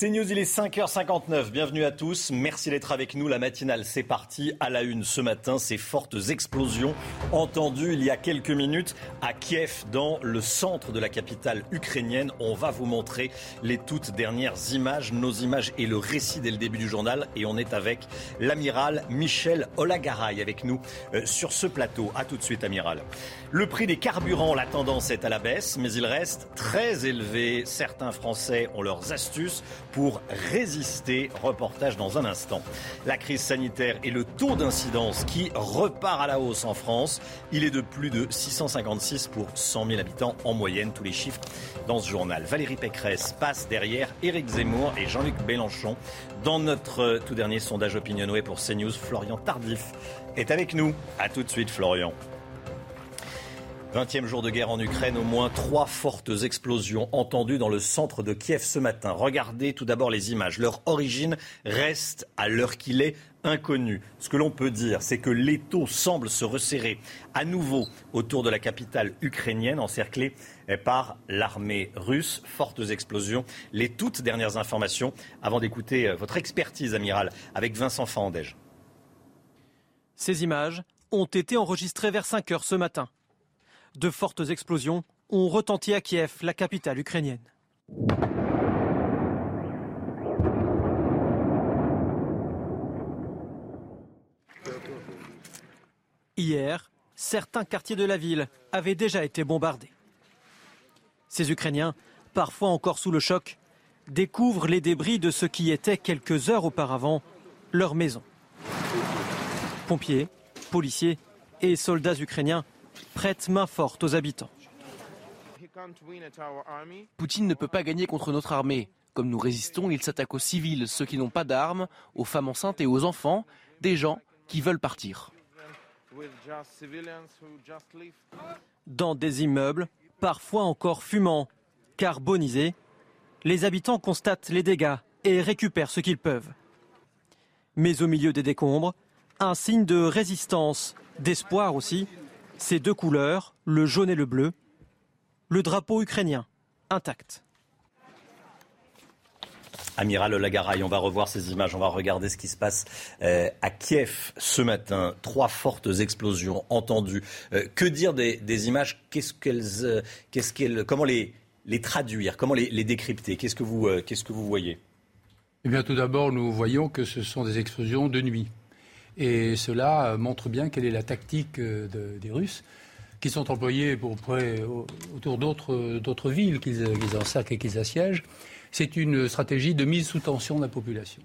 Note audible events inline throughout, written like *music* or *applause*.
C'est News, il est 5h59. Bienvenue à tous. Merci d'être avec nous. La matinale, c'est parti. À la une ce matin, ces fortes explosions entendues il y a quelques minutes à Kiev, dans le centre de la capitale ukrainienne. On va vous montrer les toutes dernières images, nos images et le récit dès le début du journal. Et on est avec l'amiral Michel Olagaray avec nous euh, sur ce plateau. À tout de suite, amiral. Le prix des carburants, la tendance est à la baisse, mais il reste très élevé. Certains Français ont leurs astuces pour résister. Reportage dans un instant. La crise sanitaire et le taux d'incidence qui repart à la hausse en France. Il est de plus de 656 pour 100 000 habitants en moyenne. Tous les chiffres dans ce journal. Valérie Pécresse passe derrière Éric Zemmour et Jean-Luc Mélenchon. Dans notre tout dernier sondage Opinionway pour CNews, Florian Tardif est avec nous. A tout de suite, Florian. 20e jour de guerre en Ukraine, au moins trois fortes explosions entendues dans le centre de Kiev ce matin. Regardez tout d'abord les images. Leur origine reste, à l'heure qu'il est, inconnue. Ce que l'on peut dire, c'est que l'étau semble se resserrer à nouveau autour de la capitale ukrainienne, encerclée par l'armée russe. Fortes explosions. Les toutes dernières informations avant d'écouter votre expertise, amiral, avec Vincent Fandège. Ces images ont été enregistrées vers 5 heures ce matin. De fortes explosions ont retenti à Kiev, la capitale ukrainienne. Hier, certains quartiers de la ville avaient déjà été bombardés. Ces Ukrainiens, parfois encore sous le choc, découvrent les débris de ce qui était quelques heures auparavant leur maison. Pompiers, policiers et soldats ukrainiens prête main forte aux habitants. Poutine ne peut pas gagner contre notre armée. Comme nous résistons, il s'attaque aux civils, ceux qui n'ont pas d'armes, aux femmes enceintes et aux enfants, des gens qui veulent partir. Dans des immeubles, parfois encore fumants, carbonisés, les habitants constatent les dégâts et récupèrent ce qu'ils peuvent. Mais au milieu des décombres, un signe de résistance, d'espoir aussi, ces deux couleurs, le jaune et le bleu, le drapeau ukrainien intact. Amiral Lagaray, on va revoir ces images, on va regarder ce qui se passe euh, à Kiev ce matin. Trois fortes explosions entendues. Euh, que dire des, images? Qu'est-ce qu'elles, euh, qu'est-ce qu'elles, comment les, les traduire? Comment les, les décrypter? Qu'est-ce que vous, qu'est-ce que vous voyez? Eh bien, tout d'abord, nous voyons que ce sont des explosions de nuit. Et cela montre bien quelle est la tactique des Russes qui sont employés pour près, autour d'autres villes qu'ils encerclent et qu'ils assiègent. C'est une stratégie de mise sous tension de la population.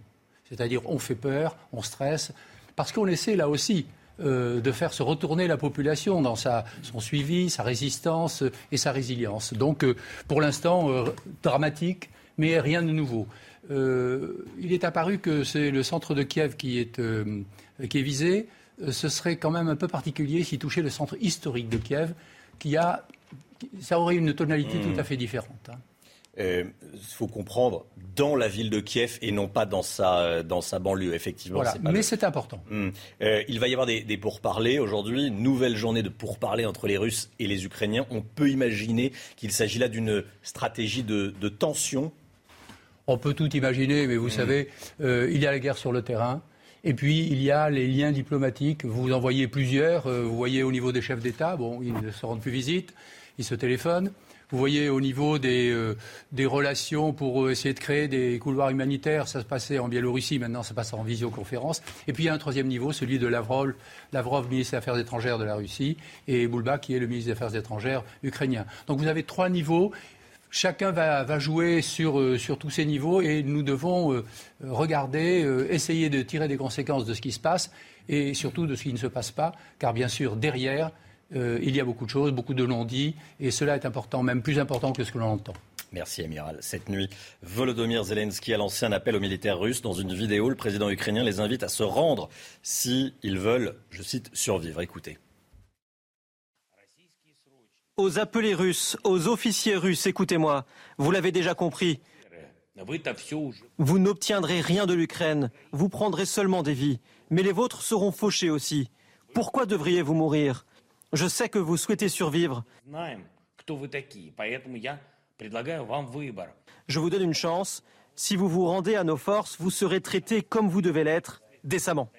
C'est-à-dire on fait peur, on stresse, parce qu'on essaie là aussi euh, de faire se retourner la population dans sa, son suivi, sa résistance et sa résilience. Donc euh, pour l'instant, euh, dramatique, mais rien de nouveau. il est apparu que c'est le centre de Kiev qui est, qui est visé. Euh, ce serait quand même un peu particulier s'il touchait le centre historique de Kiev, qui a, ça aurait une tonalité tout à fait différente. Hein. Il euh, faut comprendre dans la ville de Kiev et non pas dans sa, dans sa banlieue, effectivement. mais c'est important. Hmm. Euh, il va y avoir des, des pourparlers aujourd'hui, nouvelle journée de pourparlers entre les Russes et les Ukrainiens. On peut imaginer qu'il s'agit là d'une stratégie de, tension. On peut tout imaginer, mais vous hmm. savez, il y a la guerre sur le terrain. Et puis, il y a les liens diplomatiques. Vous en voyez plusieurs. Euh, vous voyez au niveau des chefs d'État, bon, ils ne se rendent plus visite, ils se téléphonent. Vous voyez au niveau des, euh, des, relations pour euh, essayer de créer des couloirs humanitaires, ça se passait en Biélorussie, maintenant ça passe en visioconférence. Et puis il y a un troisième niveau, celui de Lavrov, Lavrov ministre des Affaires étrangères de la Russie, et Boulba, qui est le ministre des Affaires étrangères ukrainien. Donc vous avez trois niveaux chacun va, jouer euh, sur, tous ces niveaux et nous devons euh, regarder, euh, essayer de tirer des conséquences de ce qui se passe et surtout de ce qui ne se passe pas, car bien sûr, derrière, il y a beaucoup de choses, beaucoup de non-dits, et cela est important, même plus important que ce que l'on entend. Merci, Amiral. Cette nuit, Volodymyr Zelensky a lancé un appel aux militaires russes. Dans une vidéo, le président ukrainien les invite à se rendre s'ils veulent, je cite, survivre. Écoutez aux appelés russes, aux officiers russes, écoutez-moi, vous l'avez déjà compris. Vous n'obtiendrez rien de l'Ukraine, vous prendrez seulement des vies, mais les vôtres seront fauchés aussi. Pourquoi devriez-vous mourir? Je sais que vous souhaitez survivre. Je vous donne une chance, Si vous vous rendez à nos forces, vous serez traité comme vous devez l'être, décemment.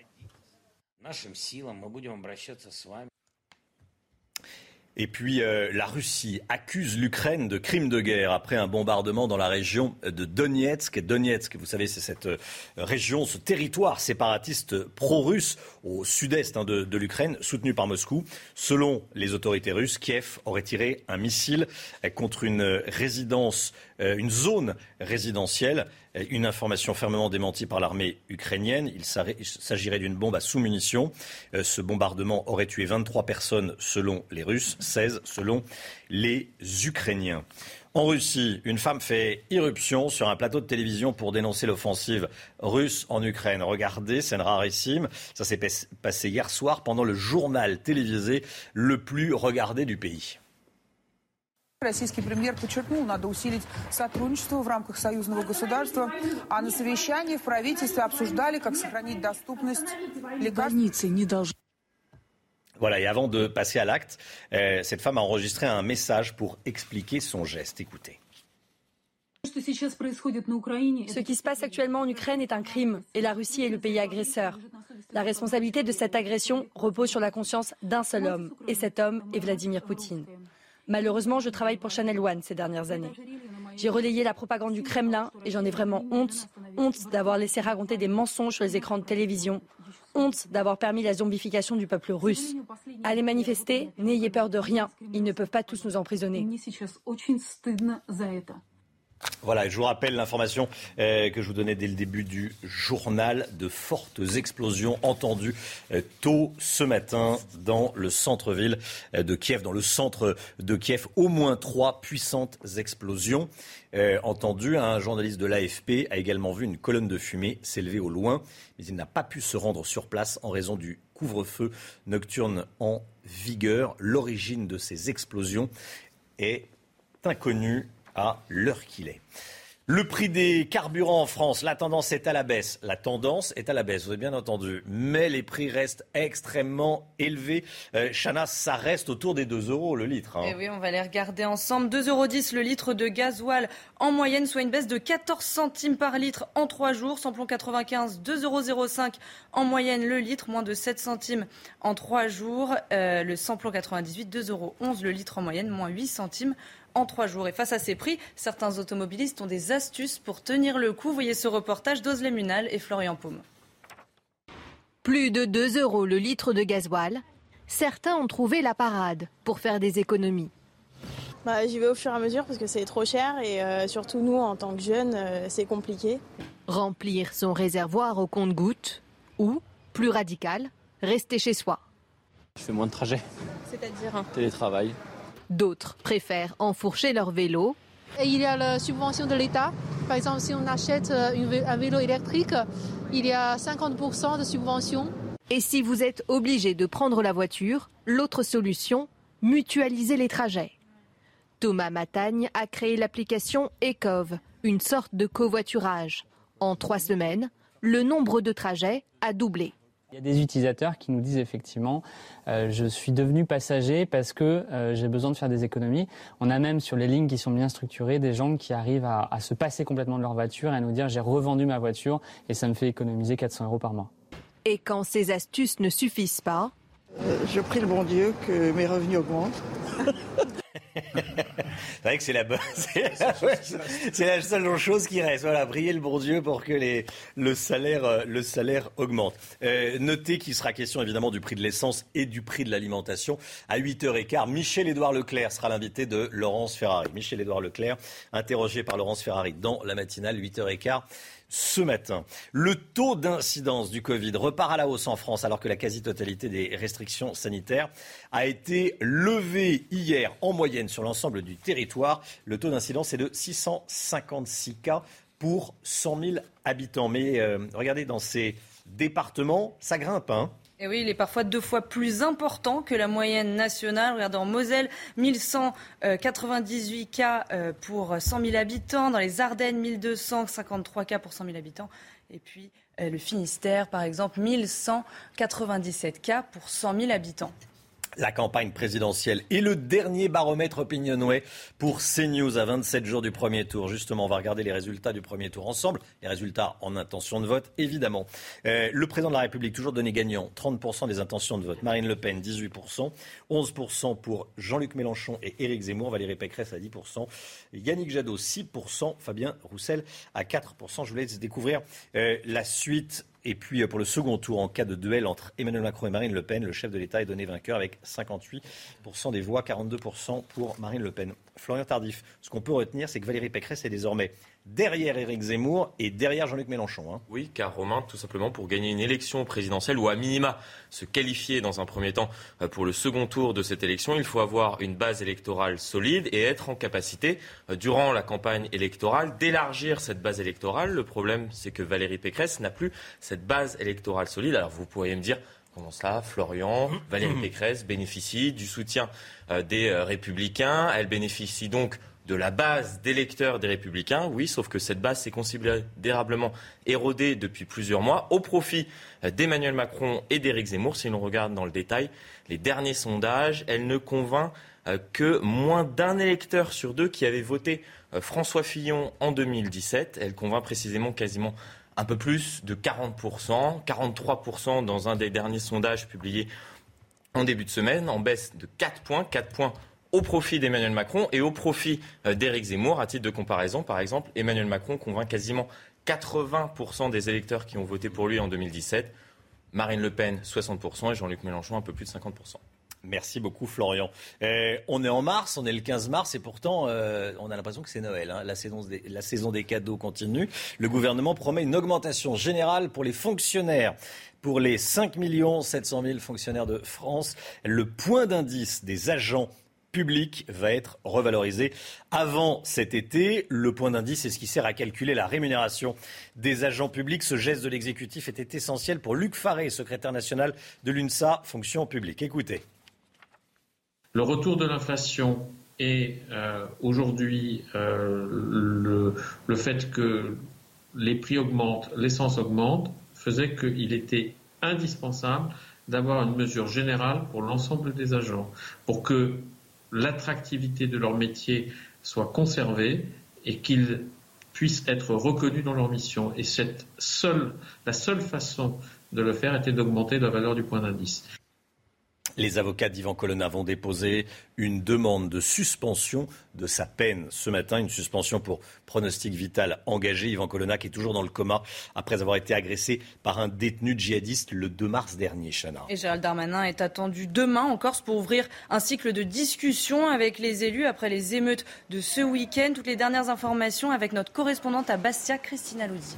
Et puis euh, la Russie accuse l'Ukraine de crimes de guerre après un bombardement dans la région de Donetsk. Et Donetsk, vous savez, c'est cette euh, région, ce territoire séparatiste pro-russe au sud-est hein, de, l'Ukraine, soutenu par Moscou. Selon les autorités russes, Kiev aurait tiré un missile euh, contre une résidence, une zone résidentielle. Une information fermement démentie par l'armée ukrainienne. Il s'agirait d'une bombe à sous-munitions. Ce bombardement aurait tué 23 personnes selon les Russes. 16 selon les Ukrainiens. En Russie, une femme fait irruption sur un plateau de télévision pour dénoncer l'offensive russe en Ukraine. Regardez, scène rarissime. Ça s'est passé hier soir pendant le journal télévisé le plus regardé du pays. Российский премьер подчеркнул, надо усилить сотрудничество в рамках союзного государства. А на совещании в правительстве обсуждали, как сохранить доступность лекарств. Больницы не должны voilà, et avant de passer à l'acte, euh, cette femme a enregistré un message pour expliquer son geste. Écoutez. Ce qui se passe actuellement en Ukraine est un crime et la Russie est le pays agresseur. La responsabilité de cette agression repose sur la conscience d'un seul homme et cet homme est Vladimir Poutine. Malheureusement, je travaille pour Channel One ces dernières années. J'ai relayé la propagande du Kremlin et j'en ai vraiment honte, honte d'avoir laissé raconter des mensonges sur les écrans de télévision, honte d'avoir permis la zombification du peuple russe. Allez manifester, n'ayez peur de rien. Ils ne peuvent pas tous nous emprisonner. Voilà, je vous rappelle l'information euh, que je vous donnais dès le début du journal de fortes explosions entendues euh, tôt ce matin dans le centre-ville euh, de Kiev, dans le centre de Kiev. Au moins trois puissantes explosions entendues. Un journaliste de l'AFP a également vu une colonne de fumée s'élever au loin, mais il n'a pas pu se rendre sur place en raison du couvre-feu nocturne en vigueur. L'origine de ces explosions est inconnue à l'heure qu'il est. Le prix des carburants en France, la tendance est à la baisse. La tendance est à la baisse, vous avez bien entendu. Mais les prix restent extrêmement élevés. Euh, Chana, ça reste autour des 2 euros le litre. Hein. Eh oui, on va les regarder ensemble. 2,10 euros le litre de gasoil en moyenne, soit une baisse de 14 centimes par litre en 3 jours. Samplon 95, 2,05 euros en moyenne le litre, moins de 7 centimes en 3 jours. Euh, le samplon 98, 2,11 euros le litre en moyenne, moins 8 centimes en trois jours. Et face à ces prix, certains automobilistes ont des astuces pour tenir le coup. Voyez ce reportage d'Ozle Munal et Florian Paume. Plus de 2 euros le litre de gasoil. Certains ont trouvé la parade pour faire des économies. Bah, J'y vais au fur et à mesure parce que c'est trop cher et euh, surtout nous, en tant que jeunes, euh, c'est compliqué. Remplir son réservoir au compte-gouttes ou, plus radical, rester chez soi. Je fais moins de trajets. C'est-à-dire Télétravail. D'autres préfèrent enfourcher leur vélo. il y a la subvention de l'État. Par exemple, si on achète euh, un vélo électrique, il y a 50% de subvention. Et si vous êtes obligé de prendre la voiture, l'autre solution, mutualiser les trajets. Thomas Matagne a créé l'application Ecov, une sorte de covoiturage. En trois semaines, le nombre de trajets a doublé. Il y a des utilisateurs qui nous disent effectivement euh, je suis devenu passager parce que euh, j'ai besoin de faire des économies. On a même sur les lignes qui sont bien structurées des gens qui arrivent à, se passer complètement de leur voiture et à nous dire j'ai revendu ma voiture et ça me fait économiser 400 euros par mois. Et quand ces astuces ne suffisent pas? Euh, Je prie le bon Dieu que mes revenus augmentent. *laughs* c'est vrai que c'est la, *laughs* c'est la, seule chose qui reste. Voilà, prier le bon Dieu pour que les, le, salaire, euh, le salaire augmente. Euh, notez qu'il sera question évidemment du prix de l'essence et du prix de l'alimentation. À 8h15, Michel-Édouard Leclerc sera l'invité de Laurence Ferrari. Michel-Édouard Leclerc, interrogé par Laurence Ferrari dans la matinale, 8h15 ce matin. Le taux d'incidence du Covid repart à la hausse en France alors que la quasi-totalité des restrictions sanitaires a été levée hier en moyenne sur l'ensemble du territoire. Le taux d'incidence est de 656 cas pour 100 000 habitants. Mais euh, regardez, dans ces départements, ça grimpe. Hein et oui, il est parfois deux fois plus important que la moyenne nationale. Regardez en Moselle, 1198 cas euh, pour 100 000 habitants. Dans les Ardennes, 1253 cas pour 100 000 habitants. Et puis euh, le Finistère, par exemple, 1197 cas pour 100 000 habitants. La campagne présidentielle et le dernier baromètre opinionway pour CNews à 27 jours du premier tour. Justement, on va regarder les résultats du premier tour ensemble, les résultats en intention de vote, évidemment. Euh, le président de la République, toujours donné gagnant, 30% des intentions de vote. Marine Le Pen, 18%, 11% pour Jean-Luc Mélenchon et Éric Zemmour, Valérie Pécresse à 10%, Yannick Jadot, 6%, Fabien Roussel à 4%. Je vous laisse découvrir euh, la suite et puis euh, pour le second tour, en cas de duel entre Emmanuel Macron et Marine Le Pen, le chef de l'État est donné vainqueur avec 58% des voix, 42% pour Marine Le Pen. Florian Tardif, ce qu'on peut retenir, c'est que Valérie Pécresse est désormais derrière Éric Zemmour et derrière Jean-Luc Mélenchon. Hein. Oui, car Romain, tout simplement pour gagner une élection présidentielle ou à minima se qualifier dans un premier temps euh, pour le second tour de cette élection, il faut avoir une base électorale solide et être en capacité, euh, durant la campagne électorale, d'élargir cette base électorale. Le problème, c'est que Valérie Pécresse n'a plus cette base électorale solide. Alors vous pourriez me dire, Comment ça Florian, Valérie *clears throat* Pécresse bénéficie du soutien euh, des républicains. Elle bénéficie donc de la base d'électeurs des Républicains, oui, sauf que cette base s'est considérablement érodée depuis plusieurs mois au profit euh, d'Emmanuel Macron et d'Éric Zemmour. Si l'on regarde dans le détail les derniers sondages, elle ne convainc euh, que moins d'un électeur sur deux qui avait voté euh, François Fillon en 2017. Elle convainc précisément quasiment un peu plus de 40%, 43% dans un des derniers sondages publiés en début de semaine, en baisse de 4 points, 4 points au profit d'Emmanuel Macron et au profit euh, d'Éric Zemmour. À titre de comparaison, par exemple, Emmanuel Macron convainc quasiment 80% des électeurs qui ont voté pour lui en 2017. Marine Le Pen, 60% et Jean-Luc Mélenchon, un peu plus de 50%. Merci beaucoup Florian. Euh, on est en mars, on est le 15 mars et pourtant euh, on a l'impression que c'est Noël. Hein. La, saison la saison des cadeaux continue. Le gouvernement promet une augmentation générale pour les fonctionnaires. Pour les 5 700 000 fonctionnaires de France, le point d'indice des agents public va être revalorisé avant cet été. Le point d'indice, c'est ce qui sert à calculer la rémunération des agents publics. Ce geste de l'exécutif était essentiel pour Luc Faré, secrétaire national de l'UNSA, fonction publique. Écoutez. Le retour de l'inflation et euh, aujourd'hui euh, le, le fait que les prix augmentent, l'essence augmente, faisait qu'il était indispensable d'avoir une mesure générale pour l'ensemble des agents, pour que l'attractivité de leur métier soit conservée et qu'ils puissent être reconnus dans leur mission. Et cette seule, la seule façon de le faire était d'augmenter la valeur du point d'indice. Les avocats d'Ivan Colonna vont déposer une demande de suspension de sa peine ce matin, une suspension pour pronostic vital engagé. Ivan Colonna qui est toujours dans le coma après avoir été agressé par un détenu djihadiste le 2 mars dernier. Chana. Et Gérald Darmanin est attendu demain en Corse pour ouvrir un cycle de discussion avec les élus après les émeutes de ce week-end. Toutes les dernières informations avec notre correspondante à Bastia, Christina Lodi.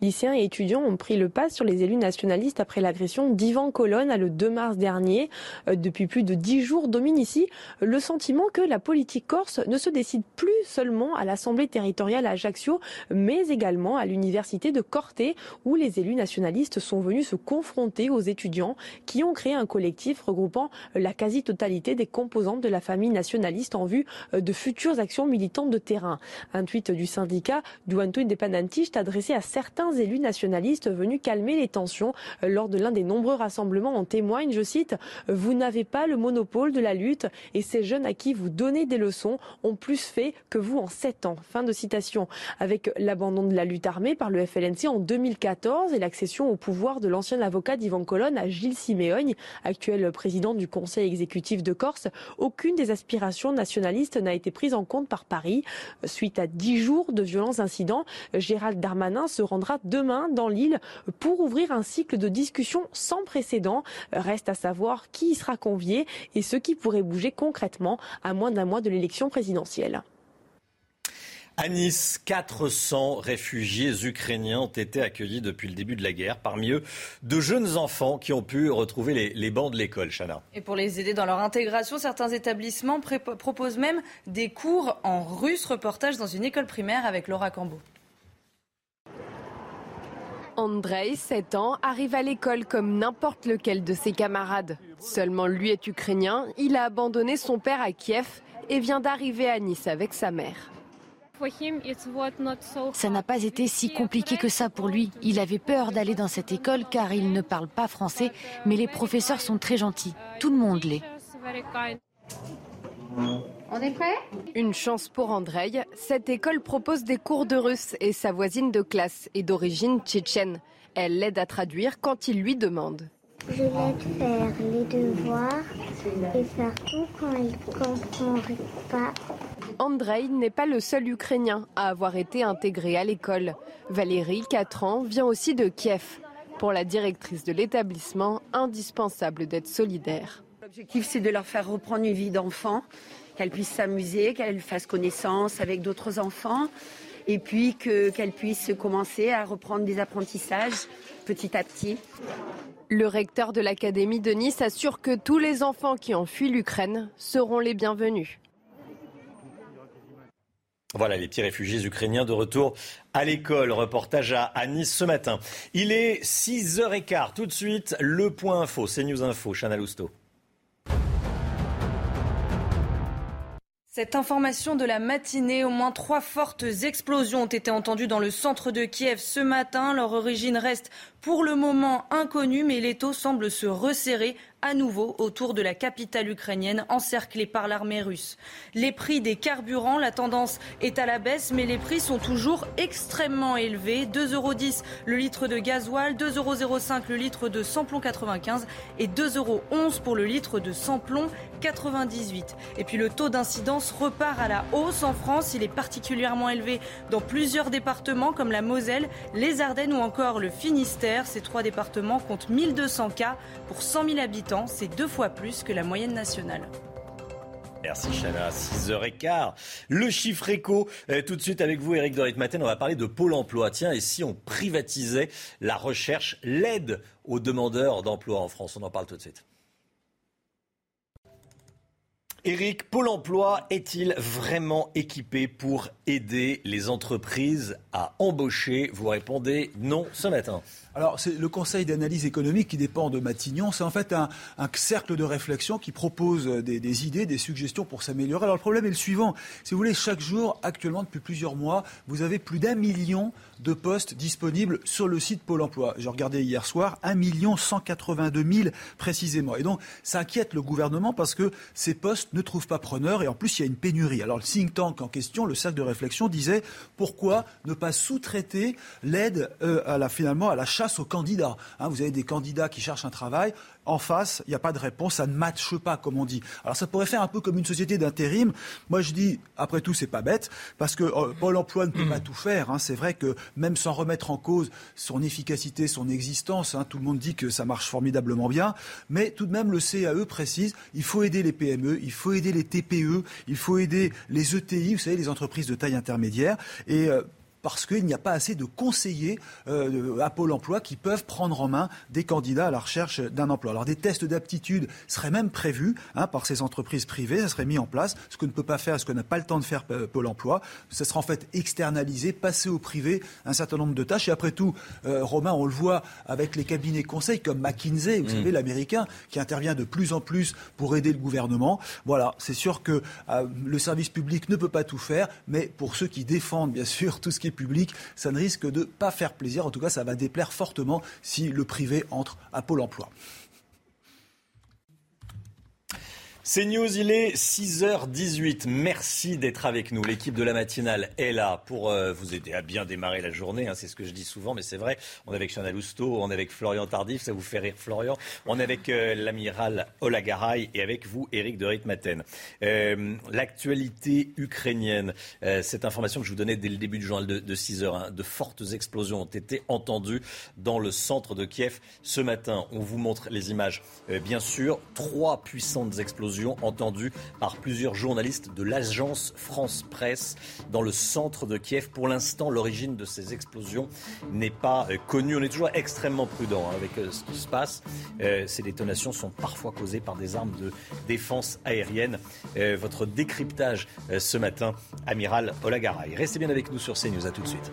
Lycéens et étudiants ont pris le pas sur les élus nationalistes après l'agression d'Ivan Colonne le 2 mars dernier. Euh, depuis plus de dix jours domine ici le sentiment que la politique corse ne se décide plus seulement à l'Assemblée territoriale à Ajaccio, mais également à l'université de Corte, où les élus nationalistes sont venus se confronter aux étudiants qui ont créé un collectif regroupant la quasi-totalité des composantes de la famille nationaliste en vue euh, de futures actions militantes de terrain. Un tweet du syndicat Duanto Independentiste adressé à certains élus nationalistes venus calmer les tensions lors de l'un des nombreux rassemblements en témoigne, je cite, Vous n'avez pas le monopole de la lutte et ces jeunes à qui vous donnez des leçons ont plus fait que vous en sept ans. Fin de citation. Avec l'abandon de la lutte armée par le FLNC en 2014 et l'accession au pouvoir de l'ancien avocat d'Ivan Colonne à Gilles Siméogne, actuel président du Conseil exécutif de Corse, aucune des aspirations nationalistes n'a été prise en compte par Paris. Suite à dix jours de violents incidents, Gérald Darmanin se rendra demain dans l'île pour ouvrir un cycle de discussion sans précédent. Reste à savoir qui y sera convié et ce qui pourrait bouger concrètement à moins d'un mois de l'élection présidentielle. À Nice, 400 réfugiés ukrainiens ont été accueillis depuis le début de la guerre. Parmi eux, de jeunes enfants qui ont pu retrouver les, bancs de l'école, Chana. Et pour les aider dans leur intégration, certains établissements proposent même des cours en russe. Reportage dans une école primaire avec Laura Cambo. Andrei, 7 ans, arrive à l'école comme n'importe lequel de ses camarades. Seulement lui est ukrainien, il a abandonné son père à Kiev et vient d'arriver à Nice avec sa mère. Ça n'a pas été si compliqué que ça pour lui. Il avait peur d'aller dans cette école car il ne parle pas français, mais les professeurs sont très gentils. Tout le monde l'est. On est prêt Une chance pour Andrei. Cette école propose des cours de russe et sa voisine de classe est d'origine tchétchène. Elle l'aide à traduire quand il lui demande. Je l'aide faire les devoirs et faire tout quand il comprend pas. Andrei n'est pas le seul Ukrainien à avoir été intégré à l'école. Valérie, 4 ans, vient aussi de Kiev. Pour la directrice de l'établissement, indispensable d'être solidaire. L'objectif, c'est de leur faire reprendre une vie d'enfant, qu'elles puissent s'amuser, qu'elles fassent connaissance avec d'autres enfants, et puis qu'elles puissent commencer à reprendre des apprentissages petit à petit. Le recteur de l'Académie de Nice assure que tous les enfants qui ont fui l'Ukraine seront les bienvenus. Voilà les petits réfugiés ukrainiens de retour à l'école. Reportage à, Nice ce matin. Il est 6h15. Tout de suite, le point info. C'est News Info. Chana Lousteau. Cette information de la matinée, au moins trois fortes explosions ont été entendues dans le centre de Kiev ce matin. Leur origine reste pour le moment inconnue, mais l'étau semble se resserrer à nouveau autour de la capitale ukrainienne encerclée par l'armée russe. Les prix des carburants, la tendance est à la baisse, mais les prix sont toujours extrêmement élevés. 2,10 euros le litre de gasoil, 2,05 euros le litre de samplon 95 et 2,11 euros pour le litre de samplon 98. Et puis le taux d'incidence repart à la hausse en France. Il est particulièrement élevé dans plusieurs départements comme la Moselle, les Ardennes ou encore le Finistère. Ces trois départements comptent 1200 cas pour 100 000 habitants. C'est deux fois plus que la moyenne nationale. Merci Chana, 6h15. Le chiffre éco, euh, tout de suite avec vous Eric Dorit-Maten, on va parler de Pôle emploi. Tiens, et si on privatisait la recherche, l'aide aux demandeurs d'emploi en France? On en parle tout de suite. Eric, Pôle emploi est-il vraiment équipé pour aider les entreprises à embaucher? Vous répondez non ce matin. Alors, c'est le Conseil d'analyse économique qui dépend de Matignon. C'est en fait un, cercle de réflexion qui propose des, idées, des suggestions pour s'améliorer. Alors, le problème est le suivant. Si vous voulez, chaque jour, actuellement, depuis plusieurs mois, vous avez plus d'un million de postes disponibles sur le site Pôle emploi. J'ai regardé hier soir, 1 182 000 précisément. Et donc, ça inquiète le gouvernement parce que ces postes ne trouvent pas preneur et en plus, il y a une pénurie. Alors, le think tank en question, le cercle de réflexion, disait pourquoi ne pas sous-traiter l'aide euh, finalement à la chasse aux candidats. Hein, vous avez des candidats qui cherchent un travail. En face, il n'y a pas de réponse, ça ne matche pas, comme on dit. Alors ça pourrait faire un peu comme une société d'intérim. Moi, je dis, après tout, c'est pas bête, parce que euh, Pôle Emploi ne peut pas tout faire. Hein. C'est vrai que même sans remettre en cause son efficacité, son existence, hein, tout le monde dit que ça marche formidablement bien. Mais tout de même, le CAE précise, il faut aider les PME, il faut aider les TPE, il faut aider les ETI, vous savez, les entreprises de taille intermédiaire. Et euh, parce qu'il n'y a pas assez de conseillers euh, à Pôle emploi qui peuvent prendre en main des candidats à la recherche d'un emploi. Alors des tests d'aptitude seraient même prévus hein, par ces entreprises privées, ça serait mis en place, ce que ne peut pas faire, ce que n'a pas le temps de faire euh, Pôle emploi. Ça sera en fait externalisé, passé au privé un certain nombre de tâches. Et après tout, euh, Romain, on le voit avec les cabinets conseils comme McKinsey, vous mm. savez, l'américain, qui intervient de plus en plus pour aider le gouvernement. Voilà, c'est sûr que le service public ne peut pas tout faire, mais pour ceux qui défendent, bien sûr, tout ce qui public, ça ne risque de pas faire plaisir. En tout cas, ça va déplaire fortement si le privé entre à Pôle emploi. C'est News, il est 6h18. Merci d'être avec nous. L'équipe de la matinale est là pour euh, vous aider à bien démarrer la journée. Hein. c'est ce que je dis souvent, mais c'est vrai. On est avec Chanel Lousteau, on est avec Florian Tardif, ça vous fait rire Florian. On est avec euh, l'amiral Olagaray et avec vous, Eric de Ritmaten. Euh, l'actualité ukrainienne, cette information que je vous donnais dès le début du journal de, 6h, hein, de fortes explosions ont été entendues dans le centre de Kiev ce matin. On vous montre les images, bien sûr. Trois puissantes explosions entendue par plusieurs journalistes de l'agence France Presse dans le centre de Kiev. Pour l'instant, l'origine de ces explosions n'est pas euh, connue. On est toujours extrêmement prudent hein, avec euh, ce qui se passe. Euh, ces détonations sont parfois causées par des armes de défense aérienne. votre décryptage ce matin, amiral Olagaray. Restez bien avec nous sur CNews. À tout de suite.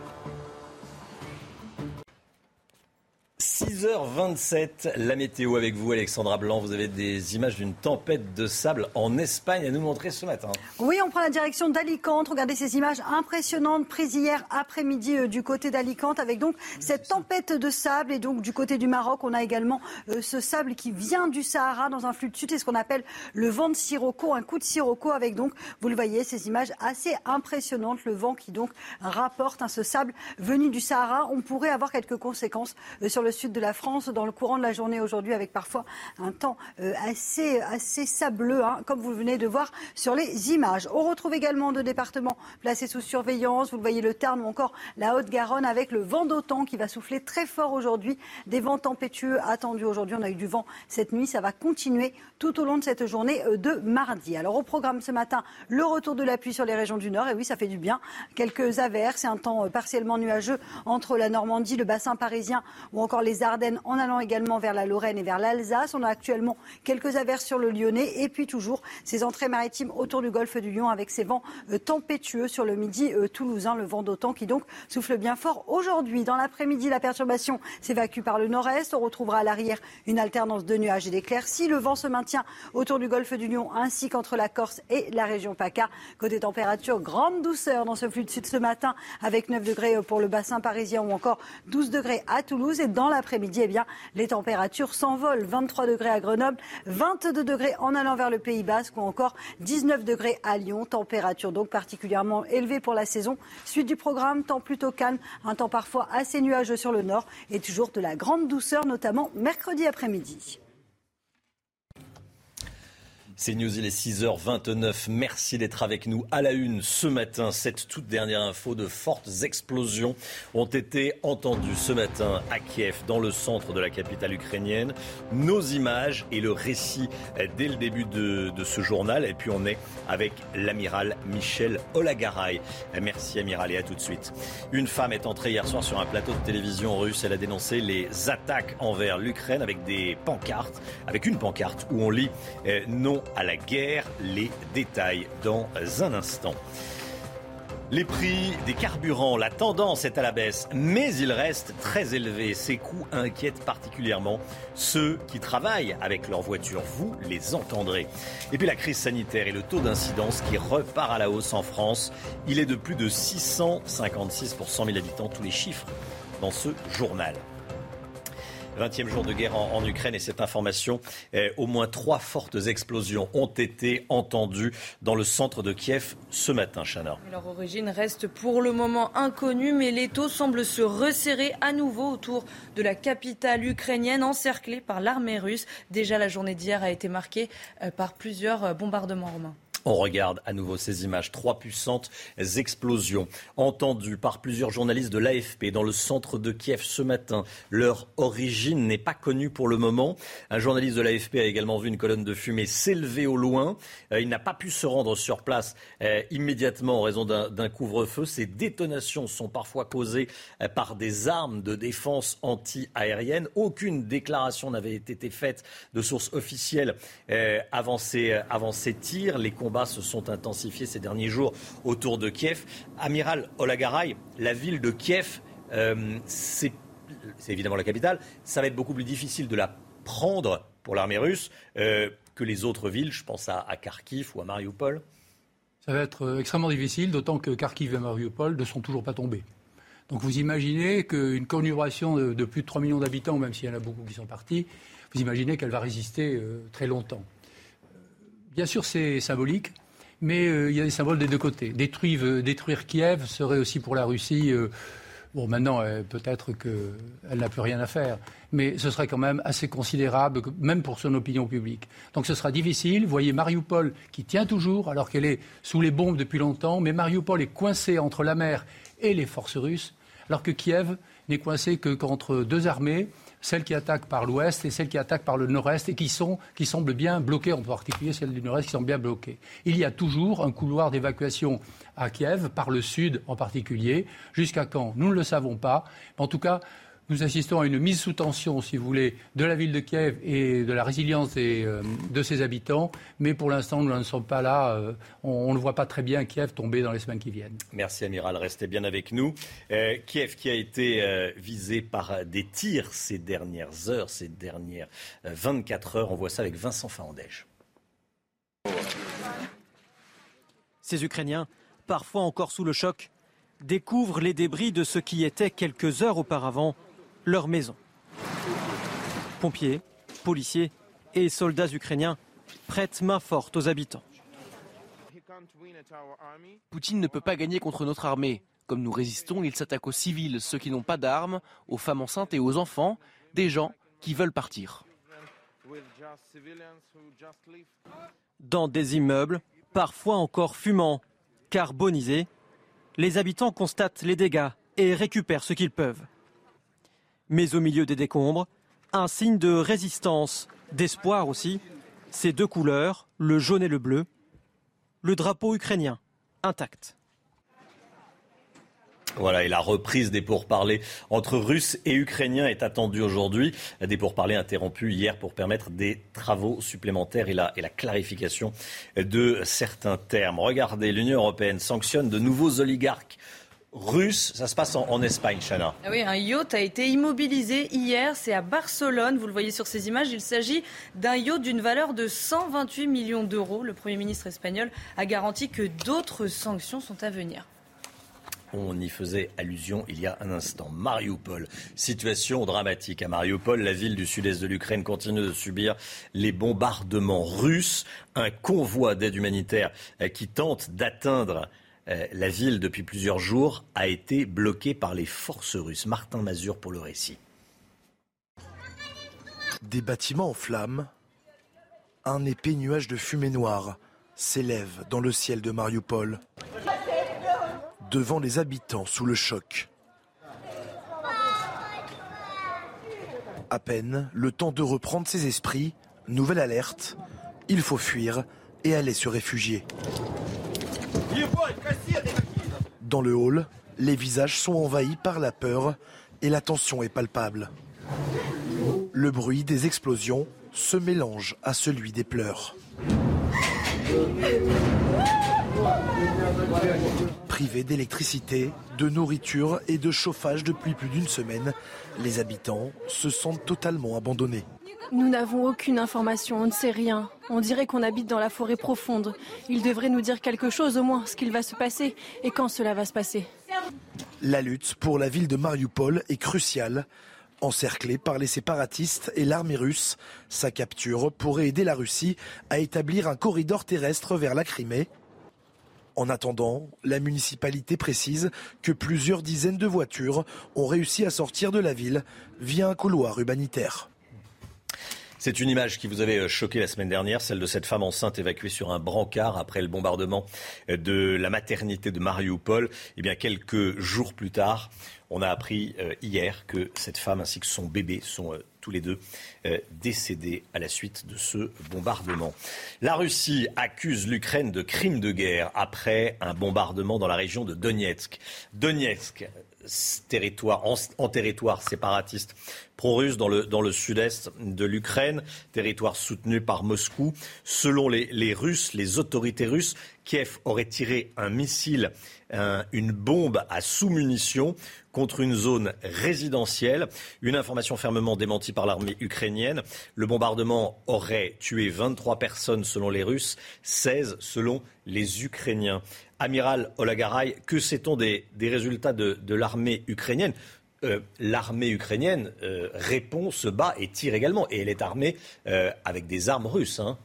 6h27, la météo avec vous, Alexandra Blanc. Vous avez des images d'une tempête de sable en Espagne à nous montrer ce matin. Oui, on prend la direction d'Alicante. Regardez ces images impressionnantes prises hier après-midi euh, du côté d'Alicante avec donc cette tempête de sable. Et donc du côté du Maroc, on a également euh, ce sable qui vient du Sahara dans un flux de sud. C'est ce qu'on appelle le vent de Sirocco, un coup de Sirocco avec donc, vous le voyez, ces images assez impressionnantes. Le vent qui donc rapporte hein, ce sable venu du Sahara. On pourrait avoir quelques conséquences euh, sur le sud de la France dans le courant de la journée aujourd'hui avec parfois un temps euh, assez, assez sableux, hein, comme vous venez de voir sur les images. On retrouve également deux départements placés sous surveillance. Vous le voyez, le Tarn ou encore la Haute-Garonne avec le vent d'autant qui va souffler très fort aujourd'hui. Des vents tempétueux attendus aujourd'hui. On a eu du vent cette nuit. Ça va continuer tout au long de cette journée euh, de mardi. Alors au programme ce matin, le retour de la pluie sur les régions du Nord. Et oui, ça fait du bien. Quelques averses et un temps partiellement nuageux entre la Normandie, le bassin parisien ou encore les Ardennes en allant également vers la Lorraine et vers l'Alsace. On a actuellement quelques averses sur le Lyonnais et puis toujours ces entrées maritimes autour du golfe du Lion avec ces vents euh, tempétueux sur le midi euh, toulousain, le vent d'autant qui donc souffle bien fort aujourd'hui. Dans l'après-midi, la perturbation s'évacue par le nord-est. On retrouvera à l'arrière une alternance de nuages et d'éclaircies. Le vent se maintient autour du golfe du Lion ainsi qu'entre la Corse et la région PACA. Côté température, grande douceur dans ce flux de sud ce matin avec 9 degrés pour le bassin parisien ou encore 12 degrés à Toulouse. Et l'après-midi, eh les températures s'envolent. 23 degrés à Grenoble, 22 degrés en allant vers le Pays Basque ou encore 19 degrés à Lyon. Température donc particulièrement élevée pour la saison. Suite du programme, temps plutôt calme, un temps parfois assez nuageux sur le nord et toujours de la grande douceur, notamment mercredi après-midi. C'est News, il est 6h29. Merci d'être avec nous à la une ce matin. Cette toute dernière info de fortes explosions ont été entendues ce matin à Kiev, dans le centre de la capitale ukrainienne. Nos images et le récit dès le début de, ce journal. Et puis on est avec l'amiral Michel Olagaray. Merci amiral et à tout de suite. Une femme est entrée hier soir sur un plateau de télévision russe. Elle a dénoncé les attaques envers l'Ukraine avec des pancartes, avec une pancarte où on lit eh, non à la guerre. Les détails dans un instant. Les prix des carburants, la tendance est à la baisse, mais ils restent très élevés. Ces coûts inquiètent particulièrement ceux qui travaillent avec leur voiture. Vous les entendrez. Et puis la crise sanitaire et le taux d'incidence qui repart à la hausse en France. Il est de plus de 656 pour 100 000 habitants. Tous les chiffres dans ce journal. 20e jour de guerre en, Ukraine et cette information, eh, au moins trois fortes explosions ont été entendues dans le centre de Kiev ce matin, Chana. Leur origine reste pour le moment inconnue, mais l'étau semble se resserrer à nouveau autour de la capitale ukrainienne encerclée par l'armée russe. Déjà, la journée d'hier a été marquée euh, par plusieurs euh, bombardements romains. On regarde à nouveau ces images. Trois puissantes explosions entendues par plusieurs journalistes de l'AFP dans le centre de Kiev ce matin. Leur origine n'est pas connue pour le moment. Un journaliste de l'AFP a également vu une colonne de fumée s'élever au loin. Euh, il n'a pas pu se rendre sur place euh, immédiatement en raison d'un couvre-feu. Ces détonations sont parfois causées euh, par des armes de défense anti-aérienne. Aucune déclaration n'avait été faite de source officielle avant ces, avant ces tirs. Les combats se sont intensifiés ces derniers jours autour de Kiev. Amiral Olagaray, la ville de Kiev, euh, c'est évidemment la capitale. Ça va être beaucoup plus difficile de la prendre pour l'armée russe euh, que les autres villes. Je pense à, Kharkiv ou à Mariupol. Ça va être euh, extrêmement difficile, d'autant que Kharkiv et Mariupol ne sont toujours pas tombés. Donc vous imaginez qu'une conurbation de, plus de 3 millions d'habitants, même s'il y en a beaucoup qui sont partis, vous imaginez qu'elle va résister très longtemps. Bien sûr, c'est symbolique, mais euh, il y a des symboles des deux côtés. Détruire, euh, détruire Kiev serait aussi pour la Russie. Euh, bon, maintenant, peut-être qu'elle n'a plus rien à faire, mais ce serait quand même assez considérable, même pour son opinion publique. Donc ce sera difficile. Vous voyez Mariupol qui tient toujours, alors qu'elle est sous les bombes depuis longtemps, mais Mariupol est coincée entre la mer et les forces russes, alors que Kiev n'est coincé que qu'entre deux armées celles qui attaquent par l'ouest et celles qui attaquent par le nord-est et qui, semblent bien bloquées, en particulier celles du nord-est qui sont bien bloquées. Il y a toujours un couloir d'évacuation à Kiev, par le sud en particulier. Jusqu'à quand? Nous ne le savons pas. En tout cas, nous assistons à une mise sous tension, si vous voulez, de la ville de Kiev et de la résilience euh, de ses habitants. Mais pour l'instant, nous ne sommes pas là. Euh, on, ne voit pas très bien Kiev tomber dans les semaines qui viennent. Merci, Amiral. Restez bien avec nous. Euh, Kiev qui a été visé par des tirs ces dernières heures, ces dernières 24 heures. On voit ça avec Vincent Fahandège. Ces Ukrainiens, parfois encore sous le choc, découvrent les débris de ce qui était quelques heures auparavant leur maison. Pompiers, policiers et soldats ukrainiens prêtent main forte aux habitants. Poutine ne peut pas gagner contre notre armée. Comme nous résistons, il s'attaque aux civils, ceux qui n'ont pas d'armes, aux femmes enceintes et aux enfants, des gens qui veulent partir. Dans des immeubles, parfois encore fumants, carbonisés, les habitants constatent les dégâts et récupèrent ce qu'ils peuvent. Mais au milieu des décombres, un signe de résistance, d'espoir aussi, ces deux couleurs, le jaune et le bleu, le drapeau ukrainien intact. Voilà, et la reprise des pourparlers entre Russes et Ukrainiens est attendue aujourd'hui. Des pourparlers interrompus hier pour permettre des travaux supplémentaires et la, clarification de certains termes. Regardez, l'Union européenne sanctionne de nouveaux oligarques russe. Ça se passe en, Espagne, Chana. Ah oui, un yacht a été immobilisé hier. C'est à Barcelone. Vous le voyez sur ces images. Il s'agit d'un yacht d'une valeur de 128 millions d'euros. Le Premier ministre espagnol a garanti que d'autres sanctions sont à venir. On y faisait allusion il y a un instant. Mariupol, situation dramatique à Mariupol. La ville du sud-est de l'Ukraine continue de subir les bombardements russes. Un convoi d'aide humanitaire qui tente d'atteindre euh, la ville depuis plusieurs jours a été bloquée par les forces russes. Martin Mazur pour le récit. Des bâtiments en flammes, un épais nuage de fumée noire s'élève dans le ciel de Mariupol, devant les habitants sous le choc. À peine le temps de reprendre ses esprits, nouvelle alerte, il faut fuir et aller se réfugier. Dans le hall, les visages sont envahis par la peur et la tension est palpable. Le bruit des explosions se mélange à celui des pleurs. Privés d'électricité, de nourriture et de chauffage depuis plus d'une semaine, les habitants se sentent totalement abandonnés. Nous n'avons aucune information, on ne sait rien. On dirait qu'on habite dans la forêt profonde. Il devrait nous dire quelque chose au moins, ce qu'il va se passer et quand cela va se passer. La lutte pour la ville de Mariupol est cruciale. Encerclée par les séparatistes et l'armée russe, sa capture pourrait aider la Russie à établir un corridor terrestre vers la Crimée. En attendant, la municipalité précise que plusieurs dizaines de voitures ont réussi à sortir de la ville via un couloir humanitaire. C'est une image qui vous avait euh, choqué la semaine dernière, celle de cette femme enceinte évacuée sur un brancard après le bombardement euh, de la maternité de Mariupol. Eh bien, quelques jours plus tard, on a appris euh, hier que cette femme ainsi que son bébé sont tous les deux décédés à la suite de ce bombardement. La Russie accuse l'Ukraine de crimes de guerre après un bombardement dans la région de Donetsk. Donetsk, territoire, en, territoire séparatiste pro-russe dans le, dans le sud-est de l'Ukraine, territoire soutenu par Moscou. Selon les, les, Russes, les autorités russes, Kiev aurait tiré un missile, une bombe à sous-munitions contre une zone résidentielle. Une information fermement démentie par l'armée ukrainienne. Le bombardement aurait tué 23 personnes selon les Russes, 16 selon les Ukrainiens. Amiral Olagaray, que sait-on des, résultats de, l'armée ukrainienne? Euh, l'armée ukrainienne euh, répond, se bat et tire également. Et elle est armée euh, avec des armes russes. Hein.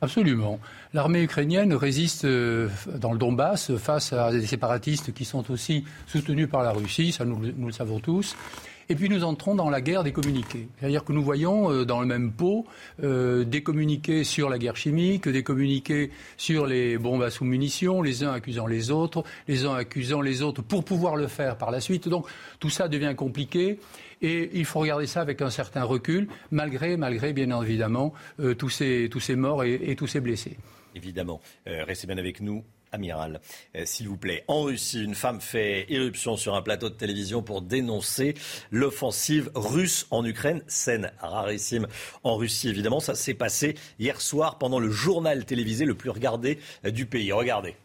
Absolument. L'armée ukrainienne résiste dans le Donbass face à des séparatistes qui sont aussi soutenus par la Russie, ça nous le savons tous. Et puis nous entrons dans la guerre des communiqués. C'est-à-dire que nous voyons euh, dans le même pot euh, des communiqués sur la guerre chimique, des communiqués sur les bombes à sous-munitions, les uns accusant les autres, les uns accusant les autres pour pouvoir le faire par la suite. Donc tout ça devient compliqué. Et il faut regarder ça avec un certain recul, malgré, bien évidemment, euh, tous, ces, tous ces morts et, tous ces blessés. Évidemment. restez bien avec nous amiral, euh, s'il vous plaît. En Russie, une femme fait irruption sur un plateau de télévision pour dénoncer l'offensive russe en Ukraine. Scène rarissime en Russie, évidemment. Ça s'est passé hier soir pendant le journal télévisé le plus regardé euh, du pays. Regardez.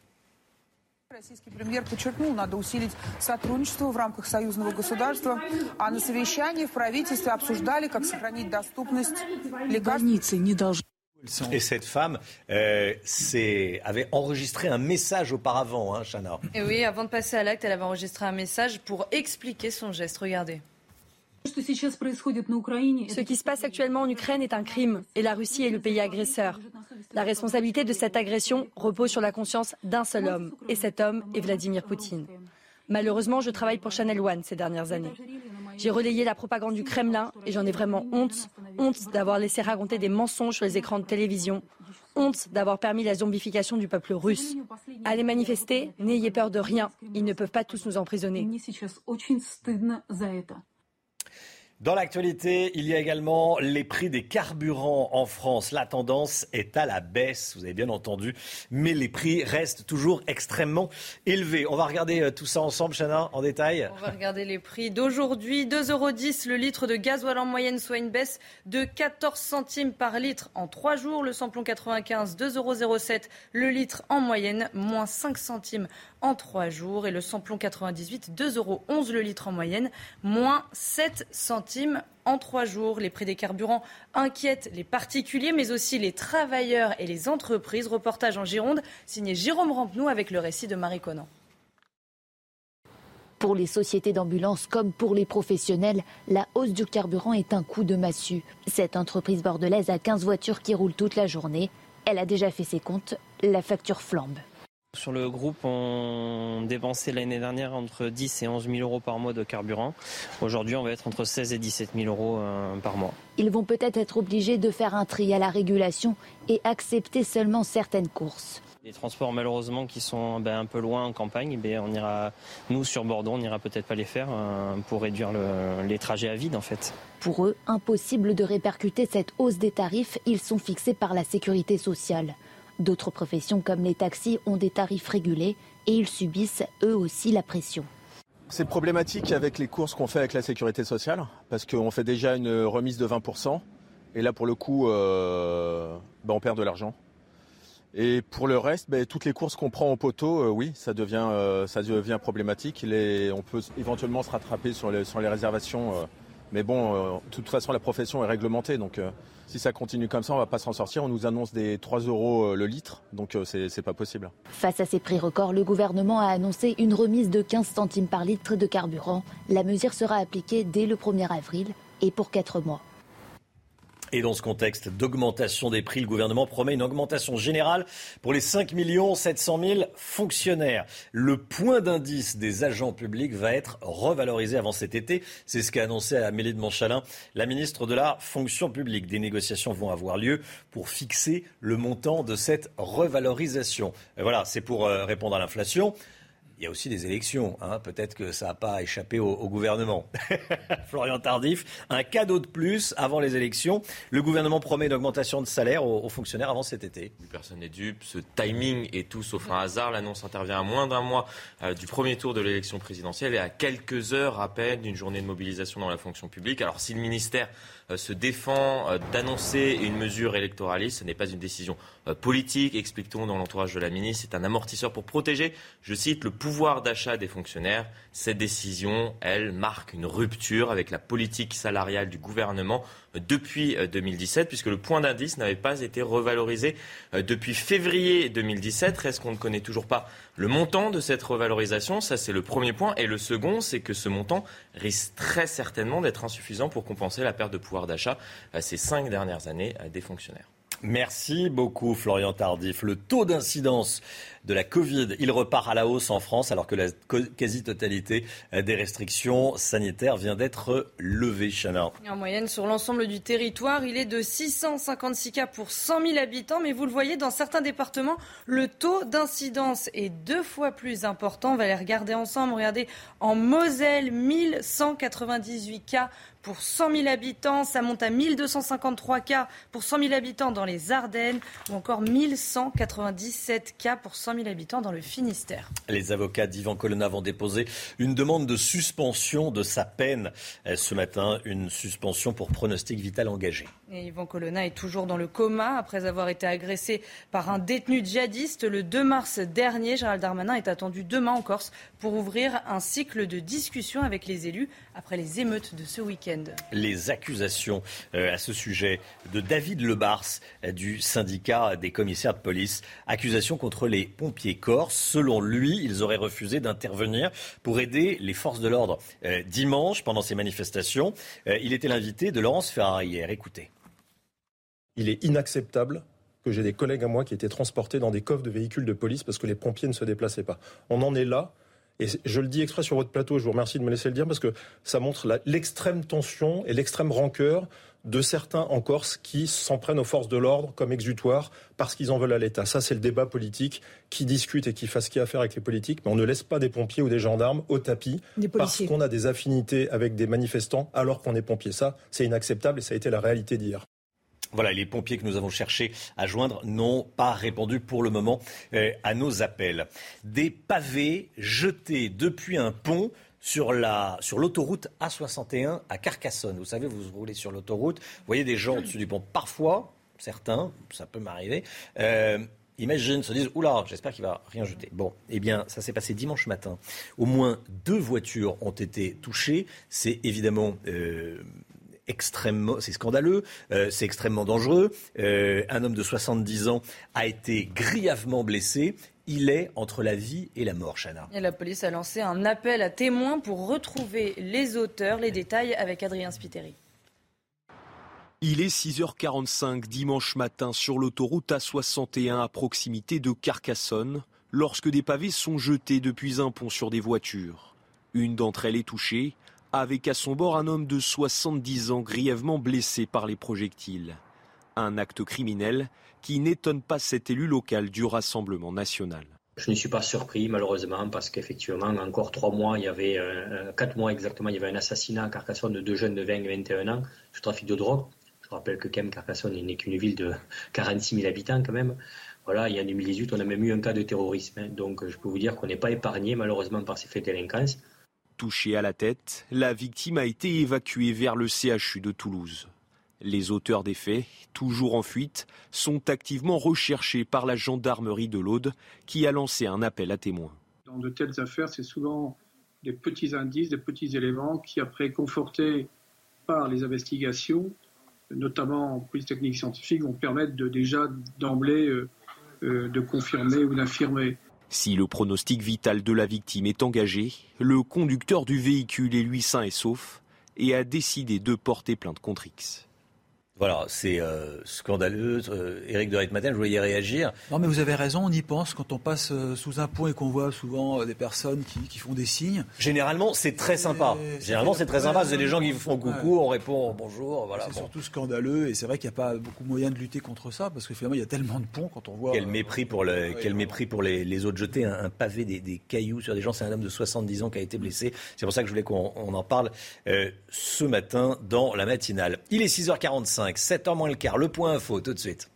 Российский премьер подчеркнул, надо усилить сотрудничество в рамках союзного государства. А на совещании в правительстве обсуждали, как сохранить доступность лекарств. не должны et cette femme euh, avait enregistré un message auparavant, hein, Chana. Et oui, avant de passer à l'acte, elle avait enregistré un message pour expliquer son geste. Regardez. Ce qui se passe actuellement en Ukraine est un crime et la Russie est le pays agresseur. La responsabilité de cette agression repose sur la conscience d'un seul homme et cet homme est Vladimir Poutine. Malheureusement, je travaille pour Channel One ces dernières années. J'ai relayé la propagande du Kremlin et j'en ai vraiment honte. Honte d'avoir laissé raconter des mensonges sur les écrans de télévision. Honte d'avoir permis la zombification du peuple russe. Allez manifester, n'ayez peur de rien. Ils ne peuvent pas tous nous emprisonner. Dans l'actualité, il y a également les prix des carburants en France. La tendance est à la baisse, vous avez bien entendu, mais les prix restent toujours extrêmement élevés. On va regarder euh, tout ça ensemble, Chana, en détail. On va regarder les prix d'aujourd'hui. 2,10 euros le litre de gasoil en moyenne, soit une baisse de 14 centimes par litre en 3 jours. Le samplon 95, 2,07 euros le litre en moyenne, moins 5 centimes en 3 jours. Et le samplon 98, 2,11 euros le litre en moyenne, moins 7 centimes en trois jours. Les prix des carburants inquiètent les particuliers, mais aussi les travailleurs et les entreprises. Reportage en Gironde, signé Jérôme Rampenou avec le récit de Marie Conan. Pour les sociétés d'ambulance comme pour les professionnels, la hausse du carburant est un coup de massue. Cette entreprise bordelaise a 15 voitures qui roulent toute la journée. Elle a déjà fait ses comptes. La facture flambe. Sur le groupe, on dépensait l'année dernière entre 10 et 11 000 euros par mois de carburant. Aujourd'hui, on va être entre 16 et 17 000 euros euh, par mois. Ils vont peut-être être obligés de faire un tri à la régulation et accepter seulement certaines courses. Les transports malheureusement qui sont ben, un peu loin en campagne, ben, on ira, nous sur Bordeaux, on n'ira peut-être pas les faire euh, pour réduire les trajets à vide en fait. Pour eux, impossible de répercuter cette hausse des tarifs, ils sont fixés par la sécurité sociale. D'autres professions comme les taxis ont des tarifs régulés et ils subissent eux aussi la pression. C'est problématique avec les courses qu'on fait avec la sécurité sociale parce qu'on fait déjà une remise de 20% et là pour le coup euh, bah, on perd de l'argent. Et pour le reste, bah, toutes les courses qu'on prend au poteau, euh, oui, ça devient, euh, problématique. on peut éventuellement se rattraper sur les, sur les réservations. mais bon, de toute façon, la profession est réglementée. Donc si ça continue comme ça, on va pas s'en sortir. On nous annonce des 3 euros euh, le litre, donc euh, c'est, pas possible. Face à ces prix records, le gouvernement a annoncé une remise de 15 centimes par litre de carburant. La mesure sera appliquée dès le 1er avril et pour 4 mois. Et dans ce contexte d'augmentation des prix, le gouvernement promet une augmentation générale pour les 5 700 000 fonctionnaires. Le point d'indice des agents publics va être revalorisé avant cet été. C'est ce qu'a annoncé Amélie de Montchalin, la ministre de la fonction publique. Des négociations vont avoir lieu pour fixer le montant de cette revalorisation. Voilà, c'est pour euh, répondre à l'inflation il y a aussi des élections. Hein. Peut-être que ça n'a pas échappé au, gouvernement. *laughs* Florian Tardif, un cadeau de plus avant les élections. Le gouvernement promet une augmentation de salaire aux, fonctionnaires avant cet été. Personne n'est dupe. Ce timing est tout sauf un hasard. L'annonce intervient à moins d'un mois euh, du premier tour de l'élection présidentielle et à quelques heures à peine d'une journée de mobilisation dans la fonction publique. Alors si le ministère euh, se défend euh, d'annoncer une mesure électoraliste. Ce n'est pas une décision politique, explique-t-on dans l'entourage de la ministre. C'est un amortisseur pour protéger, je cite, le pouvoir d'achat des fonctionnaires. Cette décision, elle, marque une rupture avec la politique salariale du gouvernement depuis 2017, puisque le point d'indice n'avait pas été revalorisé depuis février 2017. Reste qu'on ne connaît toujours pas le montant de cette revalorisation. Ça, c'est le premier point. Et le second, c'est que ce montant risque très certainement d'être insuffisant pour compenser la perte de pouvoir d'achat ces cinq dernières années des fonctionnaires. Merci beaucoup Florian Tardif. Le taux d'incidence de la Covid, il repart à la hausse en France alors que la quasi-totalité des restrictions sanitaires vient d'être levée. Chana. En moyenne, sur l'ensemble du territoire, il est de 656 cas pour 100 000 habitants. Mais vous le voyez, dans certains départements, le taux d'incidence est deux fois plus important. On va les regarder ensemble. Regardez, en Moselle, 1198 cas pour 100 000 habitants. Ça monte à 1253 cas pour 100 000 habitants dans les Ardennes ou encore 1197 cas pour 100 000 Les avocats d'Ivan Colonna vont déposer une demande de suspension de sa peine euh, ce matin, une suspension pour pronostic vital engagé. Et Yvan Colonna est toujours dans le coma après avoir été agressé par un détenu djihadiste le 2 mars dernier. Gérald Darmanin est attendu demain en Corse pour ouvrir un cycle de discussion avec les élus après les émeutes de ce week-end. Les accusations euh, à ce sujet de David Lebars euh, du syndicat des commissaires de police. Accusations contre les pompiers corses. Selon lui, ils auraient refusé d'intervenir pour aider les forces de l'ordre euh, dimanche pendant ces manifestations. il était l'invité de Laurence Ferrari hier. Écoutez. Il est inacceptable que j'ai des collègues à moi qui étaient transportés dans des coffres de véhicules de police parce que les pompiers ne se déplaçaient pas. On en est là. Et je le dis exprès sur votre plateau, je vous remercie de me laisser le dire parce que ça montre l'extrême tension et l'extrême rancœur de certains en Corse qui s'en prennent aux forces de l'ordre comme exutoire parce qu'ils en veulent à l'État. Ça, c'est le débat politique qui discute et qui fasse ce qu'il y a à faire avec les politiques. Mais on ne laisse pas des pompiers ou des gendarmes au tapis parce qu'on a des affinités avec des manifestants alors qu'on est pompier. Ça, c'est inacceptable et ça a été la réalité d'hier. Voilà, les pompiers que nous avons cherché à joindre n'ont pas répondu pour le moment euh, à nos appels. Des pavés jetés depuis un pont sur l'autoroute A61 à Carcassonne. Vous savez, vous roulez sur l'autoroute, vous voyez des gens au-dessus du pont. Parfois, certains, ça peut m'arriver, euh, imaginent, se disent Oula, j'espère qu'il va rien jeter. Bon, eh bien, ça s'est passé dimanche matin. Au moins deux voitures ont été touchées. C'est évidemment. Euh, extrêmement, c'est scandaleux, euh, c'est extrêmement dangereux. Euh, un homme de 70 ans a été grièvement blessé. Il est entre la vie et la mort, Chana. Et la police a lancé un appel à témoins pour retrouver les auteurs. Les détails avec Adrien Spiteri. Il est 6h45 dimanche matin sur l'autoroute A61 à proximité de Carcassonne, lorsque des pavés sont jetés depuis un pont sur des voitures. Une d'entre elles est touchée, avec à son bord un homme de 70 ans grièvement blessé par les projectiles. Un acte criminel qui n'étonne pas cet élu local du Rassemblement national. Je ne suis pas surpris malheureusement parce qu'effectivement, encore trois mois, il y avait, euh, quatre mois exactement, il y avait un assassinat à Carcassonne de deux jeunes de 20 et 21 ans sur trafic de drogue. Je rappelle que quand Carcassonne n'est qu'une ville de 46 000 habitants quand même. Voilà, il y a 2018, on a même eu un cas de terrorisme. Hein. Donc je peux vous dire qu'on n'est pas épargné malheureusement par ces faits de délinquance. Touché à la tête, la victime a été évacuée vers le CHU de Toulouse. Les auteurs des faits, toujours en fuite, sont activement recherchés par la gendarmerie de l'Aude qui a lancé un appel à témoins. Dans de telles affaires, c'est souvent des petits indices, des petits éléments qui, après confortés par les investigations, notamment en police technique scientifique, vont permettre de déjà d'emblée euh, euh, de confirmer ou d'infirmer. Si le pronostic vital de la victime est engagé, le conducteur du véhicule est lui sain et sauf et a décidé de porter plainte contre X. Voilà, c'est euh, scandaleux. Euh, Éric de Ritmaten, je voulais réagir. Non, mais vous avez raison, on y pense quand on passe euh, sous un pont et qu'on voit souvent des personnes qui, font des signes. Généralement, c'est très sympa. Généralement, c'est très sympa. C'est des gens qui vous font coucou, on répond bonjour. Voilà, c'est surtout scandaleux et c'est vrai qu'il n'y a pas beaucoup de moyens de lutter contre ça parce que finalement, il y a tellement de ponts quand on voit. Quel mépris pour, le, quel mépris pour les, autres. Jeter un, pavé, des, cailloux sur des gens. C'est un homme de 70 ans qui a été blessé. C'est pour ça que je voulais qu'on en parle ce matin dans la matinale. Il est 6h45. 7h moins le quart. Le point info, tout de suite.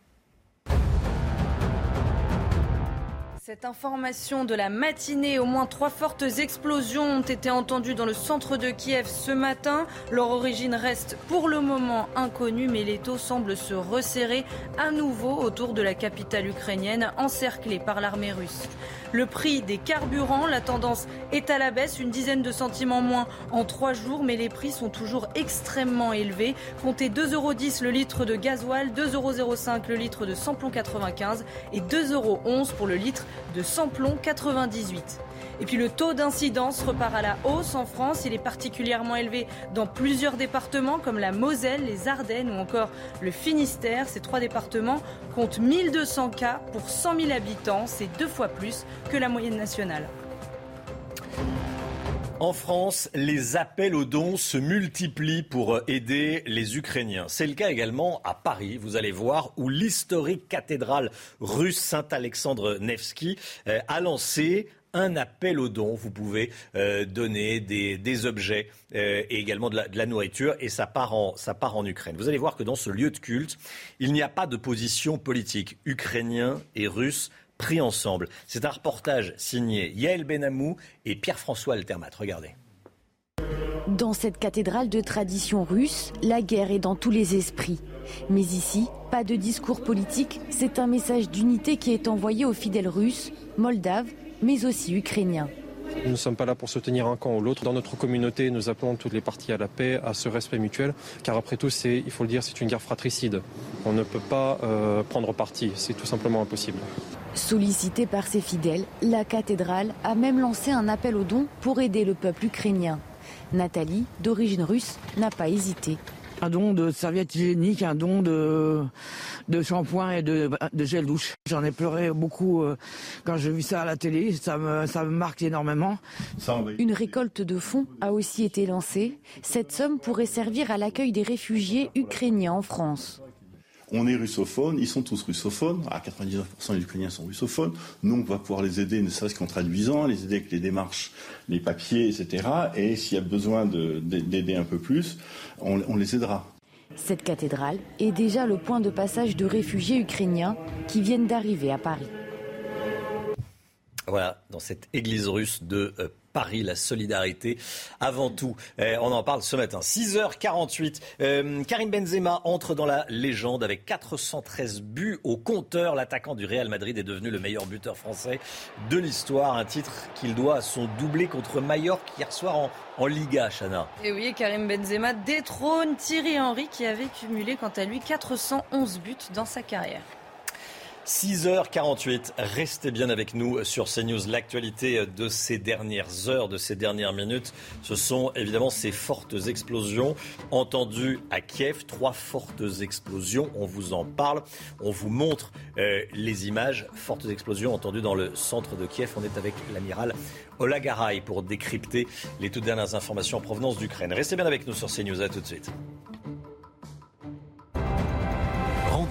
Cette information de la matinée, au moins trois fortes explosions ont été entendues dans le centre de Kiev ce matin. Leur origine reste pour le moment inconnue, mais les taux semblent se resserrer à nouveau autour de la capitale ukrainienne, encerclée par l'armée russe le prix des carburants. La tendance est à la baisse, une dizaine de centimes en moins en trois jours, mais les prix sont toujours extrêmement élevés. Comptez 2,10 euros le litre de gasoil, 2,05 euros le litre de samplon 95 et 2,11 euros pour le litre de samplon 98. Et puis le taux d'incidence repart à la hausse en France. Il est particulièrement élevé dans plusieurs départements comme la Moselle, les Ardennes ou encore le Finistère. Ces trois départements comptent 1200 cas pour 100 000 habitants. C'est deux fois plus que la moyenne nationale. En France, les appels aux dons se multiplient pour aider les Ukrainiens. C'est le cas également à Paris, vous allez voir, où l'historique cathédrale russe Saint-Alexandre Nevski euh, a lancé un appel aux dons. Vous pouvez euh, donner des, objets euh, et également de la, nourriture et ça part, en, ça part en Ukraine. Vous allez voir que dans ce lieu de culte, il n'y a pas de position politique. Ukrainien et russe pris ensemble. C'est un reportage signé Yael Benamou et Pierre-François Altermat. Regardez. Dans cette cathédrale de tradition russe, la guerre est dans tous les esprits. Mais ici, pas de discours politique, c'est un message d'unité qui est envoyé aux fidèles russes, moldaves, mais aussi ukrainiens. Nous ne sommes pas là pour soutenir un camp ou l'autre. Dans notre communauté, nous appelons toutes les parties à la paix, à ce respect mutuel, car après tout, il faut le dire, c'est une guerre fratricide. On ne peut pas euh, prendre parti, c'est tout simplement impossible. Sollicitée par ses fidèles, la cathédrale a même lancé un appel aux dons pour aider le peuple ukrainien. Nathalie, d'origine russe, n'a pas hésité un don de serviettes hygiéniques, un don de, de shampoing et de, de gel douche. J'en ai pleuré beaucoup euh, quand j'ai vu ça à la télé, ça me, ça me marque énormément. Une récolte de fonds a aussi été lancée. Cette somme pourrait servir à l'accueil des réfugiés ukrainiens en France on est russophone, ils sont tous russophones, à 99% les Ukrainiens sont russophones, nous on va pouvoir les aider ne serait-ce qu'en traduisant, les aider avec les démarches, les papiers, etc. Et s'il y a besoin d'aider un peu plus, on, les aidera. Cette cathédrale est déjà le point de passage de réfugiés ukrainiens qui viennent d'arriver à Paris. Voilà, dans cette église russe de euh, Paris, la solidarité avant tout. Eh, on en parle ce matin. 6h48. Euh, Karim Benzema entre dans la légende avec 413 buts au compteur. L'attaquant du Real Madrid est devenu le meilleur buteur français de l'histoire. Un titre qu'il doit à son doublé contre Mallorca hier soir en, en Liga, Chana. Et oui, Karim Benzema détrône Thierry Henry qui avait cumulé quant à lui 411 buts dans sa carrière. 6h48, restez bien avec nous sur CNews. L'actualité de ces dernières heures, de ces dernières minutes, ce sont évidemment ces fortes explosions entendues à Kiev. Trois fortes explosions, on vous en parle. On vous montre euh, les images. Fortes explosions entendues dans le centre de Kiev. On est avec l'amiral Olagaray pour décrypter les toutes dernières informations en provenance d'Ukraine. Restez bien avec nous sur CNews. À tout de suite.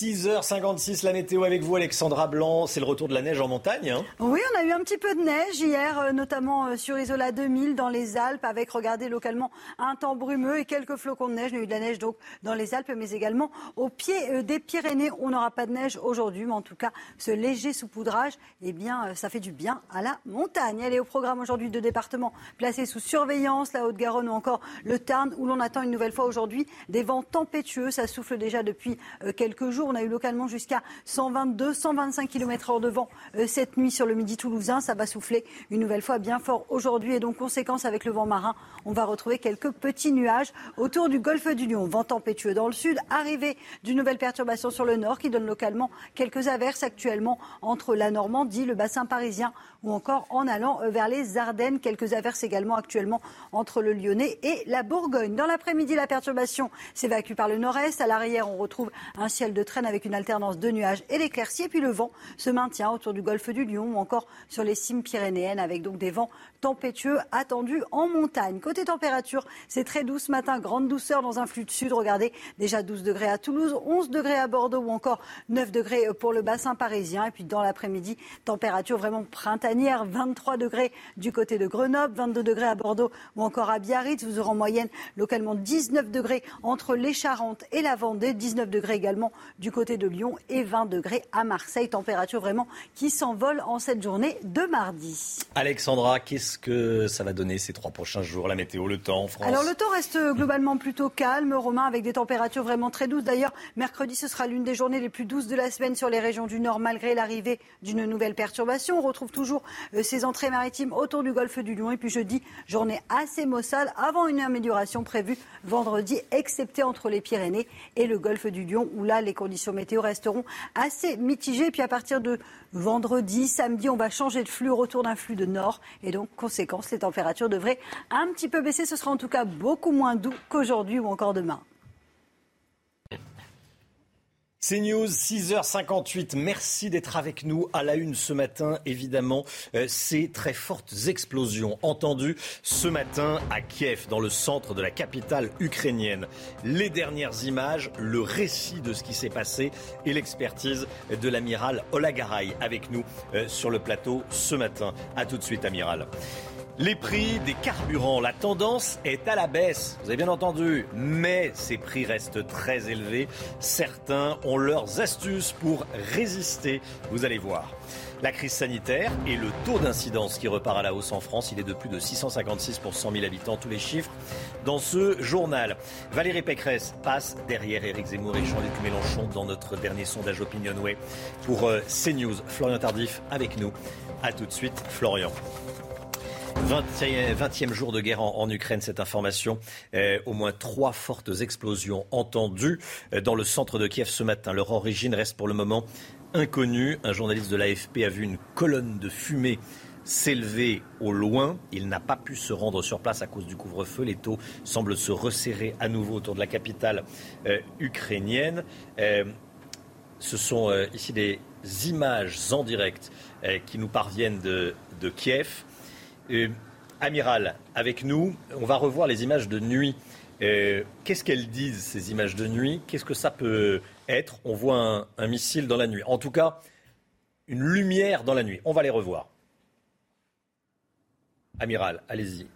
6h56, la météo avec vous, Alexandra Blanc. C'est le retour de la neige en montagne. Hein oui, on a eu un petit peu de neige hier, euh, notamment euh, sur Isola 2000 dans les Alpes, avec, regardez, localement un temps brumeux et quelques flocons de neige. On a eu de la neige donc dans les Alpes, mais également au pied euh, des Pyrénées. On n'aura pas de neige aujourd'hui, mais en tout cas, ce léger saupoudrage, eh bien, ça fait du bien à la montagne. Elle est au programme aujourd'hui de départements placés sous surveillance, la Haute-Garonne ou encore le Tarn, où l'on attend une nouvelle fois aujourd'hui des vents tempétueux. Ça souffle déjà depuis quelques jours. On a eu localement jusqu'à 122, 125 km h de vent euh, cette nuit sur le midi toulousain. Ça va souffler une nouvelle fois bien fort aujourd'hui. Et donc, conséquence avec le vent marin, on va retrouver quelques petits nuages autour du golfe du Lion. Vent tempétueux dans le sud, arrivée d'une nouvelle perturbation sur le nord qui donne localement quelques averses actuellement entre la Normandie, le bassin parisien ou encore en allant euh, vers les Ardennes. Quelques averses également actuellement entre le Lyonnais et la Bourgogne. Dans l'après-midi, la perturbation s'évacue par le nord-est. À l'arrière, on retrouve un ciel de avec une alternance de nuages et d'éclaircies. Et puis le vent se maintient autour du golfe du Lion ou encore sur les cimes pyrénéennes avec donc des vents tempétueux attendus en montagne. Côté température, c'est très doux ce matin, grande douceur dans un flux de sud. Regardez, déjà 12 degrés à Toulouse, 11 degrés à Bordeaux ou encore 9 degrés pour le bassin parisien. Et puis dans l'après-midi, température vraiment printanière, 23 degrés du côté de Grenoble, 22 degrés à Bordeaux ou encore à Biarritz. Vous aurez en moyenne localement 19 degrés entre les Charentes et la Vendée, 19 degrés également du côté de Lyon et 20 degrés à Marseille. Température vraiment qui s'envole en cette journée de mardi. Alexandra, qu'est-ce que ça va donner ces trois prochains jours, la météo, le temps en France Alors le temps reste globalement plutôt calme, Romain, avec des températures vraiment très douces. D'ailleurs, mercredi, ce sera l'une des journées les plus douces de la semaine sur les régions du Nord, malgré l'arrivée d'une nouvelle perturbation. On retrouve toujours euh, ces entrées maritimes autour du golfe du Lion. Et puis jeudi, journée assez maussade avant une amélioration prévue vendredi, excepté entre les Pyrénées et le golfe du Lion, où là, les conditions météo resteront assez mitigées. Puis à partir de vendredi, samedi, on va changer de flux, retour d'un flux de nord. Et donc, conséquence, les températures devraient un petit peu baisser. Ce sera en tout cas beaucoup moins doux qu'aujourd'hui ou encore demain. C'est News, 6h58. Merci d'être avec nous à la une ce matin. Évidemment, euh, ces très fortes explosions entendues ce matin à Kiev, dans le centre de la capitale ukrainienne. Les dernières images, le récit de ce qui s'est passé et l'expertise de l'amiral Olagaray avec nous euh, sur le plateau ce matin. A tout de suite, amiral. Les prix des carburants, la tendance est à la baisse, vous avez bien entendu, mais ces prix restent très élevés. Certains ont leurs astuces pour résister, vous allez voir. La crise sanitaire et le taux d'incidence qui repart à la hausse en France, il est de plus de 656 pour 100 000 habitants, tous les chiffres dans ce journal. Valérie Pécresse passe derrière Éric Zemmour et Jean-Luc Mélenchon dans notre dernier sondage Opinionway pour euh, CNews. Florian Tardif avec nous. A tout de suite, Florian. 20e, jour de guerre en, Ukraine, cette information. Euh, au moins trois fortes explosions entendues euh, dans le centre de Kiev ce matin. Leur origine reste pour le moment inconnue. Un journaliste de l'AFP a vu une colonne de fumée s'élever au loin. Il n'a pas pu se rendre sur place à cause du couvre-feu. Les taux semblent se resserrer à nouveau autour de la capitale euh, ukrainienne. ce sont ici des images en direct qui nous parviennent de, de Kiev. Euh, amiral, avec nous, on va revoir les images de nuit. Euh, qu'est-ce qu'elles disent, ces images de nuit? Qu'est-ce que ça peut être? On voit un, missile dans la nuit. En tout cas, une lumière dans la nuit. On va les revoir. Amiral, allez-y.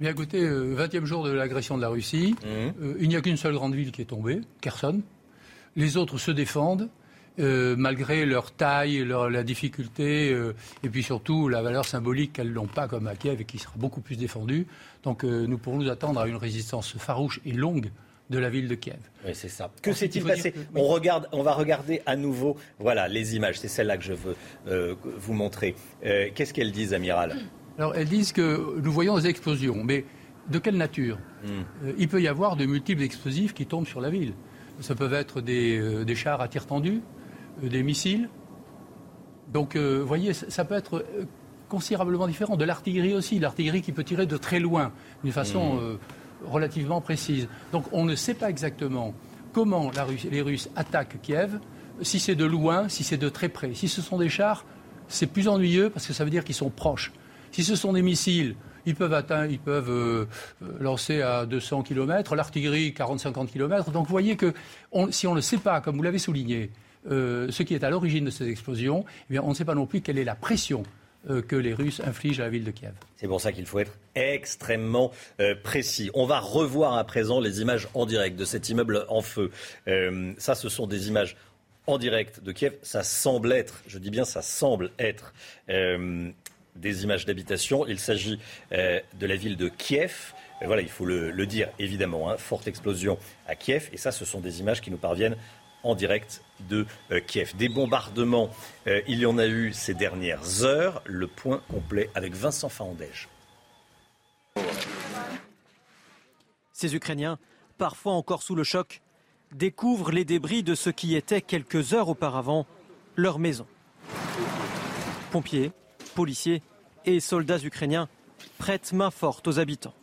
Bien écoutez, 20e euh, jour de l'agression de la Russie, mmh. il n'y a qu'une seule grande ville qui est tombée, Kherson. Les autres se défendent. Euh, malgré leur taille, leur, la difficulté, euh, et puis surtout la valeur symbolique qu'elles n'ont pas comme à Kiev et qui sera beaucoup plus défendue. Donc euh, nous pourrons nous attendre à une résistance farouche et longue de la ville de Kiev. Oui, c'est ça. Que s'est-il passé on, regarde, on va regarder à nouveau voilà, les images. C'est celle-là que je veux vous montrer. Qu'est-ce qu'elles disent, Amiral Alors, elles disent que nous voyons des explosions, mais de quelle nature hmm. Il peut y avoir de multiples explosifs qui tombent sur la ville. Ça peuvent être des, des chars à tir tendu, des missiles. Donc, euh, vous voyez, ça peut être euh, considérablement différent. De l'artillerie aussi, l'artillerie qui peut tirer de très loin, d'une façon mmh. relativement précise. Donc, on ne sait pas exactement comment les Russes attaquent Kiev, si c'est de loin, si c'est de très près. Si ce sont des chars, c'est plus ennuyeux parce que ça veut dire qu'ils sont proches. Si ce sont des missiles, ils peuvent, atteindre, ils peuvent lancer à 200 km, l'artillerie 40-50 km. Donc vous voyez que si on ne le sait pas, comme vous l'avez souligné, euh, ce qui est à l'origine de ces explosions, eh on ne sait pas non plus quelle est la pression euh, que les Russes infligent à la ville de Kiev. C'est pour ça qu'il faut être extrêmement euh, précis. On va revoir à présent les images en direct de cet immeuble en feu. ça, ce sont des images en direct de Kiev. Ça semble être, je dis bien ça semble être, des images d'habitation. Il s'agit de la ville de Kiev. voilà, il faut le, dire évidemment. Hein. forte explosion à Kiev. Et ça, ce sont des images qui nous parviennent en direct de euh, Kiev. Des bombardements, euh, il y en a eu ces dernières heures. Le point complet avec Vincent Faandège. Ces Ukrainiens, parfois encore sous le choc, découvrent les débris de ce qui était quelques heures auparavant leur maison. Pompiers, policiers et soldats ukrainiens prêtent main forte aux habitants.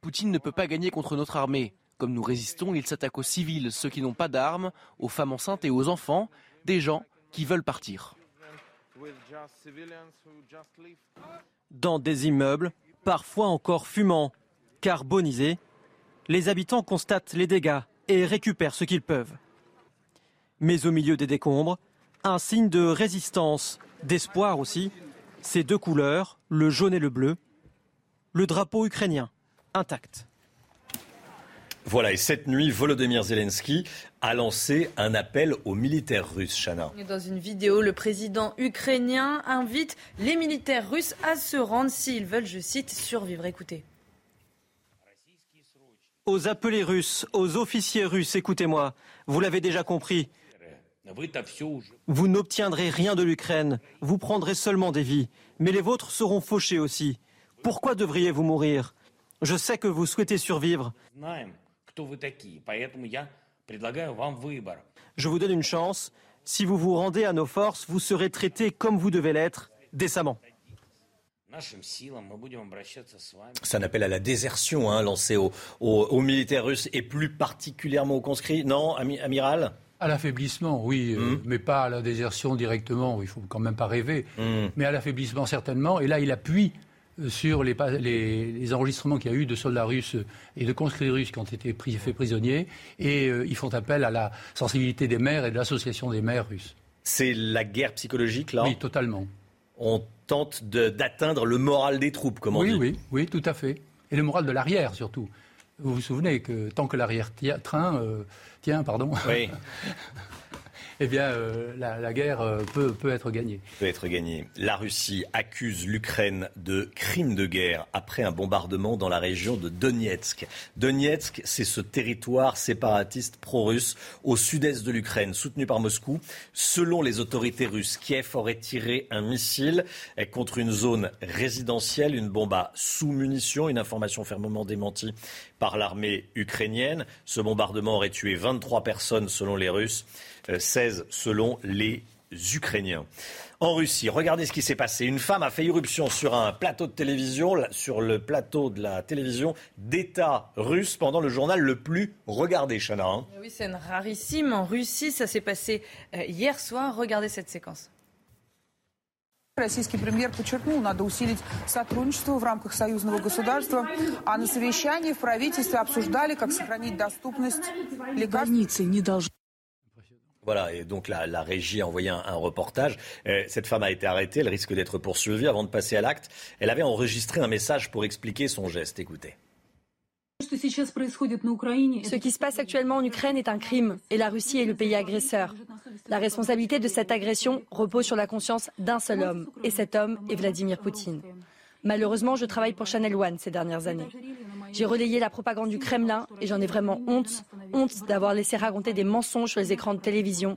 Poutine ne peut pas gagner contre notre armée. Comme nous résistons, il s'attaque aux civils, ceux qui n'ont pas d'armes, aux femmes enceintes et aux enfants, des gens qui veulent partir. Dans des immeubles, parfois encore fumants, carbonisés, les habitants constatent les dégâts et récupèrent ce qu'ils peuvent. Mais au milieu des décombres, un signe de résistance, d'espoir aussi, ces deux couleurs, le jaune et le bleu, le drapeau ukrainien intact. Voilà, et cette nuit, Volodymyr Zelensky a lancé un appel aux militaires russes, Chana. Dans une vidéo, le président ukrainien invite les militaires russes à se rendre s'ils veulent, je cite, survivre. Écoutez. Aux appelés russes, aux officiers russes, écoutez-moi, vous l'avez déjà compris. Vous n'obtiendrez rien de l'Ukraine, vous prendrez seulement des vies, mais les vôtres seront fauchés aussi. Pourquoi devriez-vous mourir? Je sais que vous souhaitez survivre. Je vous donne une chance. Si vous vous rendez à nos forces, vous serez traité comme vous devez l'être, décemment. C'est un appel à la désertion hein, lancé aux, militaires russes et plus particulièrement aux conscrits. Non, amiral? À l'affaiblissement, oui, euh, hmm. mais pas à la désertion directement. Il faut quand même pas rêver. Hmm. Mais à l'affaiblissement certainement. Et là, il appuie euh, sur les, les, enregistrements qu'il y a eu de soldats russes et de conscrits russes qui ont été pris, faits prisonniers. Et euh, ils font appel à la sensibilité des maires et de l'association des maires russes. C'est la guerre psychologique, là Oui, totalement. On tente d'atteindre le moral des troupes, comme on oui, dit. Oui, oui, tout à fait. Et le moral de l'arrière, surtout. Vous vous souvenez que tant que l'arrière-train tient, pardon, oui. *laughs* eh bien, euh, la, guerre euh, peut, peut, être gagnée. Peut être gagnée. La Russie accuse l'Ukraine de crimes de guerre après un bombardement dans la région de Donetsk. Donetsk, c'est ce territoire séparatiste pro-russe au sud-est de l'Ukraine, soutenu par Moscou. Selon les autorités russes, Kiev aurait tiré un missile contre une zone résidentielle, une bombe à sous-munitions, une information fermement démentie par l'armée ukrainienne. Ce bombardement aurait tué 23 personnes selon les Russes. 16 selon les Ukrainiens. En Russie, regardez ce qui s'est passé. Une femme a fait irruption sur un plateau de télévision, sur le plateau de la télévision d'État russe pendant le journal le plus regardé, Chana. Hein. Oui, c'est rarissime. En Russie, ça s'est passé euh, hier soir. Regardez cette séquence. Российский премьер подчеркнул, надо усилить сотрудничество в рамках союзного государства. А на совещании в правительстве обсуждали, как сохранить доступность лекарств. Больницы не должны voilà, et donc la, la régie a envoyé un, un reportage. Euh, cette femme a été arrêtée, elle risque d'être poursuivie. Avant de passer à l'acte, elle avait enregistré un message pour expliquer son geste. Écoutez. Ce qui se passe actuellement en Ukraine est un crime et la Russie est le pays agresseur. La responsabilité de cette agression repose sur la conscience d'un seul homme et cet homme est Vladimir Poutine. Malheureusement, je travaille pour Channel One ces dernières années. J'ai relayé la propagande du Kremlin et j'en ai vraiment honte. Honte d'avoir laissé raconter des mensonges sur les écrans de télévision.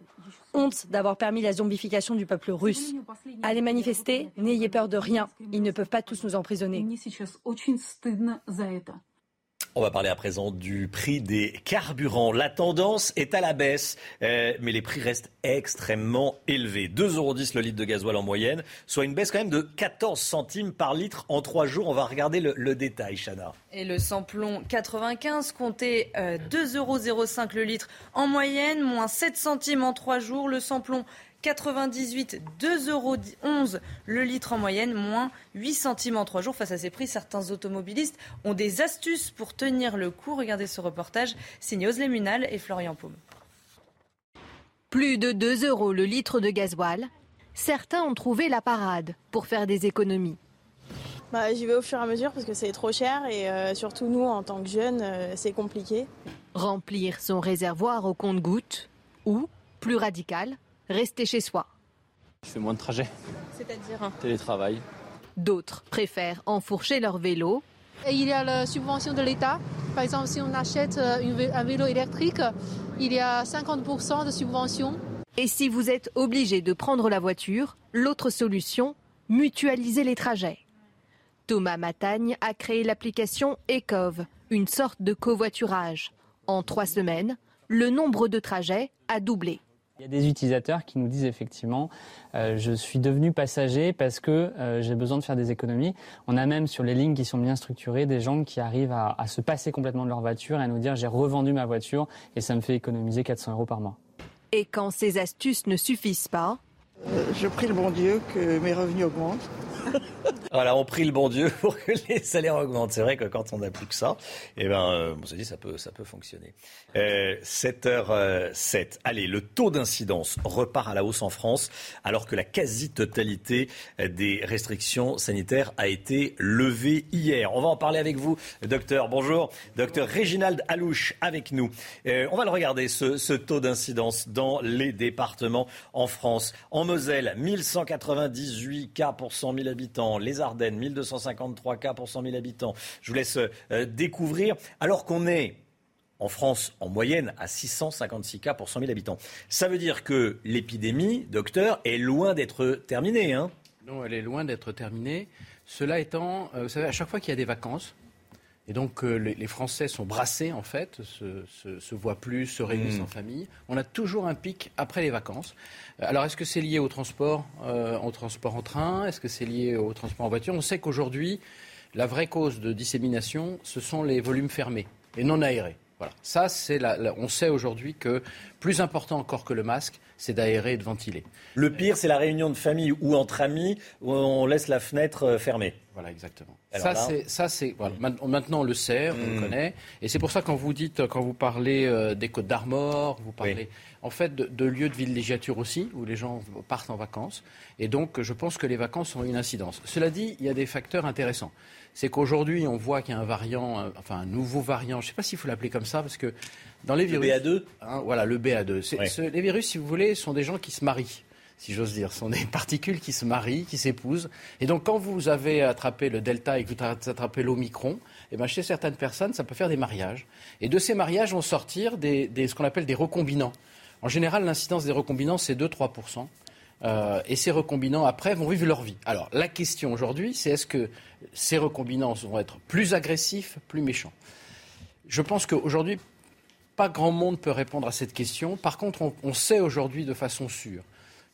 Honte d'avoir permis la zombification du peuple russe. Allez manifester, n'ayez peur de rien. Ils ne peuvent pas tous nous emprisonner. On va parler à présent du prix des carburants. La tendance est à la baisse, euh, mais les prix restent extrêmement élevés. 2,10 euros le litre de gasoil en moyenne, soit une baisse quand même de 14 centimes par litre en trois jours. On va regarder le, détail, Chana. Et le samplon 95 comptait euh, 2,05 euros le litre en moyenne, moins 7 centimes en trois jours. Le samplon 98, 2,11 euros le litre en moyenne, moins 8 centimes en 3 jours. Face à ces prix, certains automobilistes ont des astuces pour tenir le coup. Regardez ce reportage, signé Oslemunal et Florian Paume. Plus de 2 euros le litre de gasoil. Certains ont trouvé la parade pour faire des économies. Bah, J'y vais au fur et à mesure parce que c'est trop cher et euh, surtout nous, en tant que jeunes, euh, c'est compliqué. Remplir son réservoir au compte-gouttes ou, plus radical, rester chez soi. Je fais moins de trajets. C'est-à-dire Télétravail. D'autres préfèrent enfourcher leur vélo. il y a la subvention de l'État. Par exemple, si on achète euh, un vélo électrique, il y a 50% de subvention. Et si vous êtes obligé de prendre la voiture, l'autre solution, mutualiser les trajets. Thomas Matagne a créé l'application Ecov, une sorte de covoiturage. En trois semaines, le nombre de trajets a doublé. Il y a des utilisateurs qui nous disent effectivement euh, je suis devenu passager parce que euh, j'ai besoin de faire des économies. On a même sur les lignes qui sont bien structurées des gens qui arrivent à, à se passer complètement de leur voiture et à nous dire j'ai revendu ma voiture et ça me fait économiser 400 euros par mois. Et quand ces astuces ne suffisent pas euh, Je prie le bon Dieu que mes revenus augmentent. *laughs* voilà, on prie le bon Dieu pour que les salaires augmentent. C'est vrai que quand on n'a plus que ça, eh ben, euh, on se dit ça peut, ça peut fonctionner. Euh, 7h07. Allez, le taux d'incidence repart à la hausse en France, alors que la quasi-totalité des restrictions sanitaires a été levée hier. On va en parler avec vous, docteur. Bonjour, docteur Réginald Alouche, avec nous. Euh, on va le regarder, ce, ce taux d'incidence dans les départements en France. En Moselle, 1198 cas pour 100 000 habitants. Les Ardennes, 1253 cas pour 100 000 habitants. Je vous laisse euh, découvrir. Alors qu'on est en France, en moyenne, à 656 cas pour 100 000 habitants. Ça veut dire que l'épidémie, docteur, est loin d'être terminée. Hein non, elle est loin d'être terminée. Cela étant, euh, vous savez, à chaque fois qu'il y a des vacances, Et donc euh, les, Français sont brassés en fait, se, voient plus, se réunissent mmh. en famille. On a toujours un pic après les vacances. Euh, alors est-ce que c'est lié au transport, au transport en train? Est-ce que c'est lié au transport en voiture? On sait qu'aujourd'hui, la vraie cause de dissémination, ce sont les volumes fermés et non aérés. Voilà. Ça, c'est on sait aujourd'hui que plus important encore que le masque, c'est d'aérer et de ventiler. Le pire, c'est la réunion de famille ou entre amis où on laisse la fenêtre euh, fermée. Voilà, exactement. ça, c'est, ça, c'est, Maintenant, on le sait, on le hmm. connaît. Et c'est pour ça, quand vous dites, quand vous parlez euh, des Côtes d'Armor, vous parlez, en fait, de, lieux de villégiature aussi, où les gens partent en vacances. Et donc, je pense que les vacances ont une incidence. Cela dit, il y a des facteurs intéressants c'est qu'aujourd'hui, on voit qu'il y a un variant, euh, enfin un nouveau variant, je ne sais pas s'il faut l'appeler comme ça, parce que dans les virus. Le BA2 hein, Voilà, le BA2. les virus, si vous voulez, sont des gens qui se marient si j'ose dire. Ce sont des *laughs* particules qui se marient, qui s'épousent. Et donc, quand vous avez attrapé le delta et que vous attrapez l'omicron, eh ben, chez certaines personnes, ça peut faire des mariages. Et de ces mariages vont sortir des, ce qu'on appelle des recombinants. En général, l'incidence des recombinants, c'est 2-3%. Euh, et ces recombinants, après, vont vivre leur vie. Alors, la question aujourd'hui, c'est est-ce que ces recombinants vont être plus agressifs, plus méchants? Je pense qu'aujourd'hui, pas grand monde peut répondre à cette question. Par contre, on, sait aujourd'hui de façon sûre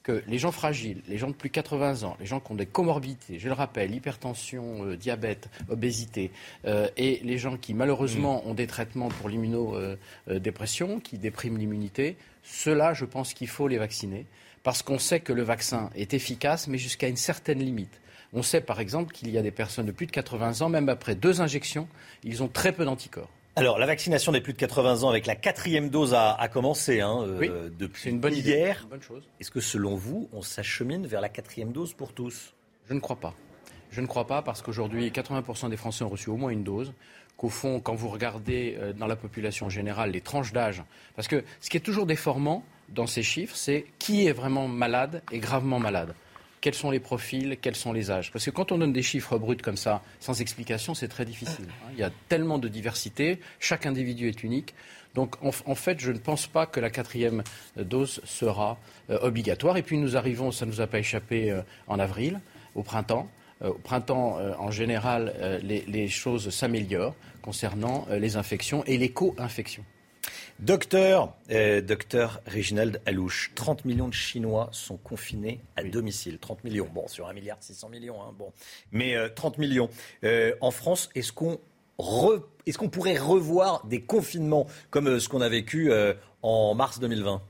que les gens fragiles, les gens de plus de 80 ans, les gens qui ont des comorbidités, je le rappelle, hypertension, euh, diabète, obésité, euh, et les gens qui malheureusement mmh. ont des traitements pour l'immunodépression, qui dépriment l'immunité, ceux-là, je pense qu'il faut les vacciner parce qu'on sait que le vaccin est efficace, mais jusqu'à une certaine limite. On sait par exemple qu'il y a des personnes de plus de 80 ans, même après deux injections, ils ont très peu d'anticorps. Alors, la vaccination des plus de 80 ans avec la quatrième dose a, commencé hein, euh, depuis une bonne hier. Est-ce que selon vous, on s'achemine vers la quatrième dose pour tous? Je ne crois pas. Je ne crois pas parce qu'aujourd'hui, 80% des Français ont reçu au moins une dose qu'au fond, quand vous regardez euh, dans la population générale les tranches d'âge, parce que ce qui est toujours déformant dans ces chiffres, c'est qui est vraiment malade et gravement malade. Quels sont les profils, quels sont les âges Parce que quand on donne des chiffres bruts comme ça, sans explication, c'est très difficile. Il y a tellement de diversité, chaque individu est unique. Donc en, fait, je ne pense pas que la quatrième dose sera euh, obligatoire. Et puis nous arrivons, ça ne nous a pas échappé euh, en avril, au printemps. Euh, au printemps, euh, en général, euh, les, choses s'améliorent concernant les infections et les co-infections. Docteur, docteur Réginald Alouche, 30 millions de Chinois sont confinés à domicile. 30 millions, bon, sur 1 milliard 600 millions, hein, bon. Mais 30 millions. en France, est-ce qu'on est-ce qu'on pourrait revoir des confinements comme ce qu'on a vécu en mars 2020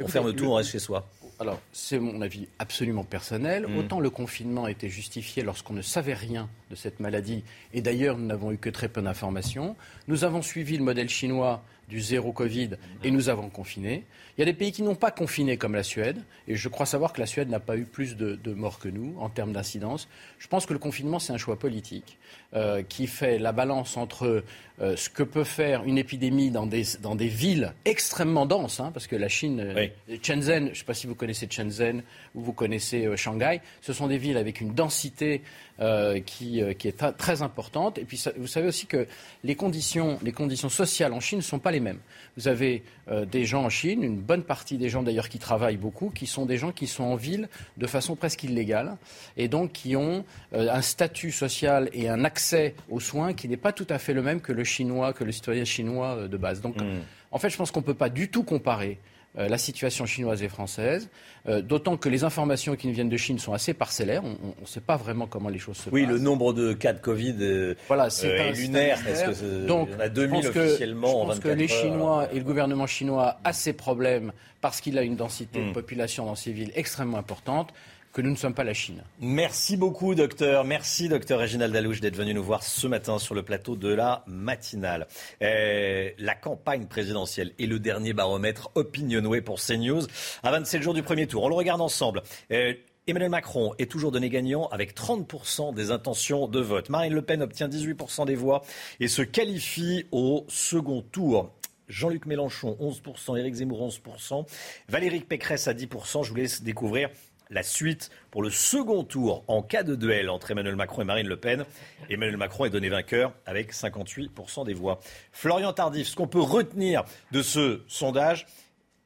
On ferme tout, on reste chez soi alors, c'est mon avis absolument personnel. Mm. Autant le confinement était justifié lorsqu'on ne savait rien de cette maladie, et d'ailleurs nous n'avons eu que très peu d'informations. Nous avons suivi le modèle chinois du zéro Covid et nous avons confiné. Il y a des pays qui n'ont pas confiné comme la Suède, et je crois savoir que la Suède n'a pas eu plus de, morts que nous en termes d'incidence. Je pense que le confinement, c'est un choix politique euh, qui fait la balance entre euh, ce que peut faire une épidémie dans des, dans des villes extrêmement denses, hein, parce que la Chine, euh, Shenzhen, je ne sais pas si vous connaissez Shenzhen ou vous connaissez Shanghai, ce sont des villes avec une densité qui, qui, est très importante. Et puis vous savez aussi que les conditions, les conditions sociales en Chine ne sont pas les mêmes. Vous avez des gens en Chine, une bonne partie des gens d'ailleurs qui travaillent beaucoup, qui sont des gens qui sont en ville de façon presque illégale et donc qui ont euh, un statut social et un accès aux soins qui n'est pas tout à fait le même que le chinois, que le citoyen chinois euh, de base. Donc, hmm. en fait, je pense qu'on ne peut pas du tout comparer euh, la situation chinoise et française, euh, d'autant que les informations qui nous viennent de Chine sont assez parcellaires. On ne sait pas vraiment comment les choses se oui, passent. Oui, le nombre de cas de Covid euh, voilà, est, lunaire. Donc, il y en a 2000 officiellement je pense que les Chinois et le gouvernement chinois a ces problèmes parce qu'il a une densité de hmm. population dans ces villes extrêmement importante que nous ne sommes pas la Chine. Merci beaucoup, docteur. Merci, docteur Réginald Dalouche, d'être venu nous voir ce matin sur le plateau de la matinale. Euh, la campagne présidentielle est le dernier baromètre Opinionway pour CNews à 27 jours du premier tour. On le regarde ensemble. Euh, Emmanuel Macron est toujours donné gagnant avec 30% des intentions de vote. Marine Le Pen obtient 18% des voix et se qualifie au second tour. Jean-Luc Mélenchon, 11%, Éric Zemmour, 11%, Valérie Pécresse à 10%. Je vous laisse découvrir la suite pour le second tour en cas de duel entre Emmanuel Macron et Marine Le Pen. Emmanuel Macron est donné vainqueur avec 58% des voix. Florian Tardif, ce qu'on peut retenir de ce sondage,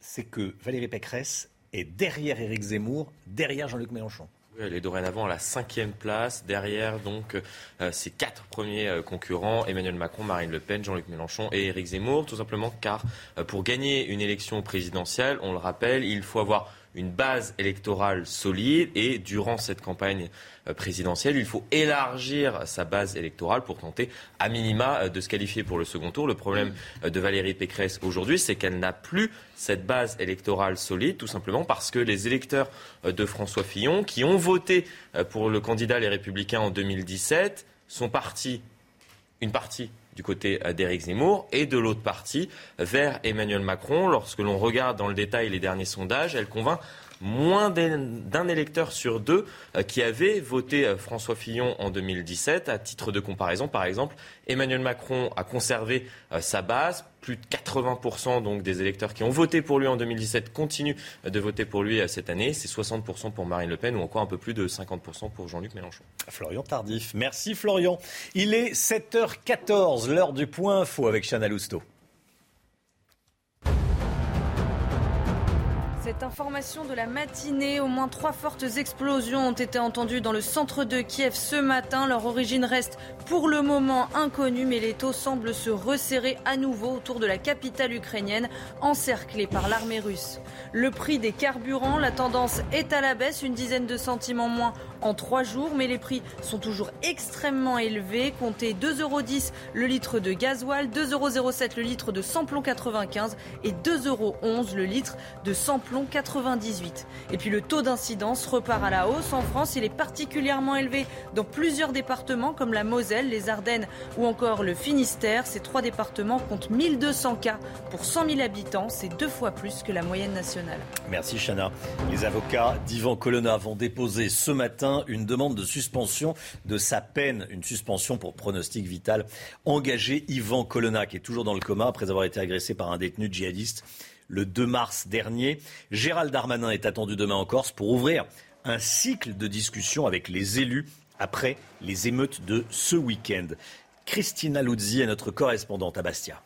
c'est que Valérie Pécresse est derrière Éric Zemmour, derrière Jean-Luc Mélenchon. elle est dorénavant à la cinquième place, derrière donc euh, ses quatre premiers euh, concurrents, Emmanuel Macron, Marine Le Pen, Jean-Luc Mélenchon et Éric Zemmour, tout simplement car euh, pour gagner une élection présidentielle, on le rappelle, il faut avoir une base électorale solide et durant cette campagne euh, présidentielle, il faut élargir sa base électorale pour tenter à minima euh, de se qualifier pour le second tour. Le problème euh, de Valérie Pécresse aujourd'hui, c'est qu'elle n'a plus cette base électorale solide, tout simplement parce que les électeurs de François Fillon, qui ont voté pour le candidat Les Républicains en 2017, sont partis, une partie du côté d'Éric Zemmour et de l'autre partie vers Emmanuel Macron. Lorsque l'on regarde dans le détail les derniers sondages, elle convainc moins d'un électeur sur deux euh, qui avait voté euh, François Fillon en 2017. À titre de comparaison, par exemple, Emmanuel Macron a conservé euh, sa base. Plus de 80% donc des électeurs qui ont voté pour lui en 2017 continuent de voter pour lui cette année. C'est 60% pour Marine Le Pen ou encore un peu plus de 50% pour Jean-Luc Mélenchon. Florian Tardif. Merci Florian. Il est 7h14, l'heure du point info avec Chana Lousteau. Cette information de la matinée, au moins trois fortes explosions ont été entendues dans le centre de Kiev ce matin. Leur origine reste pour le moment inconnue, mais les taux semblent se resserrer à nouveau autour de la capitale ukrainienne, encerclée par l'armée russe. Le prix des carburants, la tendance est à la baisse, une dizaine de centimes en moins en trois jours, mais les prix sont toujours extrêmement élevés. Comptez 2,10 euros le litre de gasoil, 2,07 euros le litre de samplon 95 et 2,11 euros le litre de samplon 98. Et puis le taux d'incidence repart à la hausse. En France, il est particulièrement élevé dans plusieurs départements comme la Moselle, les Ardennes ou encore le Finistère. Ces trois départements comptent 1200 cas pour 100 000 habitants. C'est deux fois plus que la moyenne nationale. Merci Chana. Les avocats d'Ivan Colonna vont déposer ce matin une demande de suspension de sa peine, une suspension pour pronostic vital. Engagé Yvan Colonna, qui est toujours dans le coma après avoir été agressé par un détenu djihadiste le 2 mars dernier. Gérald Darmanin est attendu demain en Corse pour ouvrir un cycle de discussion avec les élus après les émeutes de ce week-end. Christina Luzzi est notre correspondante à Bastia.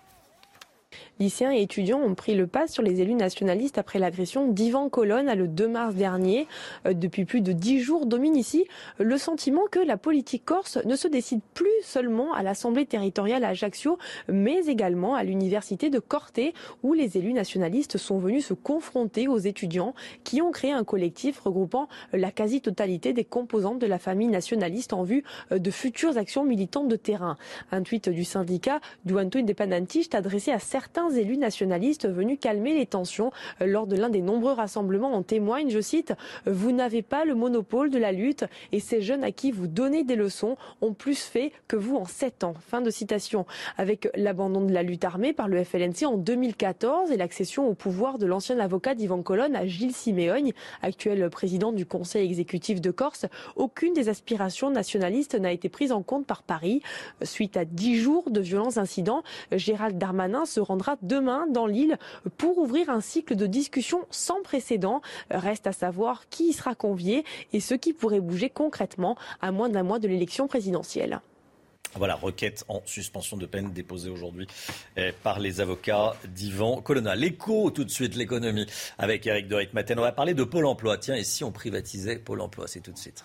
Lycéens et étudiants ont pris le pas sur les élus nationalistes après l'agression d'Ivan Colonne le 2 mars dernier. Euh, depuis plus de dix jours domine ici le sentiment que la politique corse ne se décide plus seulement à l'Assemblée territoriale à Ajaccio, mais également à l'université de Corte, où les élus nationalistes sont venus se confronter aux étudiants qui ont créé un collectif regroupant la quasi-totalité des composantes de la famille nationaliste en vue euh, de futures actions militantes de terrain. Un tweet du syndicat Duanto Independentiste adressé à certains élus nationalistes venus calmer les tensions euh, lors de l'un des nombreux rassemblements en témoigne, je cite, Vous n'avez pas le monopole de la lutte et ces jeunes à qui vous donnez des leçons ont plus fait que vous en sept ans. Fin de citation. Avec l'abandon de la lutte armée par le FLNC en 2014 et l'accession au pouvoir de l'ancien avocat d'Ivan Colonne à Gilles Siméogne, actuel président du Conseil exécutif de Corse, aucune des aspirations nationalistes n'a été prise en compte par Paris. Suite à dix jours de violents incidents, Gérald Darmanin se rendra demain dans l'île pour ouvrir un cycle de discussion sans précédent. Reste à savoir qui y sera convié et ce qui pourrait bouger concrètement à moins d'un mois de l'élection présidentielle. Voilà, requête en suspension de peine déposée aujourd'hui eh, par les avocats d'Ivan Colonna. L'écho, tout de suite, l'économie avec Eric de Maten. On va parler de Pôle emploi. Tiens, et si on privatisait Pôle emploi C'est tout de suite.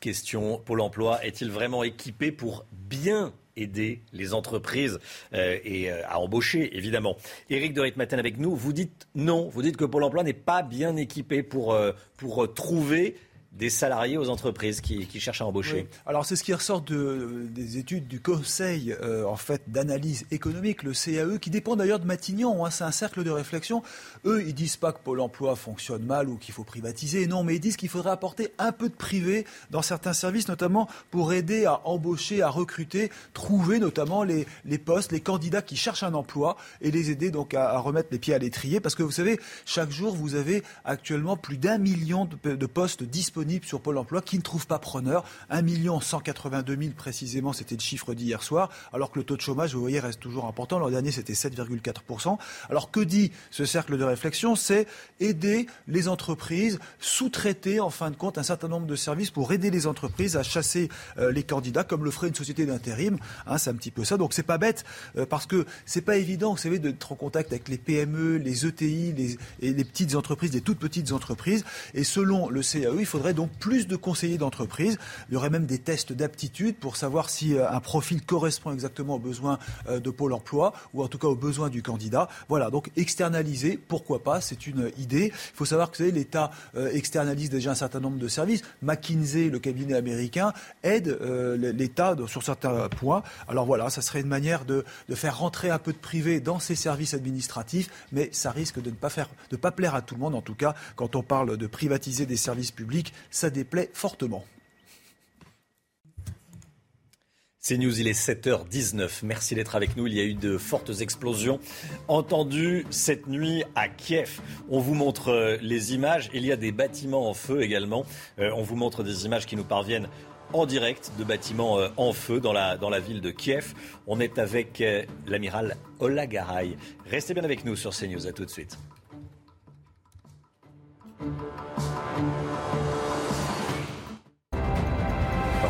Question, Pôle emploi est-il vraiment équipé pour bien aider les entreprises euh, et euh, à embaucher, évidemment. Éric de Ritmaten avec nous, vous dites non, vous dites que Pôle emploi n'est pas bien équipé pour, euh, pour trouver des salariés aux entreprises qui, cherchent à embaucher. Alors c'est ce qui ressort de, des études du Conseil euh, en fait d'analyse économique, le CAE, qui dépend d'ailleurs de Matignon. Hein, c'est un cercle de réflexion. Eux, ils disent pas que Pôle Emploi fonctionne mal ou qu'il faut privatiser. Non, mais ils disent qu'il faudrait apporter un peu de privé dans certains services, notamment pour aider à embaucher, à recruter, trouver notamment les, les postes, les candidats qui cherchent un emploi et les aider donc à, remettre les pieds à l'étrier. Parce que vous savez, chaque jour, vous avez actuellement plus d'un million de, de postes disponibles sur Pôle emploi qui ne trouvent pas preneur. 1 182 000 précisément, c'était le chiffre d'hier soir, alors que le taux de chômage, vous voyez, reste toujours important. L'an dernier, c'était 7,4%. Alors que dit ce cercle de réflexion? C'est aider les entreprises, sous-traiter en fin de compte un certain nombre de services pour aider les entreprises à chasser euh, les candidats, comme le ferait une société d'intérim. Hein, c'est un petit peu ça. Donc c'est pas bête, euh, parce que c'est pas évident, vous savez, d'être en contact avec les PME, les ETI et les petites entreprises, les toutes petites entreprises. Et selon le CAE, il faudrait donc plus de conseillers d'entreprise. Il y aurait même des tests d'aptitude pour savoir si euh, un profil correspond exactement aux besoins de Pôle emploi ou en tout cas aux besoins du candidat. Voilà, donc externaliser, pourquoi pas, c'est une idée. Il faut savoir que l'État externalise déjà un certain nombre de services. McKinsey, le cabinet américain, aide l'État sur certains points. Alors voilà, ça serait une manière de, faire rentrer un peu de privé dans ces services administratifs, mais ça risque de ne pas, faire, de pas plaire à tout le monde. En tout cas, quand on parle de privatiser des services publics, ça déplaît fortement. C'est News, il est 7h19. Merci d'être avec nous. Il y a eu de fortes explosions entendues cette nuit à Kiev. On vous montre euh, les images. Il y a des bâtiments en feu également. Euh, on vous montre des images qui nous parviennent en direct de bâtiments euh, en feu dans la, dans la ville de Kiev. On est avec l'amiral Olagaray. Restez bien avec nous sur CNews. À tout de suite.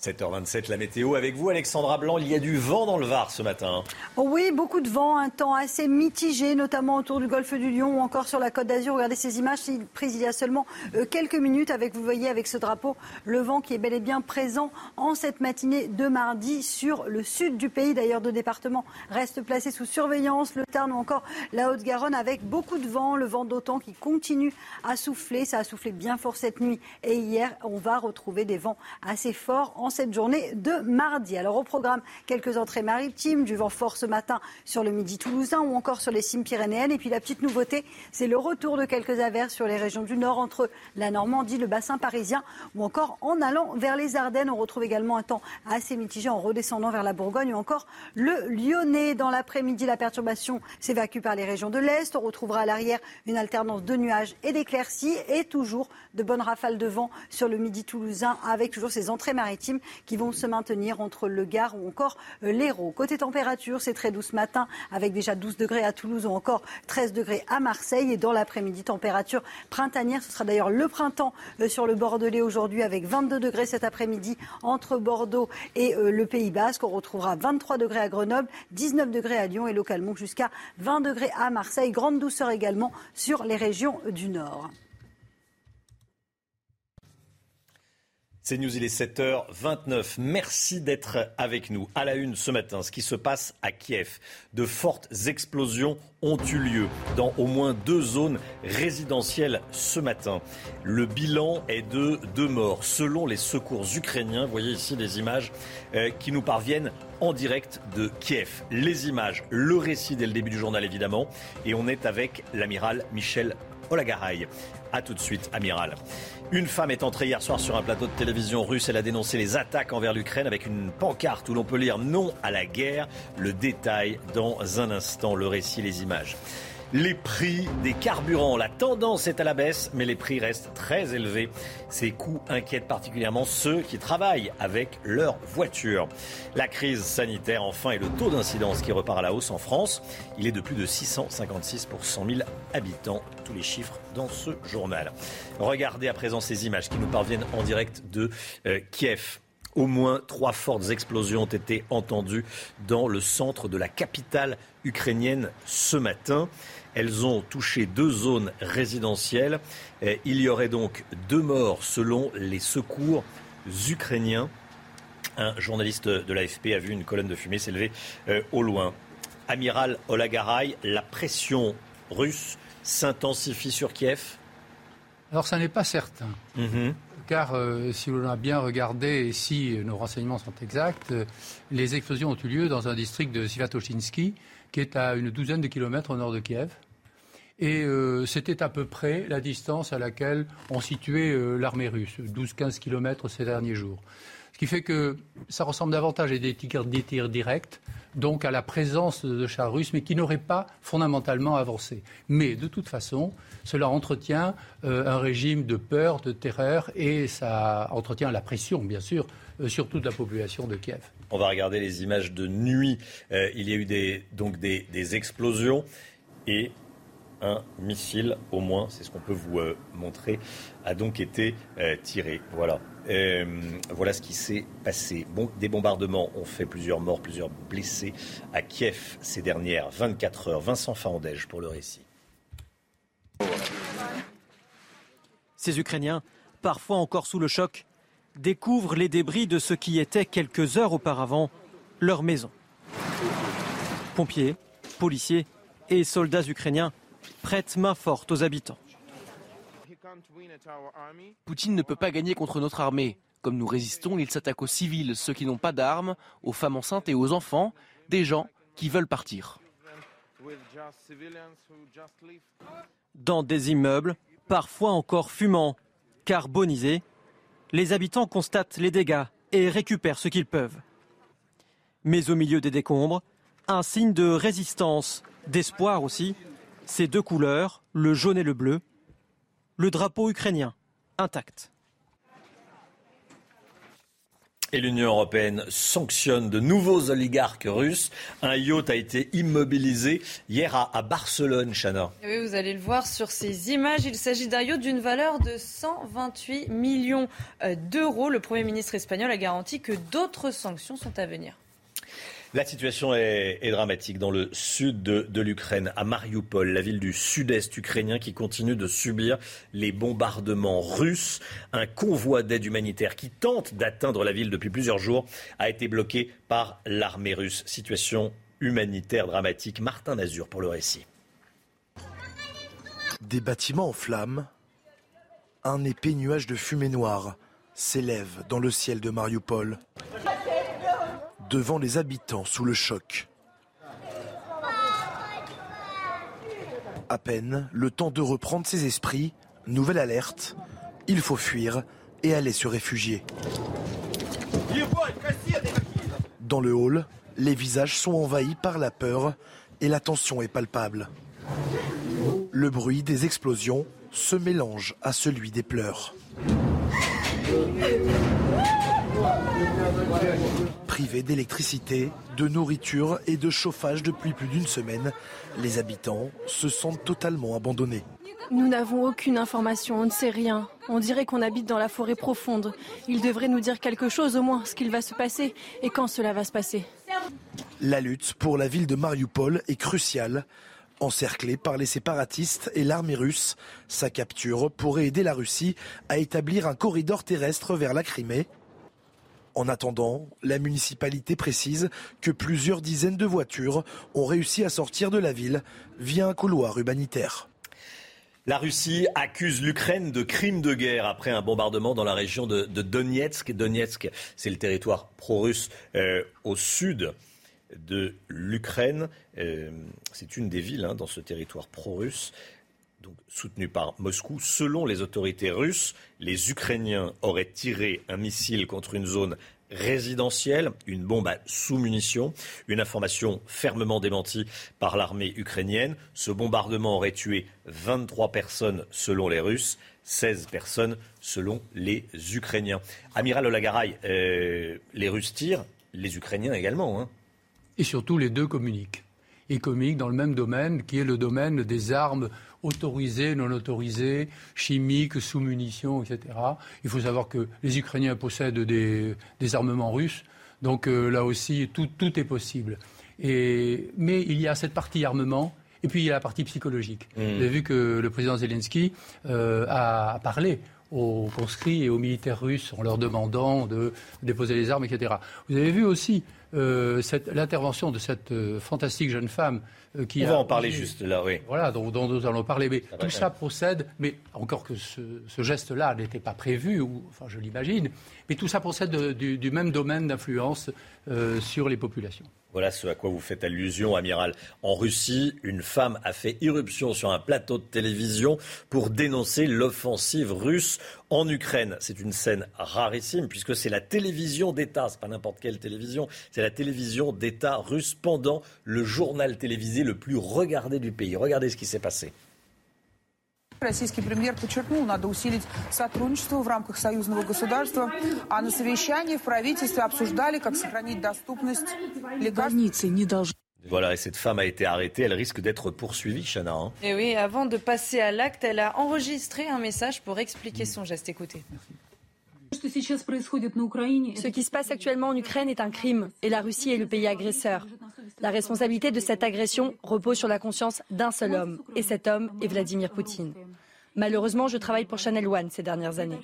7h27, la météo avec vous, Alexandra Blanc. Il y a du vent dans le Var ce matin. Oh oui, beaucoup de vent, un temps assez mitigé, notamment autour du golfe du Lion ou encore sur la côte d'Azur. Regardez ces images prises il y a seulement euh, quelques minutes. Avec, vous voyez, avec ce drapeau, le vent qui est bel et bien présent en cette matinée de mardi sur le sud du pays. D'ailleurs, deux départements restent placés sous surveillance, le Tarn ou encore la Haute-Garonne, avec beaucoup de vent. Le vent d'autant qui continue à souffler. Ça a soufflé bien fort cette nuit et hier. On va retrouver des vents assez forts cette journée de mardi. Alors au programme, quelques entrées maritimes, du vent fort ce matin sur le midi toulousain ou encore sur les cimes pyrénéennes. Et puis la petite nouveauté, c'est le retour de quelques averses sur les régions du nord entre la Normandie, le bassin parisien ou encore en allant vers les Ardennes. On retrouve également un temps assez mitigé en redescendant vers la Bourgogne ou encore le Lyonnais. Dans l'après-midi, la perturbation s'évacue par les régions de l'Est. On retrouvera à l'arrière une alternance de nuages et d'éclaircies et toujours de bonnes rafales de vent sur le midi toulousain avec toujours ces entrées maritimes qui vont se maintenir entre le Gard ou encore euh, l'Hérault. Côté température, c'est très doux ce matin avec déjà 12 degrés à Toulouse ou encore 13 degrés à Marseille. Et dans l'après-midi, température printanière. Ce sera d'ailleurs le printemps euh, sur le Bordelais aujourd'hui avec 22 degrés cet après-midi entre Bordeaux et euh, le Pays Basque. On retrouvera 23 degrés à Grenoble, 19 degrés à Lyon et localement jusqu'à 20 degrés à Marseille. Grande douceur également sur les régions du Nord. C'est News, il est 7h29. Merci d'être avec nous. À la une ce matin, ce qui se passe à Kiev. De fortes explosions ont eu lieu dans au moins deux zones résidentielles ce matin. Le bilan est de deux morts. Selon les secours ukrainiens, vous voyez ici des images euh, qui nous parviennent en direct de Kiev. Les images, le récit dès le début du journal évidemment. Et on est avec l'amiral Michel Olagaray. A tout de suite, amiral. Une femme est entrée hier soir sur un plateau de télévision russe. Elle a dénoncé les attaques envers l'Ukraine avec une pancarte où l'on peut lire non à la guerre. Le détail dans un instant, le récit, les images les prix des carburants. La tendance est à la baisse, mais les prix restent très élevés. Ces coûts inquiètent particulièrement ceux qui travaillent avec leur voiture. La crise sanitaire, enfin, et le taux d'incidence qui repart à la hausse en France. Il est de plus de 656 pour 100 000 habitants. Tous les chiffres dans ce journal. Regardez à présent ces images qui nous parviennent en direct de euh, Kiev. Au moins trois fortes explosions ont été entendues dans le centre de la capitale ukrainienne ce matin. Elles ont touché deux zones résidentielles. Il y aurait donc deux morts selon les secours ukrainiens. Un journaliste de l'AFP a vu une colonne de fumée s'élever euh, au loin. Amiral Olagaray, la pression russe s'intensifie sur Kiev? Alors ça n'est pas certain. Mhm. Car euh, si l'on a bien regardé et si nos renseignements sont exacts, euh, les explosions ont eu lieu dans un district de Sivatochinsky, qui est à une douzaine de kilomètres au nord de Kiev. Et euh, c'était à peu près la distance à laquelle on situait euh, l'armée russe, 12-15 kilomètres ces derniers jours. Ce qui fait que ça ressemble davantage à des tirs, directs donc à la présence de chars russes, mais qui n'auraient pas fondamentalement avancé. Mais de toute façon, cela entretient euh, un régime de peur, de terreur, et ça entretient la pression, bien sûr, euh, sur toute la population de Kiev. On va regarder les images de nuit. Il y a eu des, donc des, explosions et un missile, au moins, c'est ce qu'on peut vous montrer, a donc été tiré. Voilà. Euh, voilà ce qui s'est passé. Des bombardements ont fait plusieurs morts, plusieurs blessés à Kiev ces dernières 24 heures. Vincent Farandège pour le récit. Ces Ukrainiens, parfois encore sous le choc, découvrent les débris de ce qui était quelques heures auparavant leur maison. Pompiers, policiers et soldats ukrainiens prêtent main forte aux habitants. Poutine ne peut pas gagner contre notre armée. Comme nous résistons, il s'attaque aux civils, ceux qui n'ont pas d'armes, aux femmes enceintes et aux enfants, des gens qui veulent partir. Dans des immeubles, parfois encore fumants, carbonisés, les habitants constatent les dégâts et récupèrent ce qu'ils peuvent. Mais au milieu des décombres, un signe de résistance, d'espoir aussi, ces deux couleurs, le jaune et le bleu, le drapeau ukrainien intact. Et l'Union européenne sanctionne de nouveaux oligarques russes. Un yacht a été immobilisé hier à, Barcelone, Chana. Oui, vous allez le voir sur ces images. Il s'agit d'un yacht d'une valeur de 128 millions euh, d'euros. Le Premier ministre espagnol a garanti que d'autres sanctions sont à venir. La situation est, dramatique dans le sud de, l'Ukraine, à Mariupol, la ville du sud-est ukrainien qui continue de subir les bombardements russes. Un convoi d'aide humanitaire qui tente d'atteindre la ville depuis plusieurs jours a été bloqué par l'armée russe. Situation humanitaire dramatique. Martin Nazur pour le récit. Des bâtiments en flammes, un épais nuage de fumée noire s'élève dans le ciel de Mariupol devant les habitants sous le choc. À peine le temps de reprendre ses esprits, nouvelle alerte, il faut fuir et aller se réfugier. Dans le hall, les visages sont envahis par la peur et la tension est palpable. Le bruit des explosions se mélange à celui des pleurs. Privés d'électricité, de nourriture et de chauffage depuis plus d'une semaine, les habitants se sentent totalement abandonnés. Nous n'avons aucune information, on ne sait rien. On dirait qu'on habite dans la forêt profonde. Il devrait nous dire quelque chose au moins, ce qu'il va se passer et quand cela va se passer. La lutte pour la ville de Mariupol est cruciale. Encerclée par les séparatistes et l'armée russe, sa capture pourrait aider la Russie à établir un corridor terrestre vers la Crimée en attendant, la municipalité précise que plusieurs dizaines de voitures ont réussi à sortir de la ville via un couloir humanitaire. La Russie accuse l'Ukraine de crimes de guerre après un bombardement dans la région de, Donetsk. Donetsk, c'est le territoire pro-russe euh, au sud de l'Ukraine. Euh, c'est une des villes hein, dans ce territoire pro-russe donc soutenu par Moscou. Selon les autorités russes, les Ukrainiens auraient tiré un missile contre une zone résidentielle, une bombe à sous-munitions, une information fermement démentie par l'armée ukrainienne. Ce bombardement aurait tué 23 personnes selon les Russes, 16 personnes selon les Ukrainiens. Amiral Olagaray, euh, les Russes tirent, les Ukrainiens également. Hein. Et surtout, les deux communiquent. Ils communiquent dans le même domaine, qui est le domaine des armes autorisés, non autorisés, chimiques, sous munitions, etc. Il faut savoir que les Ukrainiens possèdent des, armements russes, donc euh, là aussi, tout, est possible. mais il y a cette partie armement. Et puis il y a la partie psychologique. Mmh. Vous avez vu que le président Zelensky euh, a parlé aux conscrits et aux militaires russes en leur demandant de déposer les armes, etc. Vous avez vu aussi l'intervention de cette fantastique jeune femme euh, On va en parler juste là, oui. Voilà, dont, nous allons parler. Mais tout ça procède, mais encore que ce, geste-là n'était pas prévu, ou, enfin je l'imagine, mais tout ça procède du, même domaine d'influence euh, sur les populations. Voilà ce à quoi vous faites allusion, amiral. En Russie, une femme a fait irruption sur un plateau de télévision pour dénoncer l'offensive russe en Ukraine. C'est une scène rarissime puisque c'est la télévision d'État, c'est pas n'importe quelle télévision, C'est la télévision d'État russe pendant le journal télévisé le plus regardé du pays. Regardez ce qui s'est passé. Российский премьер подчеркнул, надо усилить сотрудничество в рамках союзного государства. А на совещании в правительстве обсуждали, как сохранить доступность лекарств. не должны voilà, et cette femme a été arrêtée. Elle risque d'être poursuivie, Chana. Hein. Et oui, avant de passer à l'acte, elle a enregistré un message pour expliquer son geste. Écoutez. Ce qui se passe actuellement en Ukraine est un crime et la Russie est le pays agresseur. La responsabilité de cette agression repose sur la conscience d'un seul homme et cet homme est Vladimir Poutine. Malheureusement, je travaille pour Channel One ces dernières années.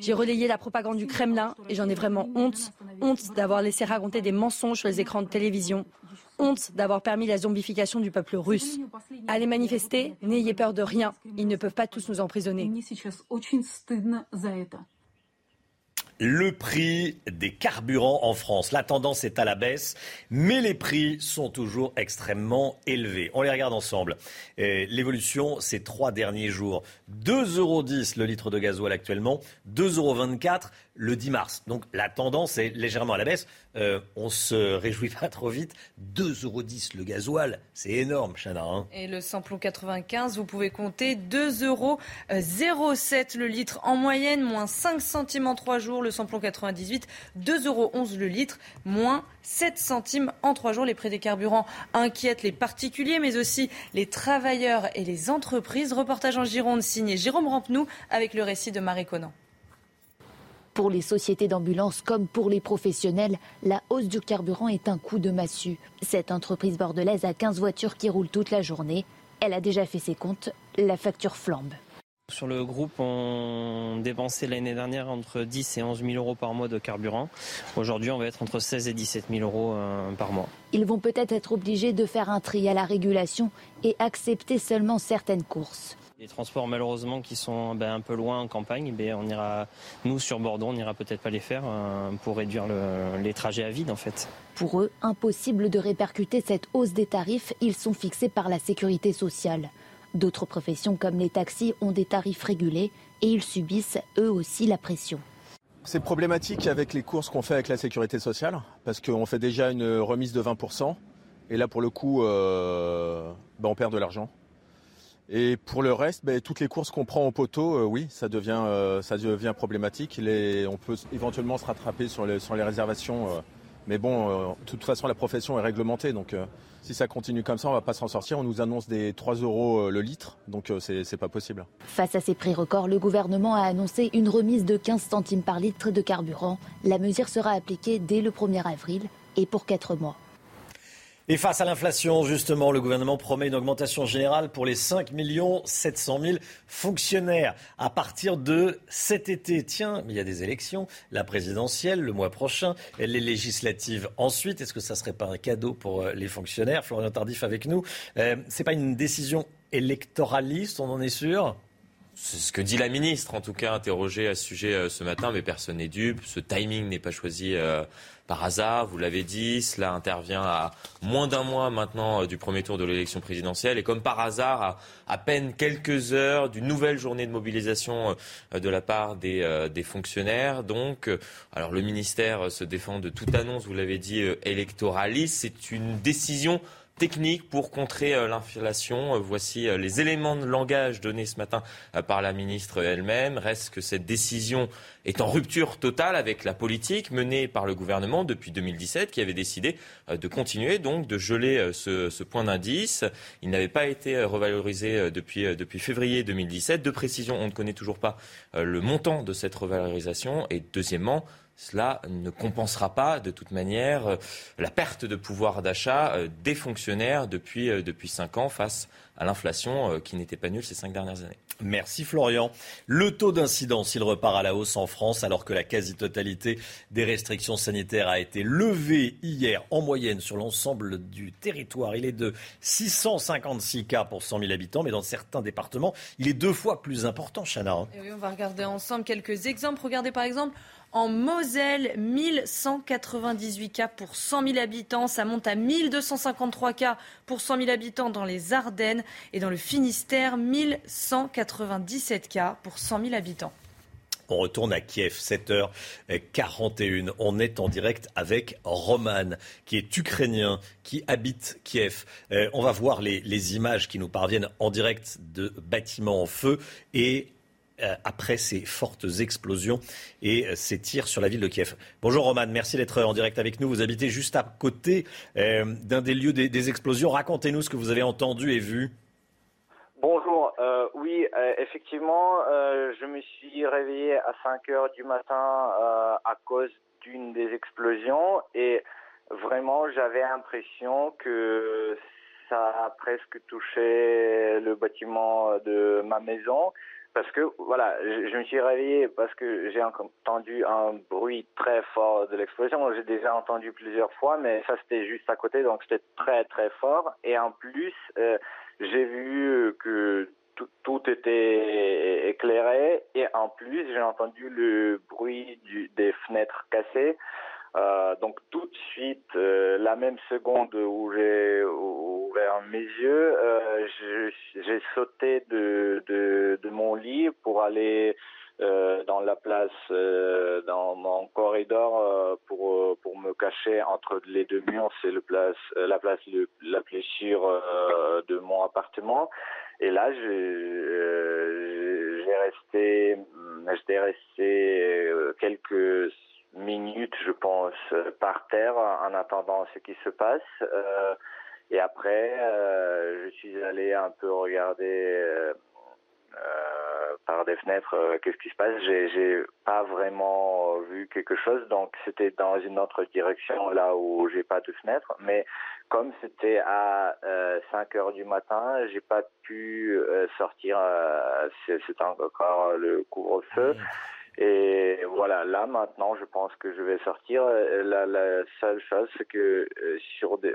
J'ai relayé la propagande du Kremlin et j'en ai vraiment honte. Honte d'avoir laissé raconter des mensonges sur les écrans de télévision. Honte d'avoir permis la zombification du peuple russe. Allez manifester, n'ayez peur de rien. Ils ne peuvent pas tous nous emprisonner le prix des carburants en France. La tendance est à la baisse, mais les prix sont toujours extrêmement élevés. On les regarde ensemble. L'évolution ces trois derniers jours. 2,10 euros le litre de gasoil actuellement, 2,24 euros le 10 mars. Donc la tendance est légèrement à la baisse. Euh, on se réjouit pas trop vite. 2,10 euros le gasoil, c'est énorme, Chana. Hein. Et le samplon 95, vous pouvez compter 2,07 euros le litre en moyenne, moins 5 centimes en 3 jours. Le samplon 98, 2,11 euros le litre, moins 7 centimes en 3 jours. Les prix des carburants inquiètent les particuliers, mais aussi les travailleurs et les entreprises. Reportage en Gironde signé Jérôme Rampenou avec le récit de Marie Conan. Pour les sociétés d'ambulance comme pour les professionnels, la hausse du carburant est un coup de massue. Cette entreprise bordelaise a 15 voitures qui roulent toute la journée. Elle a déjà fait ses comptes, la facture flambe. Sur le groupe, on dépensait l'année dernière entre 10 et 11 000 euros par mois de carburant. Aujourd'hui, on va être entre 16 et 17 000 euros euh, par mois. Ils vont peut-être être obligés de faire un tri à la régulation et accepter seulement certaines courses. Les transports malheureusement qui sont ben, un peu loin en campagne, ben, on ira, nous sur Bordeaux, on n'ira peut-être pas les faire euh, pour réduire les trajets à vide en fait. Pour eux, impossible de répercuter cette hausse des tarifs, ils sont fixés par la sécurité sociale. D'autres professions comme les taxis ont des tarifs régulés et ils subissent eux aussi la pression. C'est problématique avec les courses qu'on fait avec la sécurité sociale parce qu'on fait déjà une remise de 20% et là pour le coup euh, ben, on perd de l'argent. Et pour le reste, ben, toutes les courses qu'on prend au poteau, euh, oui, ça devient, euh, problématique. on peut éventuellement se rattraper sur les, réservations. Euh. mais bon, de toute façon, la profession est réglementée. Donc, si ça continue comme ça, on ne va pas s'en sortir. On nous annonce des 3 euros le litre. Donc, c'est pas possible. Face à ces prix records, le gouvernement a annoncé une remise de 15 centimes par litre de carburant. La mesure sera appliquée dès le 1er avril et pour 4 mois. Et face à l'inflation, justement, le gouvernement promet une augmentation générale pour les 5 700 000 fonctionnaires à partir de cet été. Tiens, il y a des élections, la présidentielle le mois prochain, les législatives ensuite. Est-ce que ça ne serait pas un cadeau pour euh, les fonctionnaires? Florian Tardif avec nous. Euh, Ce n'est pas une décision électoraliste, on en est sûr? C'est ce que dit la ministre, en tout cas, interrogée à ce sujet euh, ce matin, mais personne n'est dupe. Ce timing n'est pas choisi par hasard, vous l'avez dit, cela intervient à moins d'un mois maintenant euh, du premier tour de l'élection présidentielle et comme par hasard, à à peine quelques heures d'une nouvelle journée de mobilisation euh, de la part des, euh, des fonctionnaires. Donc, alors le ministère se défend de toute annonce, vous l'avez dit, électoraliste. C'est une décision technique pour contrer euh, l'inflation. Euh, voici euh, les éléments de langage donnés ce matin par la ministre elle-même. Reste que cette décision est en rupture totale avec la politique menée par le gouvernement depuis 2017 qui avait décidé de continuer donc de geler ce, ce point d'indice. Il n'avait pas été revalorisé depuis, depuis février 2017. De précision, on ne connaît toujours pas le montant de cette revalorisation. Et deuxièmement, cela ne compensera pas de toute manière euh, la perte de pouvoir d'achat euh, des fonctionnaires depuis, euh, depuis 5 ans face à l'inflation qui n'était pas nulle ces cinq dernières années. Merci Florian. Le taux d'incidence, il repart à la hausse en France alors que la quasi-totalité des restrictions sanitaires a été levée hier en moyenne sur l'ensemble du territoire. Il est de 656 cas pour 100 000 habitants, mais dans certains départements, il est deux fois plus important, Chana. Hein. oui, on va regarder ensemble quelques exemples. Regardez par exemple en Moselle, 1198 cas pour 100 000 habitants. Ça monte à 1253 cas pour 100 000 habitants dans les Ardennes. Et dans le Finistère, 1197 cas pour 100 000 habitants. On retourne à Kiev, 7h41. On est en direct avec Roman, qui est ukrainien, qui habite Kiev. Euh, on va voir les, images qui nous parviennent en direct de bâtiments en feu et après ces fortes explosions et euh, ces tirs sur la ville de Kiev. Bonjour Roman, merci d'être en direct avec nous. Vous habitez juste à côté d'un des lieux des, explosions. Racontez-nous ce que vous avez entendu et vu. Bonjour. Euh, oui, euh, effectivement, euh, je me suis réveillé à 5 heures du matin euh, à cause d'une des explosions et vraiment j'avais l'impression que ça a presque touché le bâtiment de ma maison parce que voilà, je, je me suis réveillé parce que j'ai entendu un bruit très fort de l'explosion. J'ai déjà entendu plusieurs fois, mais ça c'était juste à côté, donc c'était très très fort. Et en plus, euh, j'ai vu que tout, tout, était éclairé et en plus j'ai entendu le bruit du, des fenêtres cassées. Euh, donc tout de suite, euh, la même seconde où j'ai ouvert mes yeux, euh, j'ai sauté de, de, de, mon lit pour aller euh, dans la place, euh, dans mon corridor pour pour me cacher entre les deux murs. C'est le place, la place le, la plus sûre de mon appartement. Et là, j'ai resté, j'étais resté quelques minutes, je pense, par terre en attendant ce qui se passe. Euh, et après, euh, je suis allé un peu regarder euh, par des fenêtres qu'est-ce qui se passe. J'ai pas vraiment vu quelque chose, donc c'était dans une autre direction, là où j'ai pas de fenêtre. Mais comme c'était à 5 heures du matin, j'ai pas pu sortir. c'était encore le couvre-feu. Et voilà, là maintenant, je pense que je vais sortir. La, la seule chose, c'est que sur des,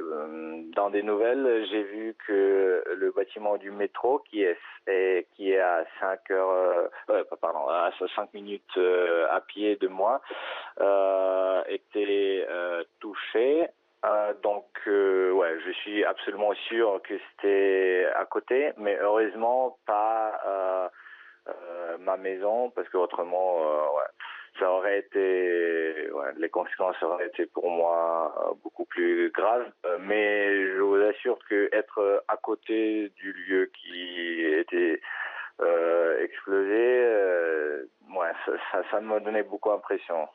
dans des nouvelles, j'ai vu que le bâtiment du métro, qui est, qui est à 5 heures, euh, pardon, à 5 minutes à pied de moi, euh, était touché. Euh, donc, euh, ouais, je suis absolument sûr que c'était à côté, mais heureusement pas euh, euh, ma maison parce que autrement, ouais, ça aurait été, les conséquences auraient été pour moi beaucoup plus graves. mais je vous assure que être à côté du lieu qui était explosé, ouais, ça, ça, ça me donnait beaucoup d'impression.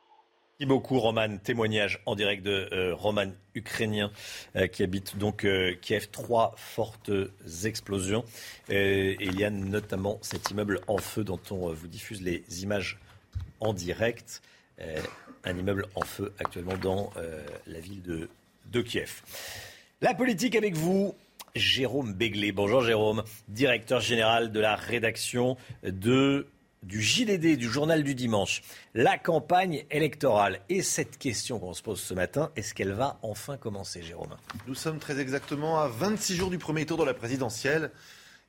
Merci beaucoup, Roman. Témoignage en direct de euh, Roman, ukrainien, euh, qui habite donc euh, Kiev. Trois fortes explosions. Il y a notamment cet immeuble en feu dont on vous diffuse les images en direct. un immeuble en feu actuellement dans la ville de, de Kiev. La politique avec vous, Jérôme Béglé. Bonjour Jérôme, directeur général de la rédaction de du JDD, du journal du dimanche, la campagne électorale. Et cette question qu'on se pose ce matin, est-ce qu'elle va enfin commencer, Jérôme? Nous sommes très exactement à 26 jours du premier tour de la présidentielle.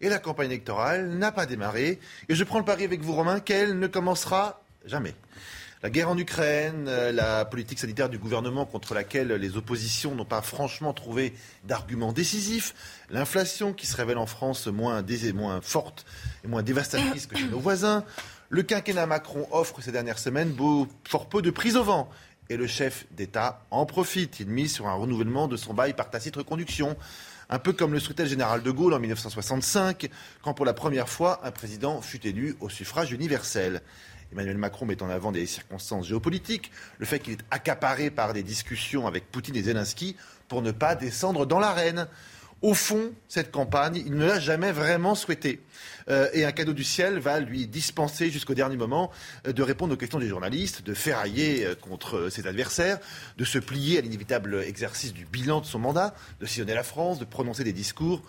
Et la campagne électorale n'a pas démarré. Et je prends le pari avec vous, Romain, qu'elle ne commencera jamais. La guerre en Ukraine, euh, la politique sanitaire du gouvernement contre laquelle les oppositions n'ont pas franchement trouvé d'arguments décisifs, l'inflation qui se révèle en France moins, moins forte et moins dévastatrice que chez nos voisins, le quinquennat Macron offre ces dernières semaines fort peu de prise au vent. Et le chef d'État en profite. Il mise sur un renouvellement de son bail par tacite reconduction. Un peu comme le souhaitait le général de Gaulle en 1965, quand pour la première fois un président fut élu au suffrage universel. Emmanuel Macron met en avant des circonstances géopolitiques, le fait qu'il est accaparé par des discussions avec Poutine et Zelensky pour ne pas descendre dans l'arène. Au fond, cette campagne, il ne l'a jamais vraiment souhaité. Euh, et un cadeau du ciel va lui dispenser jusqu'au dernier moment euh, de répondre aux questions des journalistes, de ferrailler euh, contre ses adversaires, de se plier à l'inévitable exercice du bilan de son mandat, de sillonner la France, de prononcer des discours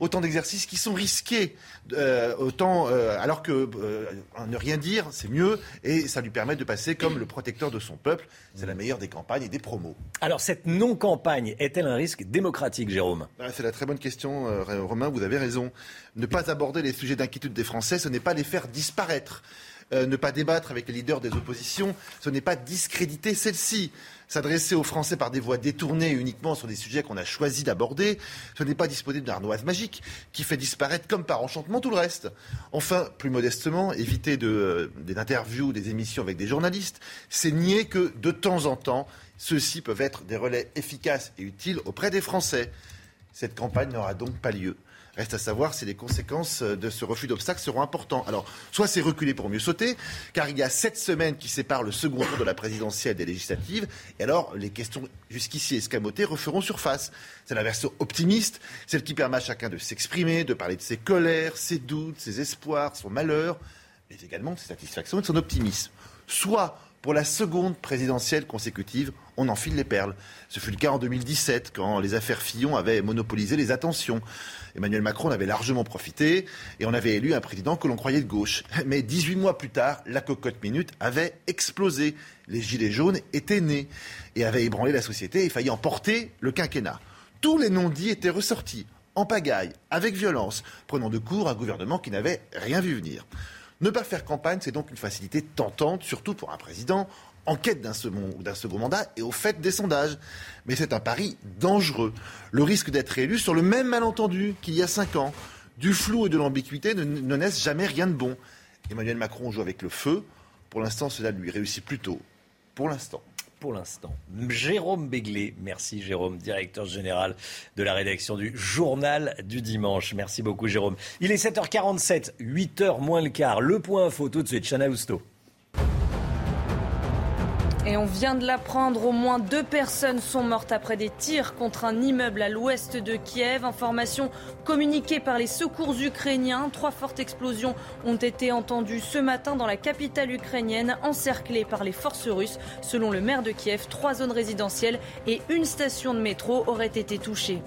autant d'exercices qui sont risqués, euh, autant, euh, alors que euh, ne rien dire, c'est mieux, et ça lui permet de passer comme le protecteur de son peuple. C'est la meilleure des campagnes et des promos. Alors cette non-campagne est-elle un risque démocratique, Jérôme? Ah, C'est la très bonne question, Romain, vous avez raison. Ne pas aborder les sujets d'inquiétude des Français, ce n'est pas les faire disparaître. Euh, ne pas débattre avec les leaders des oppositions, ce n'est pas discréditer celle-ci. S'adresser aux Français par des voies détournées uniquement sur des sujets qu'on a choisi d'aborder, ce n'est pas disposer d'une ardoise magique qui fait disparaître comme par enchantement tout le reste. Enfin, plus modestement, éviter de, des interviews, des émissions avec des journalistes, c'est nier que de temps en temps, ceux-ci peuvent être des relais efficaces et utiles auprès des Français. Cette campagne n'aura donc pas lieu. Reste à savoir si les conséquences de ce refus d'obstacle seront importantes. Alors, soit c'est reculer pour mieux sauter, car il y a sept semaines qui séparent le second tour de la présidentielle des législatives, et alors les questions jusqu'ici escamotées referont surface. C'est la version optimiste, celle qui permet à chacun de s'exprimer, de parler de ses colères, ses doutes, ses espoirs, son malheur, mais également de ses satisfactions et de son optimisme. Soit pour la seconde présidentielle consécutive, on enfile les perles. Ce fut le cas en 2017, quand les affaires Fillon avaient monopolisé les attentions. Emmanuel Macron avait largement profité et on avait élu un président que l'on croyait de gauche. Mais 18 mois plus tard, la cocotte minute avait explosé. Les gilets jaunes étaient nés et avaient ébranlé la société et failli emporter le quinquennat. Tous les non-dits étaient ressortis, en pagaille, avec violence, prenant de court un gouvernement qui n'avait rien vu venir. Ne pas faire campagne, c'est donc une facilité tentante, surtout pour un président en quête d'un second, mandat et au fait des sondages. Mais c'est un pari dangereux. Le risque d'être élu sur le même malentendu qu'il y a cinq ans. Du flou et de l'ambiguïté ne, ne naissent jamais rien de bon. Emmanuel Macron joue avec le feu. Pour l'instant, cela lui réussit plutôt. Pour l'instant pour l'instant. Jérôme Béglé, merci Jérôme, directeur général de la rédaction du Journal du Dimanche. Merci beaucoup Jérôme. Il est 7h47, 8h moins le quart. Le point info tout de suite, Chana Housteau. Et on vient de l'apprendre, au moins deux personnes sont mortes après des tirs contre un immeuble à l'ouest de Kiev. Information communiquée par les secours ukrainiens. Trois fortes explosions ont été entendues ce matin dans la capitale ukrainienne, encerclée par les forces russes. Selon le maire de Kiev, trois zones résidentielles et une station de métro auraient été touchées.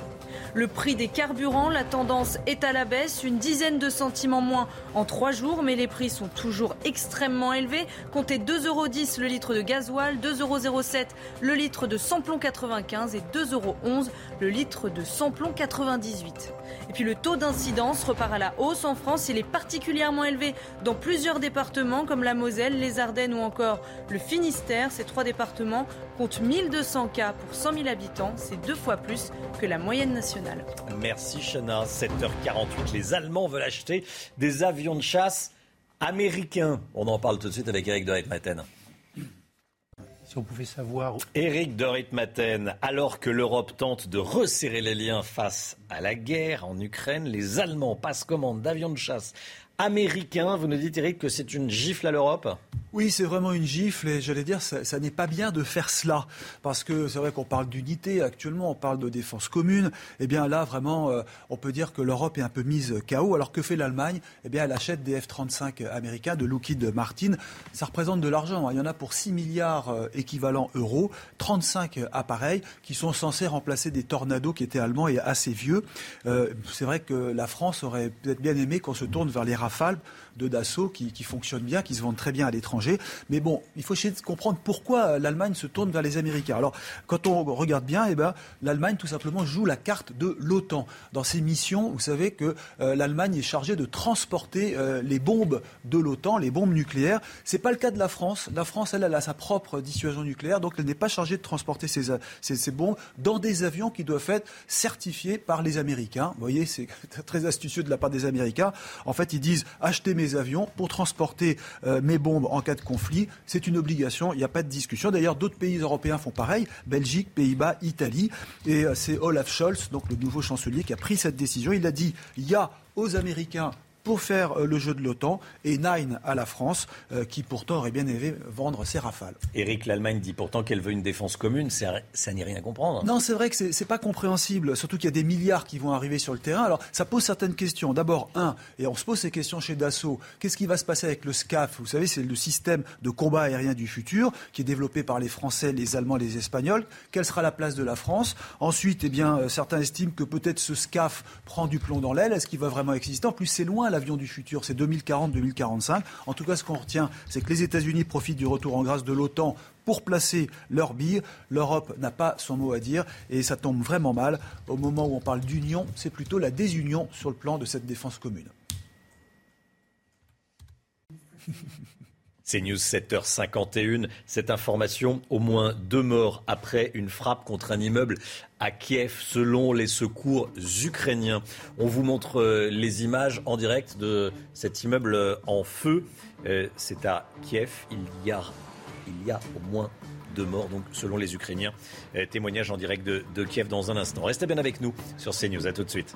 Le prix des carburants, la tendance est à la baisse, une dizaine de centimes en moins en trois jours, mais les prix sont toujours extrêmement élevés. Comptez 2,10 euros le litre de gasoil, 2,07 euros le litre de samplon 95 et 2,11 euros le litre de samplon 98. Et puis le taux d'incidence repart à la hausse en France. Il est particulièrement élevé dans plusieurs départements comme la Moselle, les Ardennes ou encore le Finistère. Ces trois départements comptent 1200 cas pour 100 000 habitants. C'est deux fois plus que la moyenne nationale. Merci Chana. 7h48. Les Allemands veulent acheter des avions de chasse américains. On en parle tout de suite avec Eric de Maten. Si. Éric de Ritmaten, alors que l'Europe tente de resserrer les liens face à la guerre en Ukraine, les Allemands passent commande d'avions de chasse américain. Vous nous dites, Eric, que c'est une gifle à l'Europe Oui, c'est vraiment une gifle et j'allais dire, ça, n'est pas bien de faire cela. Parce que c'est vrai qu'on parle d'unité actuellement, on parle de défense commune. Eh bien là, vraiment, euh, on peut dire que l'Europe est un peu mise KO. Alors que fait l'Allemagne? Eh bien, elle achète des F-35 américains de Lockheed Martin. Ça représente de l'argent. Hein. Il y en a pour 6 milliards euh, équivalents euros, 35 appareils qui sont censés remplacer des tornados qui étaient allemands et assez vieux. Euh, c'est vrai que la France aurait peut-être bien aimé qu'on se tourne vers les Rafale de Dassault qui, fonctionnent bien, qui se vendent très bien à l'étranger. Mais bon, il faut essayer de comprendre pourquoi l'Allemagne se tourne vers les Américains. Alors, quand on regarde bien, eh ben, l'Allemagne, tout simplement, joue la carte de l'OTAN. Dans ses missions, vous savez que euh, l'Allemagne est chargée de transporter euh, les bombes de l'OTAN, les bombes nucléaires. C'est pas le cas de la France. La France, elle, elle a sa propre dissuasion nucléaire, donc elle n'est pas chargée de transporter ces, ces, ces, bombes dans des avions qui doivent être certifiés par les Américains. Vous voyez, c'est *laughs* très astucieux de la part des Américains. En fait, ils disent achetez mes avions pour transporter euh, mes bombes en cas de conflit. C'est une obligation, il n'y a pas de discussion. D'ailleurs, d'autres pays européens font pareil, Belgique, Pays-Bas, Italie. Et euh, c'est Olaf Scholz, donc le nouveau chancelier, qui a pris cette décision. Il a dit il y a aux Américains pour faire euh, le jeu de l'OTAN et Nine à la France, euh, qui pourtant aurait bien aimé vendre ses rafales. Éric, l'Allemagne dit pourtant qu'elle veut une défense commune, ça, ça n'est rien à comprendre. Non, c'est vrai que c'est pas compréhensible, surtout qu'il y a des milliards qui vont arriver sur le terrain. Alors, ça pose certaines questions. D'abord, un, et on se pose ces questions chez Dassault, qu'est-ce qui va se passer avec le SCAF? Vous savez, c'est le système de combat aérien du futur qui est développé par les Français, les Allemands, les Espagnols. Quelle sera la place de la France? Ensuite, eh bien, euh, certains estiment que peut-être ce SCAF prend du plomb dans l'aile. Est-ce qu'il va vraiment exister? En plus, c'est loin l'avion du futur, c'est 2040-2045. En tout cas, ce qu'on retient, c'est que les États-Unis profitent du retour en grâce de l'OTAN pour placer leur bille. L'Europe n'a pas son mot à dire et ça tombe vraiment mal. Au moment où on parle d'union, c'est plutôt la désunion sur le plan de cette défense commune. *laughs* C'est News 7h51. Cette information, au moins deux morts après une frappe contre un immeuble à Kiev, selon les secours ukrainiens. On vous montre euh, les images en direct de cet immeuble euh, en feu. Euh, c'est à Kiev. Il y a, au moins deux morts, donc selon les Ukrainiens. Témoignage en direct de, de Kiev dans un instant. Restez bien avec nous sur CNews. À tout de suite.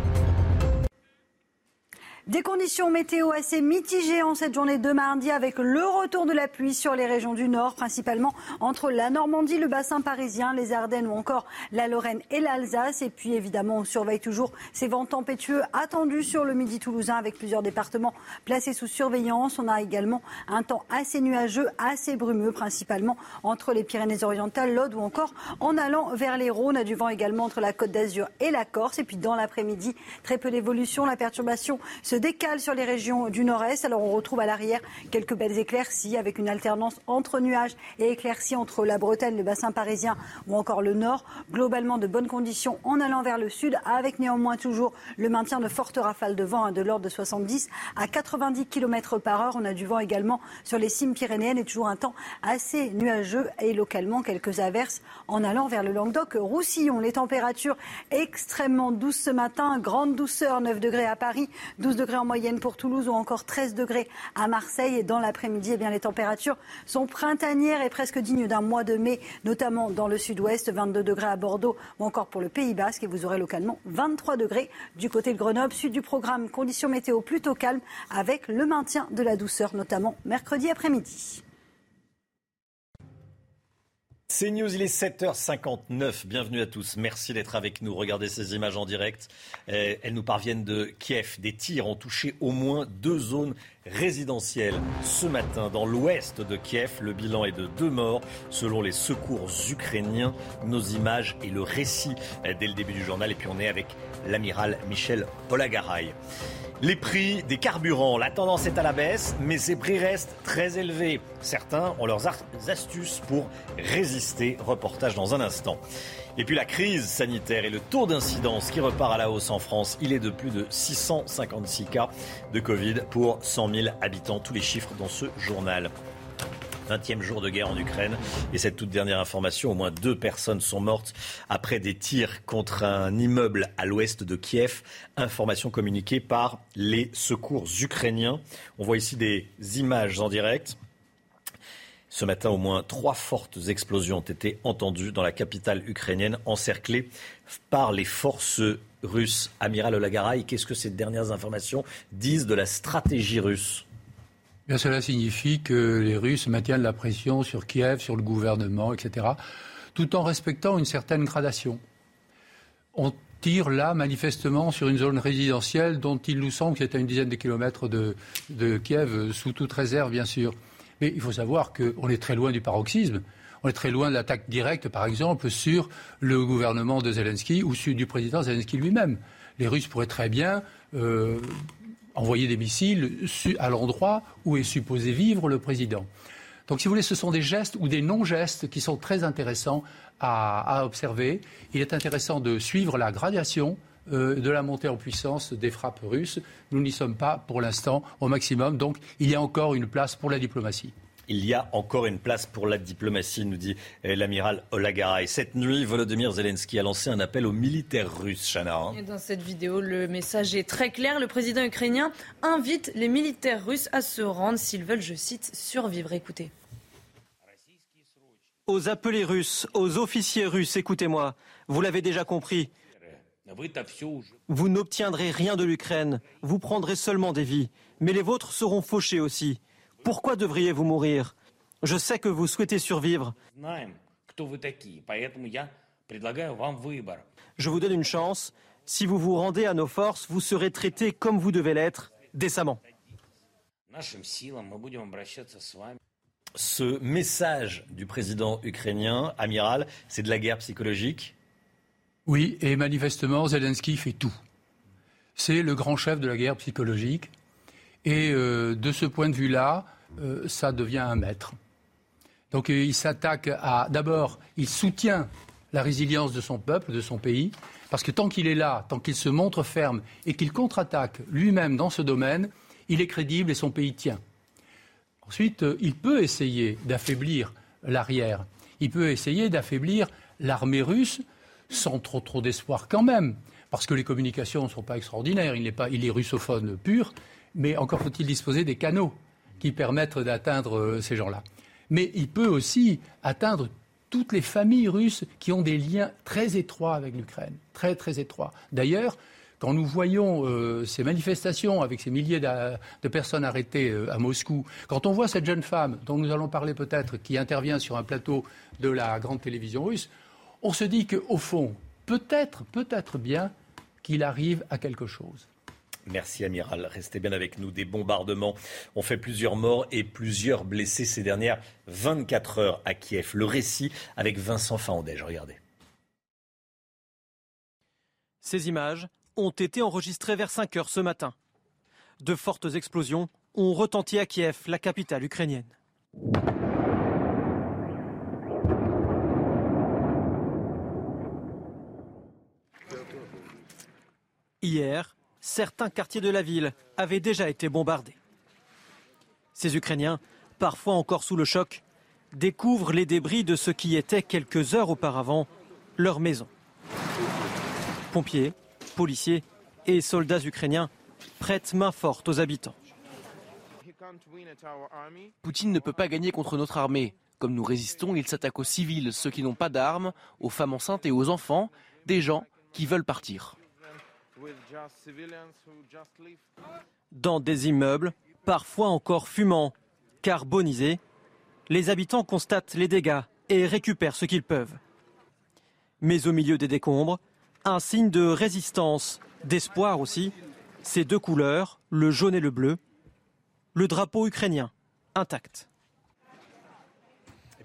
Des conditions météo assez mitigées en cette journée de mardi avec le retour de la pluie sur les régions du nord, principalement entre la Normandie, le bassin parisien, les Ardennes ou encore la Lorraine et l'Alsace. Et puis évidemment, on surveille toujours ces vents tempétueux attendus sur le midi toulousain avec plusieurs départements placés sous surveillance. On a également un temps assez nuageux, assez brumeux, principalement entre les Pyrénées-Orientales, l'Aude ou encore en allant vers les Rhônes. A du vent également entre la Côte d'Azur et la Corse. Et puis dans l'après-midi, très peu d'évolution. La perturbation se décale sur les régions du nord-est. Alors on retrouve à l'arrière quelques belles éclaircies avec une alternance entre nuages et éclaircies entre la Bretagne, le bassin parisien ou encore le nord. Globalement de bonnes conditions en allant vers le sud avec néanmoins toujours le maintien de fortes rafales de vent hein, de l'ordre de 70 à 90 km par heure. On a du vent également sur les cimes pyrénéennes et toujours un temps assez nuageux et localement quelques averses en allant vers le Languedoc-Roussillon. Les températures extrêmement douces ce matin, grande douceur, 9 degrés à Paris, 12 degrés en moyenne pour Toulouse ou encore 13 degrés à Marseille. Et dans l'après-midi, eh les températures sont printanières et presque dignes d'un mois de mai, notamment dans le sud-ouest, 22 degrés à Bordeaux ou encore pour le Pays Basque. Et vous aurez localement 23 degrés du côté de Grenoble. Suite du programme, conditions météo plutôt calmes avec le maintien de la douceur, notamment mercredi après-midi. C'est News, il est 7h59. Bienvenue à tous. Merci d'être avec nous. Regardez ces images en direct. Euh, elles nous parviennent de Kiev. Des tirs ont touché au moins deux zones résidentielles ce matin dans l'ouest de Kiev. Le bilan est de deux morts selon les secours ukrainiens. Nos images et le récit euh, dès le début du journal. Et puis on est avec l'amiral Michel Olagaray. Les prix des carburants, la tendance est à la baisse, mais ces prix restent très élevés. Certains ont leurs astuces pour résister. Reportage dans un instant. Et puis la crise sanitaire et le taux d'incidence qui repart à la hausse en France. Il est de plus de 656 cas de Covid pour 100 000 habitants. Tous les chiffres dans ce journal. 20e jour de guerre en Ukraine. Et cette toute dernière information, au moins deux personnes sont mortes après des tirs contre un immeuble à l'ouest de Kiev. Information communiquée par les secours ukrainiens. On voit ici des images en direct. Ce matin, au moins trois fortes explosions ont été entendues dans la capitale ukrainienne, encerclée par les forces russes. Amiral Olagaray, qu'est-ce que ces dernières informations disent de la stratégie russe? Cela signifie que les Russes maintiennent la pression sur Kiev, sur le gouvernement, etc., tout en respectant une certaine gradation. On tire là manifestement sur une zone résidentielle dont il nous semble que c'est à une dizaine de kilomètres de, Kiev, sous toute réserve, bien sûr. Mais il faut savoir qu'on est très loin du paroxysme. On est très loin de l'attaque directe, par exemple, sur le gouvernement de Zelensky ou sur du président Zelensky lui-même. Les Russes pourraient très bien euh, envoyer des missiles à l'endroit où est supposé vivre le président. Donc, si vous voulez, ce sont des gestes ou des non-gestes qui sont très intéressants à, observer. Il est intéressant de suivre la gradation euh, de la montée en puissance des frappes russes. Nous n'y sommes pas pour l'instant au maximum, donc il y a encore une place pour la diplomatie. Il y a encore une place pour la diplomatie, nous dit euh, l'amiral Olagaray. Cette nuit, Volodymyr Zelensky a lancé un appel aux militaires russes, Chana. Hein. dans cette vidéo, le message est très clair. Le président ukrainien invite les militaires russes à se rendre s'ils veulent, je cite, survivre. Écoutez. Aux appelés russes, aux officiers russes, écoutez-moi, vous l'avez déjà compris. Vous n'obtiendrez rien de l'Ukraine, vous prendrez seulement des vies, mais les vôtres seront fauchés aussi. Pourquoi devriez-vous mourir? Je sais que vous souhaitez survivre. Je vous donne une chance. Si vous vous rendez à nos forces, vous serez traité comme vous devez l'être, décemment. Ce message du président ukrainien, amiral, c'est de la guerre psychologique? Oui, et manifestement, Zelensky fait tout. C'est le grand chef de la guerre psychologique. Et euh, de ce point de vue-là, euh, ça devient un maître. Donc euh, il s'attaque à. D'abord, il soutient la résilience de son peuple, de son pays, parce que tant qu'il est là, tant qu'il se montre ferme et qu'il contre-attaque lui-même dans ce domaine, il est crédible et son pays tient. Ensuite, il peut essayer d'affaiblir l'arrière. Il peut essayer d'affaiblir l'armée russe sans trop trop d'espoir quand même, parce que les communications ne sont pas extraordinaires. Il, est pas, il est russophone pur, mais encore faut-il disposer des canaux qui permettent d'atteindre euh, ces gens-là. Mais il peut aussi atteindre toutes les familles russes qui ont des liens très étroits avec l'Ukraine, très très étroits. D'ailleurs, quand nous voyons euh, ces manifestations avec ces milliers de personnes arrêtées euh, à Moscou, quand on voit cette jeune femme dont nous allons parler peut-être, qui intervient sur un plateau de la grande télévision russe, on se dit qu'au fond, peut-être, peut-être bien qu'il arrive à quelque chose. Merci Amiral. Restez bien avec nous. Des bombardements ont fait plusieurs morts et plusieurs blessés ces dernières 24 heures à Kiev. Le récit avec Vincent Faandège. Regardez. Ces images ont été enregistrées vers 5 heures ce matin. De fortes explosions ont retenti à Kiev, la capitale ukrainienne. Hier, certains quartiers de la ville avaient déjà été bombardés. Ces Ukrainiens, parfois encore sous le choc, découvrent les débris de ce qui était quelques heures auparavant leur maison. Pompiers, policiers et soldats ukrainiens prêtent main forte aux habitants. Poutine ne peut pas gagner contre notre armée. Comme nous résistons, il s'attaque aux civils, ceux qui n'ont pas d'armes, aux femmes enceintes et aux enfants, des gens qui veulent partir. Dans des immeubles, parfois encore fumants, carbonisés, les habitants constatent les dégâts et récupèrent ce qu'ils peuvent. Mais au milieu des décombres, un signe de résistance, d'espoir aussi, ces deux couleurs, le jaune et le bleu, le drapeau ukrainien intact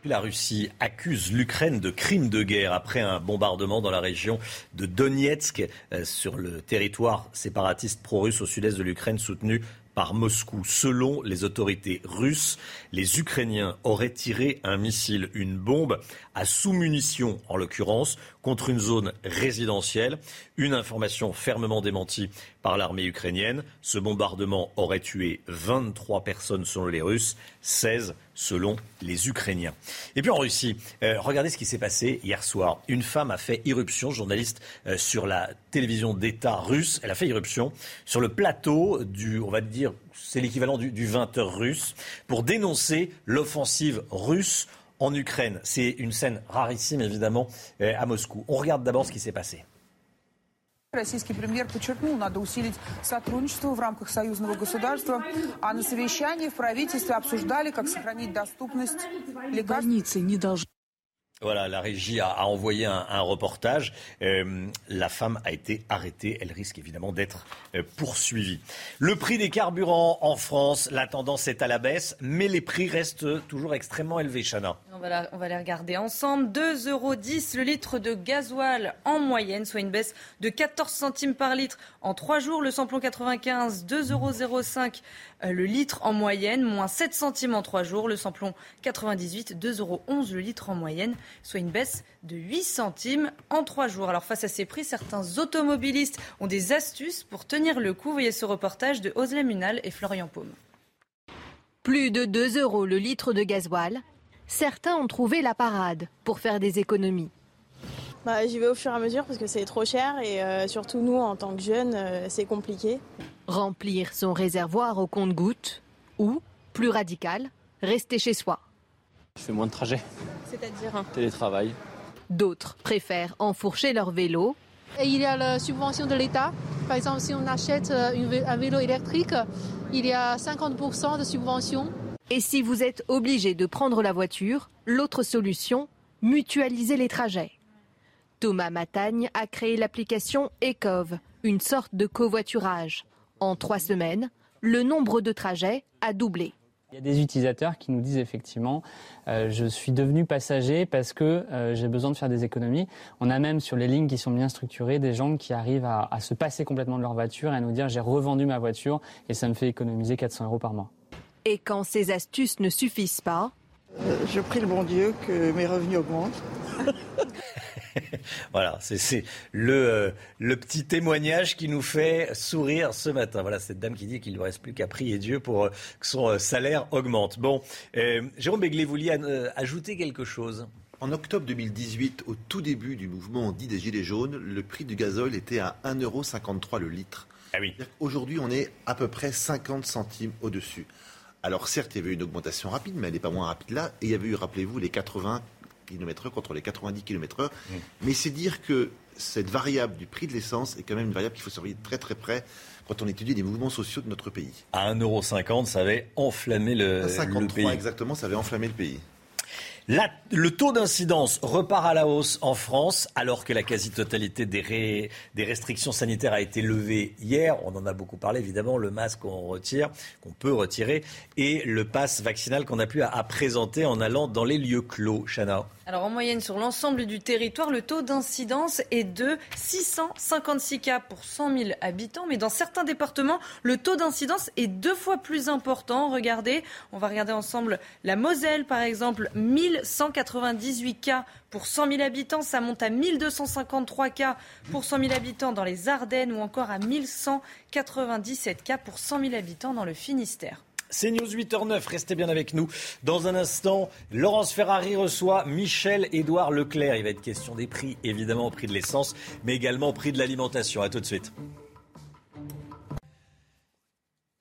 la Russie accuse l'Ukraine de crimes de guerre après un bombardement dans la région de Donetsk, euh, sur le territoire séparatiste pro-russe au sud-est de l'Ukraine soutenu par Moscou. Selon les autorités russes, les Ukrainiens auraient tiré un missile, une bombe à sous-munitions en l'occurrence, contre une zone résidentielle. Une information fermement démentie par l'armée ukrainienne. Ce bombardement aurait tué 23 personnes selon les Russes, 16 selon les Ukrainiens. Et puis en Russie, euh, regardez ce qui s'est passé hier soir. Une femme a fait irruption, journaliste euh, sur la télévision d'État russe. Elle a fait irruption sur le plateau du, on va dire, c'est l'équivalent du, du 20h russe, pour dénoncer l'offensive russe en Ukraine. C'est une scène rarissime, évidemment, euh, à Moscou. On regarde d'abord ce qui s'est passé. Российский премьер подчеркнул, надо усилить сотрудничество в рамках союзного государства. А на совещании в правительстве обсуждали, как сохранить доступность лекарств. Больницы не должны Voilà, la régie a, envoyé un, reportage. Euh, la femme a été arrêtée. Elle risque évidemment d'être euh, poursuivie. Le prix des carburants en France, la tendance est à la baisse, mais les prix restent toujours extrêmement élevés, Chana. On va, les regarder ensemble. 2,10 euros le litre de gasoil en moyenne, soit une baisse de 14 centimes par litre en trois jours. Le samplon 95, 2,05 euros le litre en moyenne, moins 7 centimes en trois jours. Le samplon 98, 2,11 euros le litre en moyenne soit une baisse de 8 centimes en 3 jours. Alors face à ces prix, certains automobilistes ont des astuces pour tenir le coup. Voyez ce reportage de Oslem Munal et Florian Paume. Plus de 2 euros le litre de gasoil. Certains ont trouvé la parade pour faire des économies. Bah, J'y vais au fur et à mesure parce que c'est trop cher et euh, surtout nous, en tant que jeunes, euh, c'est compliqué. Remplir son réservoir au compte-gouttes ou, plus radical, rester chez soi. Je fais moins de trajets. C'est-à-dire Télétravail. D'autres préfèrent enfourcher leur vélo. Et il y a la subvention de l'État. Par exemple, si on achète euh, un vélo électrique, il y a 50% de subvention. Et si vous êtes obligé de prendre la voiture, l'autre solution, mutualiser les trajets. Thomas Matagne a créé l'application Ecov, une sorte de covoiturage. En trois semaines, le nombre de trajets a doublé. Il y a des utilisateurs qui nous disent effectivement euh, je suis devenu passager parce que euh, j'ai besoin de faire des économies. On a même sur les lignes qui sont bien structurées des gens qui arrivent à, à se passer complètement de leur voiture et à nous dire j'ai revendu ma voiture et ça me fait économiser 400 euros par mois. Et quand ces astuces ne suffisent pas, je prie le bon Dieu que mes revenus augmentent. *laughs* *laughs* voilà, c'est le, euh, le petit témoignage qui nous fait sourire ce matin. Voilà, cette dame qui dit qu'il ne reste plus qu'à prier Dieu pour euh, que son euh, salaire augmente. Bon, Jérôme Begley, vous vouliez ajouter quelque chose en octobre 2018, au tout début du mouvement dit des Gilets jaunes, le prix du gazole était à 1,53€ le litre. Ah oui. Aujourd'hui, on est à peu près 50 centimes au-dessus. Alors certes, il y avait eu une augmentation rapide, mais elle n'est pas moins rapide là. Et il y avait eu, rappelez-vous, les 80 km/h contre les 90 km/h. Mais c'est dire que cette variable du prix de l'essence est quand même une variable qu'il faut surveiller très très près quand on étudie les mouvements sociaux de notre pays. À 1,50€, ça avait enflammé le, 53, le pays. exactement, ça avait enflammé le pays le taux d'incidence repart à la hausse en France alors que la quasi-totalité des, restrictions sanitaires a été levée hier. On en a beaucoup parlé, évidemment, le masque qu'on retire, qu'on peut retirer, et le pass vaccinal qu'on a pu à, présenter en allant dans les lieux clos. Chana. Alors en moyenne sur l'ensemble du territoire, le taux d'incidence est de 656 cas pour 100 000 habitants, mais dans certains départements, le taux d'incidence est deux fois plus important. Regardez, on va regarder ensemble la Moselle par exemple, 1198 cas pour 100 000 habitants, ça monte à 1253 cas pour 100 000 habitants dans les Ardennes ou encore à 1197 cas pour 100 000 habitants dans le Finistère. C'est News 8h09, restez bien avec nous. Dans un instant, Laurence Ferrari reçoit Michel-Édouard Leclerc. Il va être question des prix, évidemment au prix de l'essence, mais également au prix de l'alimentation. A tout de suite.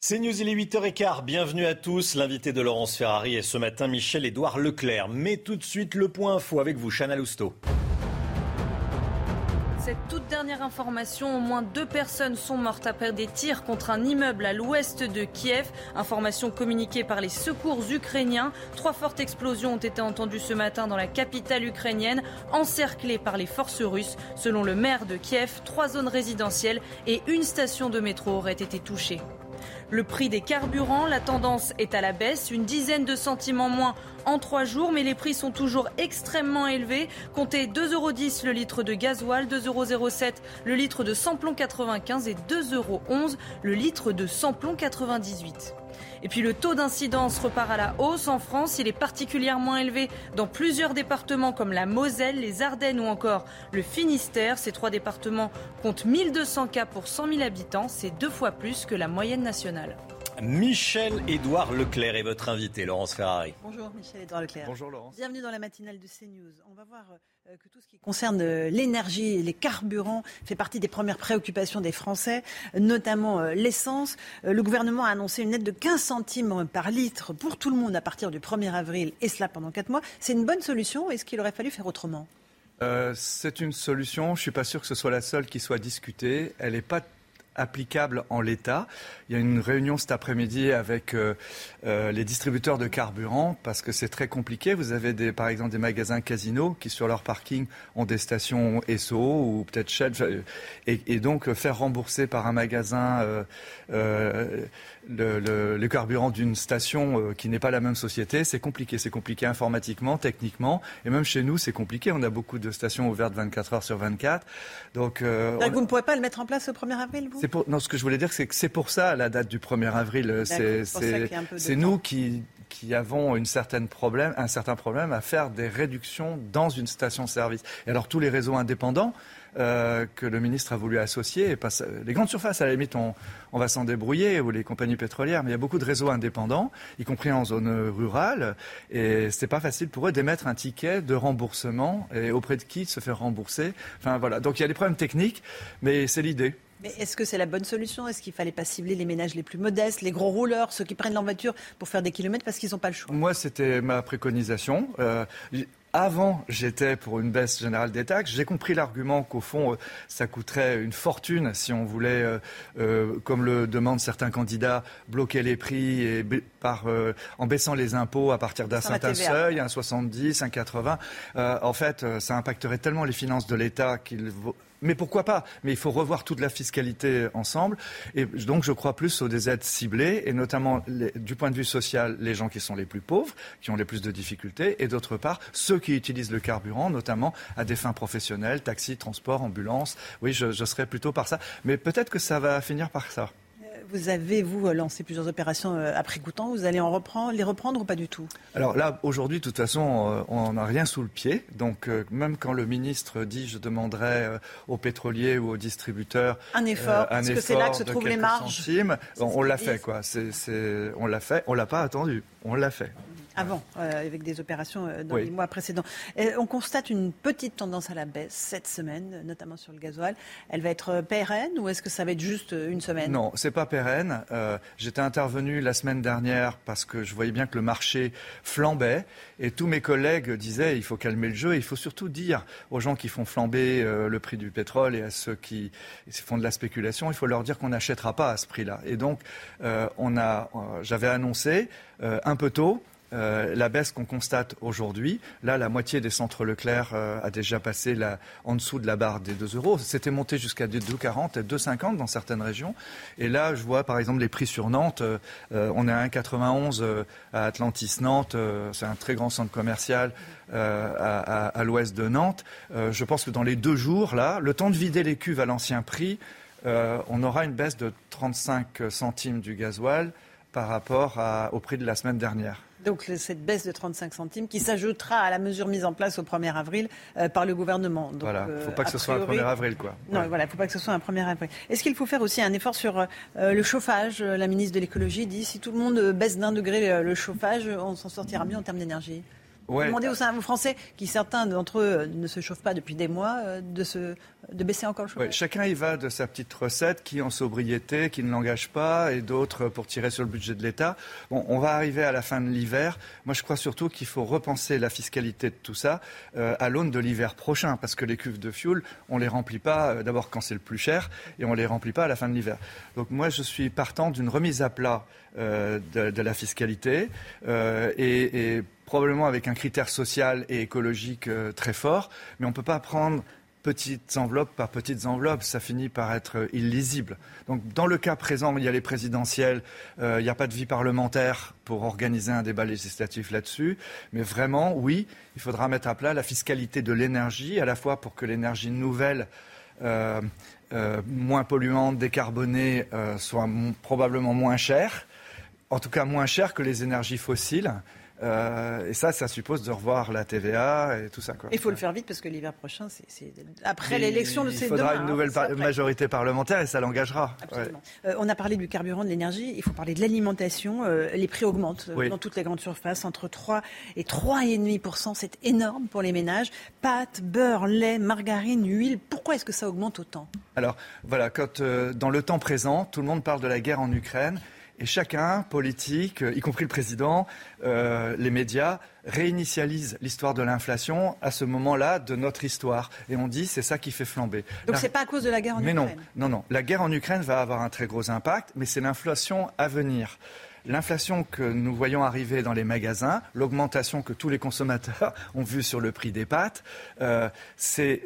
C'est News, il est 8h15. Bienvenue à tous. L'invité de Laurence Ferrari est ce matin Michel-Édouard Leclerc. Mais tout de suite, le point info avec vous, Chana Lousteau. Cette toute dernière information, au moins deux personnes sont mortes après des tirs contre un immeuble à l'ouest de Kiev. Information communiquée par les secours ukrainiens. Trois fortes explosions ont été entendues ce matin dans la capitale ukrainienne, encerclée par les forces russes. Selon le maire de Kiev, trois zones résidentielles et une station de métro auraient été touchées. Le prix des carburants, la tendance est à la baisse, une dizaine de centimes en moins en trois jours, mais les prix sont toujours extrêmement élevés. Comptez 2,10 euros le litre de gasoil, 2,07 euros le litre de samplon 95 et 2,11 euros le litre de samplon 98. Et puis le taux d'incidence repart à la hausse en France. Il est particulièrement élevé dans plusieurs départements comme la Moselle, les Ardennes ou encore le Finistère. Ces trois départements comptent 1200 cas pour 100 000 habitants. C'est deux fois plus que la moyenne nationale. Michel-Édouard Leclerc est votre invité, Laurence Ferrari. Bonjour Michel-Édouard Leclerc. Bonjour Laurence. Bienvenue dans la matinale de CNews. On va voir euh, que tout ce qui concerne euh, l'énergie et les carburants fait partie des premières préoccupations des Français, notamment euh, l'essence. Le gouvernement a annoncé une aide de 15 centimes par litre pour tout le monde à partir du 1er avril et cela pendant 4 mois. C'est une bonne solution Est-ce qu'il aurait fallu faire autrement? C'est une solution. Je ne suis pas sûr que ce soit la seule qui soit discutée. Elle n'est pas applicable en l'état. Il y a une réunion cet après-midi avec euh, euh, les distributeurs de carburant parce que c'est très compliqué. Vous avez des, par exemple des magasins casinos qui sur leur parking ont des stations SO ou peut-être Shell et, donc faire rembourser par un magasin euh, le, le, carburant d'une station euh, qui n'est pas la même société, c'est compliqué. C'est compliqué informatiquement, techniquement. Et même chez nous, c'est compliqué. On a beaucoup de stations ouvertes 24 heures sur 24. Donc, euh, Vous ne pourrez pas le mettre en place au 1er avril, vous? Pour, Non, ce que je voulais dire, c'est que c'est pour ça la date du 1er avril. C'est nous qui, qui avons une certaine problème, un certain problème à faire des réductions dans une station-service. Et alors tous les réseaux indépendants, euh, que le ministre a voulu associer. Et les grandes surfaces, à la limite, on, va s'en débrouiller, ou les compagnies pétrolières, mais il y a beaucoup de réseaux indépendants, y compris en zone rurale, et c'est pas facile pour eux d'émettre un ticket de remboursement, et auprès de qui se faire rembourser. Enfin voilà, donc il y a des problèmes techniques, mais c'est l'idée. Mais est-ce que c'est la bonne solution? Est-ce qu'il fallait pas cibler les ménages les plus modestes, les gros rouleurs, ceux qui prennent leur voiture pour faire des kilomètres parce qu'ils n'ont pas le choix? Moi, c'était ma préconisation. Euh, avant, j'étais pour une baisse générale des taxes. J'ai compris l'argument qu'au fond, euh, ça coûterait une fortune si on voulait, euh, euh, comme le demandent certains candidats, bloquer les prix et par, en baissant les impôts à partir d'un certain seuil, un 70, un 80. en fait, ça impacterait tellement les finances de l'État qu'il vaut mais pourquoi pas? Mais il faut revoir toute la fiscalité ensemble. Et donc, je crois plus aux des aides ciblées, et notamment du point de vue social, les gens qui sont les plus pauvres, qui ont les plus de difficultés, et d'autre part, ceux qui utilisent le carburant, notamment à des fins professionnelles, taxi, transport, ambulance. Oui, je, je serais plutôt par ça. Mais peut-être que ça va finir par ça Vous avez, vous, lancé plusieurs opérations après Goutan. Vous allez en reprendre, les reprendre ou pas du tout? Alors là, aujourd'hui, de toute façon, on n'a rien sous le pied. Donc, même quand le ministre dit je demanderai aux pétroliers ou aux distributeurs un effort, parce que c'est là que se trouvent les marges. on, l'a fait, quoi. on l'a fait. On l'a pas attendu. On l'a fait. Avant, euh, avec des opérations euh, dans les mois précédents. on constate une petite tendance à la baisse cette semaine, notamment sur le gasoil. Elle va être pérenne ou est-ce que ça va être juste une semaine? Non, c'est pas pérenne. Euh, j'étais intervenu la semaine dernière parce que je voyais bien que le marché flambait et tous mes collègues disaient il faut calmer le jeu. il faut surtout dire aux gens qui font flamber le prix du pétrole et à ceux qui font de la spéculation, il faut leur dire qu'on n'achètera pas à ce prix-là. Et donc, on a, j'avais annoncé un peu tôt euh, la baisse qu'on constate aujourd'hui, là, la moitié des centres Leclerc euh, a déjà passé en dessous de la barre des 2 euros. C'était monté jusqu'à 2,40 et 2,50 dans certaines régions. Et là, je vois par exemple les prix sur Nantes. Euh, on est à 1,91 à Atlantis Nantes. c'est un très grand centre commercial à, à l'ouest de Nantes. je pense que dans les deux jours, là, le temps de vider les cuves à l'ancien prix, on aura une baisse de 35 centimes du gasoil par rapport au prix de la semaine dernière. Donc cette baisse de 35 centimes qui s'ajoutera à la mesure mise en place au 1er avril euh, par le gouvernement. Donc, voilà, il ne faut pas que ce soit un 1er avril. Quoi. Non, voilà, il ne faut pas que ce soit un 1er avril. Est-ce qu'il faut faire aussi un effort sur euh, le chauffage La ministre de l'écologie dit si tout le monde baisse d'un degré le chauffage, on s'en sortira mieux en termes d'énergie? Ouais. Demandez aux, Français, qui certains d'entre eux ne se chauffent pas depuis des mois, euh, de, se, de baisser encore le chauffage. chacun y va de sa petite recette, qui en sobriété, qui ne l'engage pas, et d'autres pour tirer sur le budget de l'État. Bon, on va arriver à la fin de l'hiver. Moi, je crois surtout qu'il faut repenser la fiscalité de tout ça euh, à l'aune de l'hiver prochain, parce que les cuves de fioul, on les remplit pas euh, d'abord quand c'est le plus cher, et on les remplit pas à la fin de l'hiver. Donc moi, je suis partant d'une remise à plat de, la fiscalité et, et probablement avec un critère social et écologique euh, très fort, mais on ne peut pas prendre petites enveloppes par petites enveloppes, ça finit par être euh, illisible. Donc dans le cas présent, il y a les présidentielles, euh, il n'y a pas de vie parlementaire pour organiser un débat législatif là-dessus, mais vraiment, oui, il faudra mettre à plat la fiscalité de l'énergie, à la fois pour que l'énergie nouvelle moins polluante, décarbonée, soit probablement moins chère, en tout cas moins chère que les énergies fossiles. Euh, et ça, ça suppose de revoir la TVA et tout ça. Il faut le faire vite parce que l'hiver prochain, c'est après l'élection de ces Il faudra une hein, nouvelle majorité parlementaire et ça l'engagera. Euh, on a parlé du carburant, de l'énergie. Il faut parler de l'alimentation. Euh, les prix augmentent dans toutes les grandes surfaces, entre 3 et 3,5 C'est énorme pour les ménages. Pâtes, beurre, lait, margarine, huile. Pourquoi est-ce que ça augmente autant? Alors voilà, quand dans le temps présent, tout le monde parle de la guerre en Ukraine. Et chacun, politique, y compris le président, euh, les médias, réinitialisent l'histoire de l'inflation à ce moment-là de notre histoire. Et on dit c'est ça qui fait flamber. Donc ce n'est pas à cause de la guerre en mais Ukraine? non, non, non. La guerre en Ukraine va avoir un très gros impact, mais c'est l'inflation à venir l'inflation que nous voyons arriver dans les magasins, l'augmentation que tous les consommateurs *laughs* ont vue sur le prix des pâtes, euh, c'est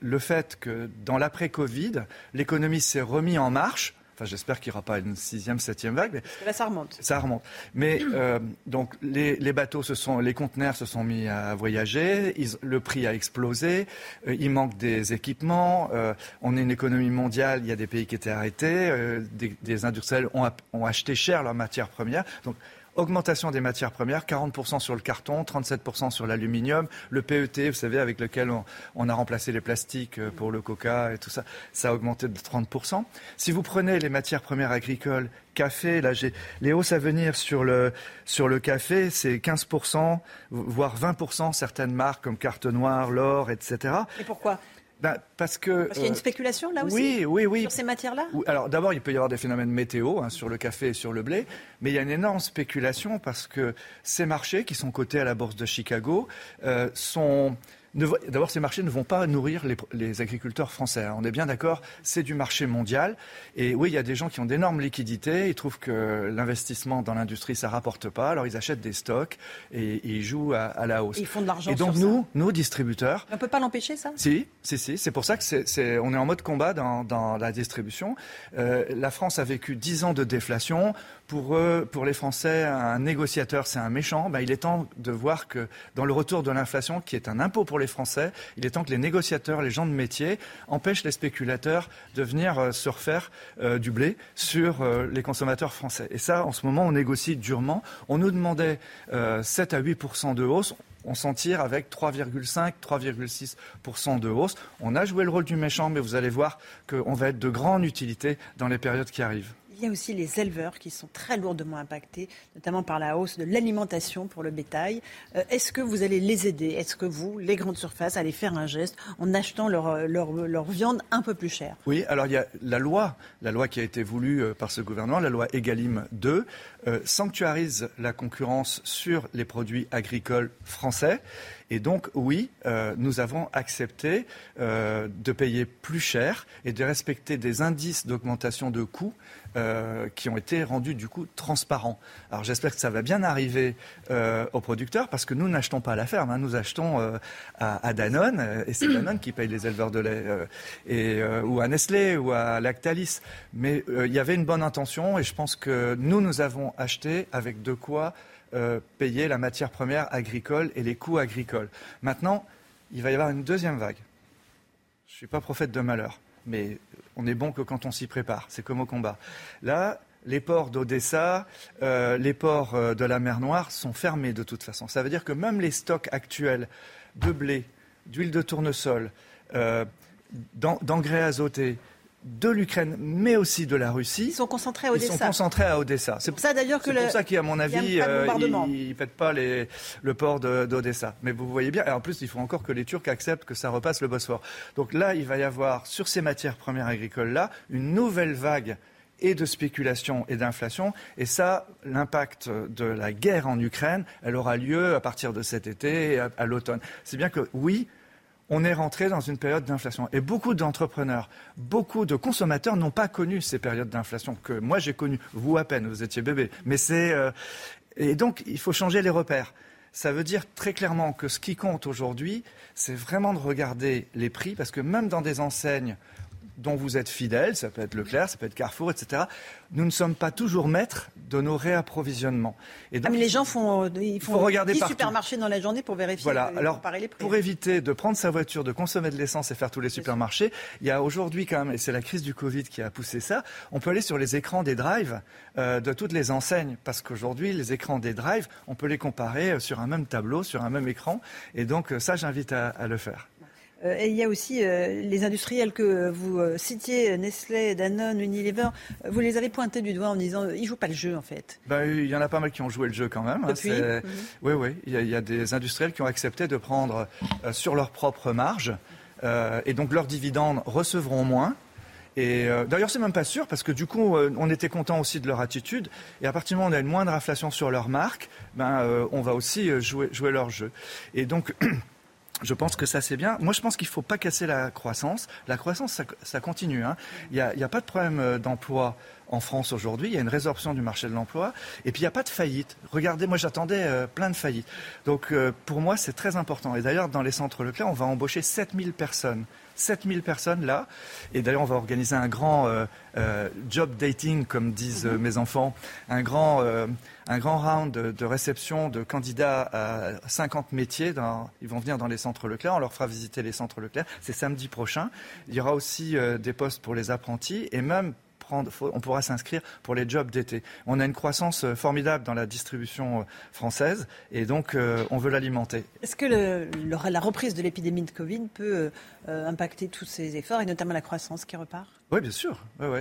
le fait que dans l'après-Covid, l'économie s'est remise en marche Enfin, j'espère qu'il n'y aura pas une sixième, septième vague. Mais là, ça remonte. Ça remonte. Mais euh, donc, les, les, bateaux, se sont, les conteneurs se sont mis à voyager. le prix a explosé. Euh, il manque des équipements. Euh, on est une économie mondiale. Il y a des pays qui étaient arrêtés. Des, des, industriels ont, ont, acheté cher leurs matières premières. Donc, Augmentation des matières premières, 40% sur le carton, 37% sur l'aluminium, le PET, vous savez, avec lequel on, a remplacé les plastiques euh, pour le coca et tout ça, ça a augmenté de 30%. Si vous prenez les matières premières agricoles, café, là j'ai les hausses à venir sur le, sur le café, c'est 15%, voire 20%, certaines marques comme Carte Noire, L'Or, etc. Et pourquoi? Ben, parce que. Parce qu'il y a une euh, spéculation là aussi Oui, oui, oui. Sur ces matières-là? Alors d'abord, il peut y avoir des phénomènes météo hein, sur le café et sur le blé, mais il y a une énorme spéculation parce que ces marchés qui sont cotés à la bourse de Chicago euh, sont D'abord, ces marchés ne vont pas nourrir les, agriculteurs français. Hein. On est bien d'accord, c'est du marché mondial. Et oui, il y a des gens qui ont d'énormes liquidités. Ils trouvent que l'investissement dans l'industrie, ça rapporte pas. Alors, ils achètent des stocks et, ils jouent à, la hausse. Ils font de l'argent. Et donc, nous, nos distributeurs. On ne peut pas l'empêcher, ça? Si, si, si. C'est pour ça que c'est, on est en mode combat dans, la distribution. Euh, la France a vécu dix ans de déflation. Pour eux, pour les Français, un négociateur, c'est un méchant. Ben, il est temps de voir que dans le retour de l'inflation, qui est un impôt pour les Français. Il est temps que les négociateurs, les gens de métier, empêchent les spéculateurs de venir euh, se refaire euh, du blé sur euh, les consommateurs français. Et ça, en ce moment, on négocie durement. On nous demandait 7 à 8 de hausse on s'en tire avec 3,5, 3,6% de hausse. On a joué le rôle du méchant, mais vous allez voir qu'on va être de grande utilité dans les périodes qui arrivent. Il y a aussi les éleveurs qui sont très lourdement impactés, notamment par la hausse de l'alimentation pour le bétail. Euh, est-ce que vous allez les aider? Est-ce que vous, les grandes surfaces, allez faire un geste en achetant leur, leur, viande un peu plus chère? Oui, alors il y a la loi, la loi qui a été voulue euh, par ce gouvernement, la loi Egalim 2, euh, sanctuarise la concurrence sur les produits agricoles français. Et donc, oui, nous avons accepté de payer plus cher et de respecter des indices d'augmentation de coûts euh, qui ont été rendus du coup transparents. Alors j'espère que ça va bien arriver euh, aux producteurs parce que nous n'achetons pas à la ferme, hein. nous achetons euh, à, Danone et c'est *clears throat* Danone qui paye les éleveurs de lait et, ou à Nestlé ou à Lactalis. Mais il y avait une bonne intention et je pense que nous nous avons acheté avec de quoi payer la matière première agricole et les coûts agricoles. Maintenant, il va y avoir une deuxième vague. Je ne suis pas prophète de malheur, mais on est bon que quand on s'y prépare. C'est comme au combat. Là, les ports d'Odessa, euh, les ports euh, de la mer Noire sont fermés de toute façon. Ça veut dire que même les stocks actuels de blé, d'huile de tournesol, euh, d'engrais azotés, de l'Ukraine, mais aussi de la Russie. Ils sont concentrés à Odessa. Ils sont concentrés à Odessa. C'est pour ça d'ailleurs que pour ça qu'à mon avis, euh, ils ne pètent pas le port d'Odessa. Mais vous voyez bien. Et en plus, il faut encore que les Turcs acceptent que ça repasse le Bosphore. Donc là, il va y avoir sur ces matières premières agricoles là une nouvelle vague et de spéculation et d'inflation. Et ça, l'impact de la guerre en Ukraine, elle aura lieu à partir de cet été, à l'automne. C'est bien que oui, on est rentré dans une période d'inflation. Et beaucoup d'entrepreneurs, beaucoup de consommateurs n'ont pas connu ces périodes d'inflation que moi j'ai connues. Vous à peine, vous étiez bébé. Mais c'est euh, et donc il faut changer les repères. Ça veut dire très clairement que ce qui compte aujourd'hui, c'est vraiment de regarder les prix, parce que même dans des enseignes dont vous êtes fidèle, ça peut être Leclerc, ça peut être Carrefour, etc. Nous ne sommes pas toujours maîtres de nos réapprovisionnements. Et donc, ah, mais les gens font, euh, ils font faut regarder 10 supermarchés dans la journée pour vérifier, voilà. Euh, Alors, comparer les prix. Pour éviter de prendre sa voiture, de consommer de l'essence et faire tous les supermarchés, il y a aujourd'hui quand même, et c'est la crise du Covid qui a poussé ça, on peut aller sur les écrans des drives euh, de toutes les enseignes, parce qu'aujourd'hui, les écrans des drives, on peut les comparer sur un même tableau, sur un même écran, et donc ça, j'invite à le faire. Euh, et il y a aussi euh, les industriels que vous euh, citiez, Nestlé, Danone, Unilever. Vous les avez pointés du doigt en disant ils jouent pas le jeu en fait. Ben, il y en a pas mal qui ont joué le jeu quand même. Hein, mhm. Oui, oui. Il y, a, des industriels qui ont accepté de prendre sur leur propre marge. et donc leurs dividendes recevront moins. Et d'ailleurs, c'est même pas sûr parce que du coup, on était content aussi de leur attitude. Et à partir du moment où on a une moindre inflation sur leur marque, ben, on va aussi jouer, jouer leur jeu. Et donc. *clears throat* Je pense que ça c'est bien. Moi je pense qu'il ne faut pas casser la croissance. La croissance ça, continue. Hein. Il n'y a, pas de problème euh, d'emploi en France aujourd'hui. Il y a une résorption du marché de l'emploi. Et puis il n'y a pas de faillite. Regardez, moi j'attendais euh, plein de faillites. Donc euh, pour moi c'est très important. Et d'ailleurs dans les centres Leclerc on va embaucher 7000 personnes. 7000 personnes là. Et d'ailleurs, on va organiser un grand job dating, comme disent mes enfants, un grand un grand round de, réception de candidats à 50 métiers. ils vont venir dans les centres Leclerc. On leur fera visiter les centres Leclerc. C'est samedi prochain. Il y aura aussi euh, des postes pour les apprentis et même on pourra s'inscrire pour les jobs d'été. On a une croissance euh, formidable dans la distribution euh, française et donc on veut l'alimenter. Est-ce que la reprise de l'épidémie de Covid peut impacter tous ces efforts et notamment la croissance qui repart? Oui, bien sûr. Oui, oui.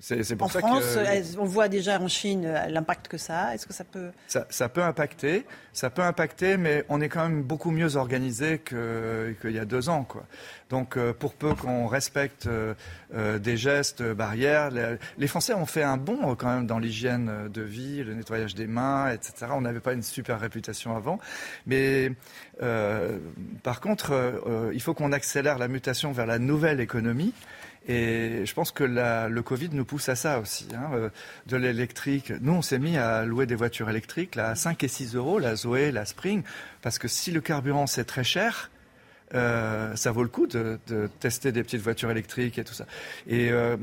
C'est pour en France, on voit déjà en Chine euh, l'impact que ça a. Est-ce que ça peut ça, peut impacter, ça peut impacter, mais on est quand même beaucoup mieux organisé qu'il y a deux ans, quoi. Donc, euh, pour peu qu'on respecte euh, des gestes barrières, les, Français ont fait un bond quand même dans l'hygiène de vie, le nettoyage des mains, etc. On n'avait pas une super réputation avant, mais par contre, il faut qu'on accélère la mutation vers la nouvelle économie. Et je pense que le Covid nous pousse à ça aussi, hein, euh, de l'électrique. Nous, on s'est mis à louer des voitures électriques là, à 5 et 6 euros, la Zoé, la Spring, parce que si le carburant c'est très cher, euh, ça vaut le coup de, tester des petites voitures électriques et tout ça. Et euh,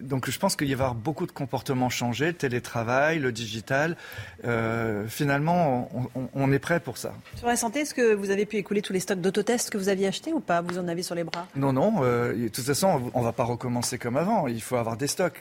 donc je pense qu'il va y avoir beaucoup de comportements changés, le télétravail, le digital. Euh, finalement, on, est prêt pour ça. Sur la santé, est-ce que vous avez pu écouler tous les stocks d'autotests que vous aviez achetés ou pas? Vous en avez sur les bras? Non, non. de toute façon, on ne va pas recommencer comme avant. Il faut avoir des stocks.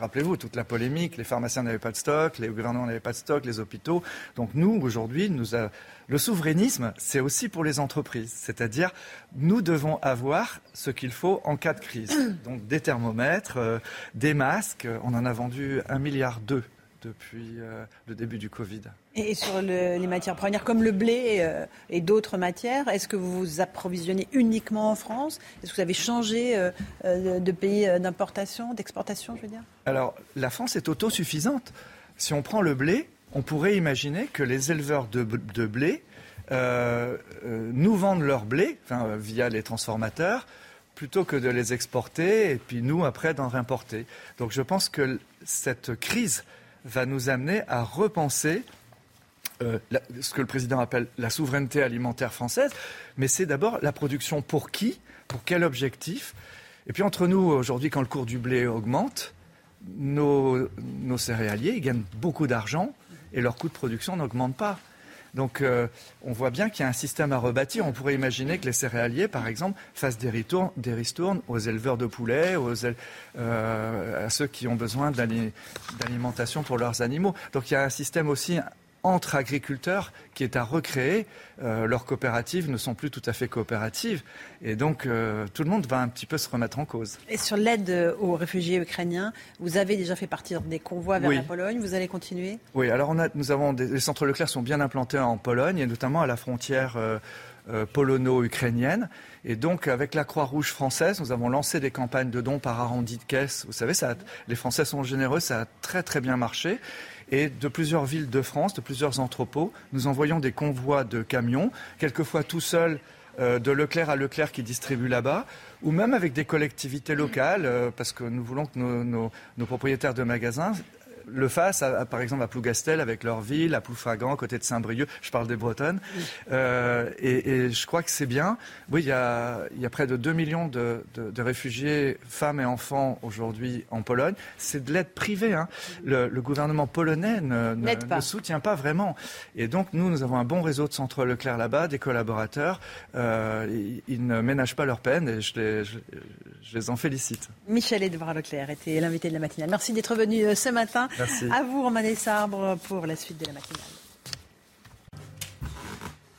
Rappelez-vous, toute la polémique, les pharmaciens n'avaient pas de stock, les gouvernements n'avaient pas de stock, les hôpitaux. Donc nous, aujourd'hui, nous a... le souverainisme, c'est aussi pour les entreprises. C'est-à-dire, nous devons avoir ce qu'il faut en cas de crise. *clears throat* Donc des thermomètres, euh, des masques. On en a vendu un milliard d'eux depuis euh, le début du Covid. Et sur les matières premières comme le blé euh, et d'autres matières, est-ce que vous vous approvisionnez uniquement en France? Est-ce que vous avez changé euh, de pays d'importation, d'exportation, je veux dire? Alors, la France est autosuffisante. Si on prend le blé, on pourrait imaginer que les éleveurs de, blé nous vendent leur blé via les transformateurs plutôt que de les exporter et puis nous après d'en réimporter. Donc je pense que cette crise va nous amener à repenser euh, ce que le président appelle la souveraineté alimentaire française, mais c'est d'abord la production pour qui, pour quel objectif. Et puis entre nous, aujourd'hui, quand le cours du blé augmente, nos céréaliers gagnent beaucoup d'argent et leur coût de production n'augmente pas. Donc euh, on voit bien qu'il y a un système à rebâtir. On pourrait imaginer que les céréaliers, par exemple, fassent des, ristournes, aux éleveurs de poulets, euh, à ceux qui ont besoin d'alimentation pour leurs animaux. Donc il y a un système aussi entre agriculteurs qui est à recréer. Euh, leurs coopératives ne sont plus tout à fait coopératives. Et donc, euh, tout le monde va un petit peu se remettre en cause. Et sur l'aide aux réfugiés ukrainiens, vous avez déjà fait partir des convois vers la Pologne. Vous allez continuer? Oui, alors on a, nous avons des, les centres Leclerc sont bien implantés en Pologne, et notamment à la frontière euh, polono-ukrainienne. Et donc, avec la Croix-Rouge française, nous avons lancé des campagnes de dons par arrondi de caisse. Vous savez, ça les Français sont généreux, ça a très très bien marché. Et de plusieurs villes de France, de plusieurs entrepôts, nous envoyons des convois de camions, quelquefois tout seuls euh, de Leclerc à Leclerc qui distribue là-bas, ou même avec des collectivités locales, euh, parce que nous voulons que nos, propriétaires de magasins le fassent, par exemple à Plougastel avec leur ville, à Ploufragan, côté de Saint-Brieuc, je parle des Bretonnes. Euh, et, je crois que c'est bien. Oui, il y, a, près de 2 millions de, réfugiés, femmes et enfants aujourd'hui en Pologne. C'est de l'aide privée. Hein. Le, gouvernement polonais ne, soutient pas vraiment. Et donc nous, nous avons un bon réseau de centres Leclerc là-bas, des collaborateurs. Euh, ils, ne ménagent pas leur peine et je les, je, les en félicite. Michel Edouard Leclerc était l'invité de la matinale. Merci d'être venu euh, ce matin. Merci. À vous, Romain Sabre, pour la suite de la matinale.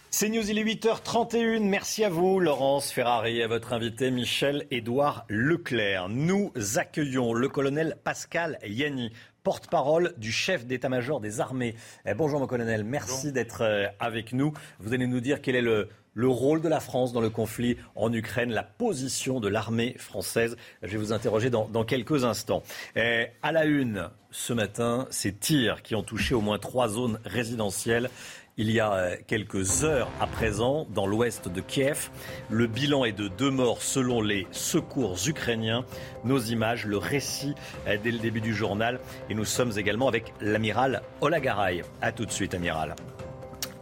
C'est News, il est 8h31. Merci à vous, Laurence Ferrari, et à votre invité Michel-Édouard Leclerc. Nous accueillons le colonel Pascal Yanni, porte-parole du chef d'état-major des armées. Eh, bonjour, mon colonel. Merci d'être euh, avec nous. Vous allez nous dire quel est le, le rôle de la France dans le conflit en Ukraine, la position de l'armée française. Je vais vous interroger dans, quelques instants. Et à la une, ce matin, ces tirs qui ont touché au moins trois zones résidentielles. Il y a euh, quelques heures à présent, dans l'ouest de Kiev, le bilan est de deux morts selon les secours ukrainiens. Nos images, le récit euh, dès le début du journal. Et nous sommes également avec l'amiral Olagaray. A tout de suite, amiral.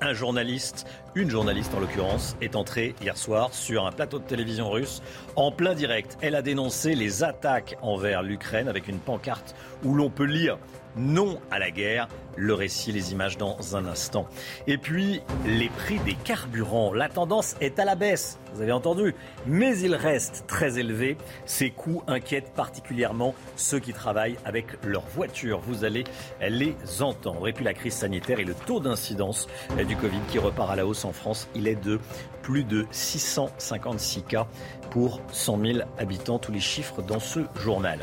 Un journaliste, une journaliste en l'occurrence, est entrée hier soir sur un plateau de télévision russe en plein direct. Elle a dénoncé les attaques envers l'Ukraine avec une pancarte où l'on peut lire non à la guerre. Le récit, les images dans un instant. Et puis, les prix des carburants. La tendance est à la baisse, vous avez entendu, mais ils restent très élevés. Ces coûts inquiètent particulièrement ceux qui travaillent avec leur voiture. Vous allez les entendre. Et puis la crise sanitaire et le taux d'incidence du Covid qui repart à la hausse en France, il est de plus de 656 cas pour 100 000 habitants. Tous les chiffres dans ce journal.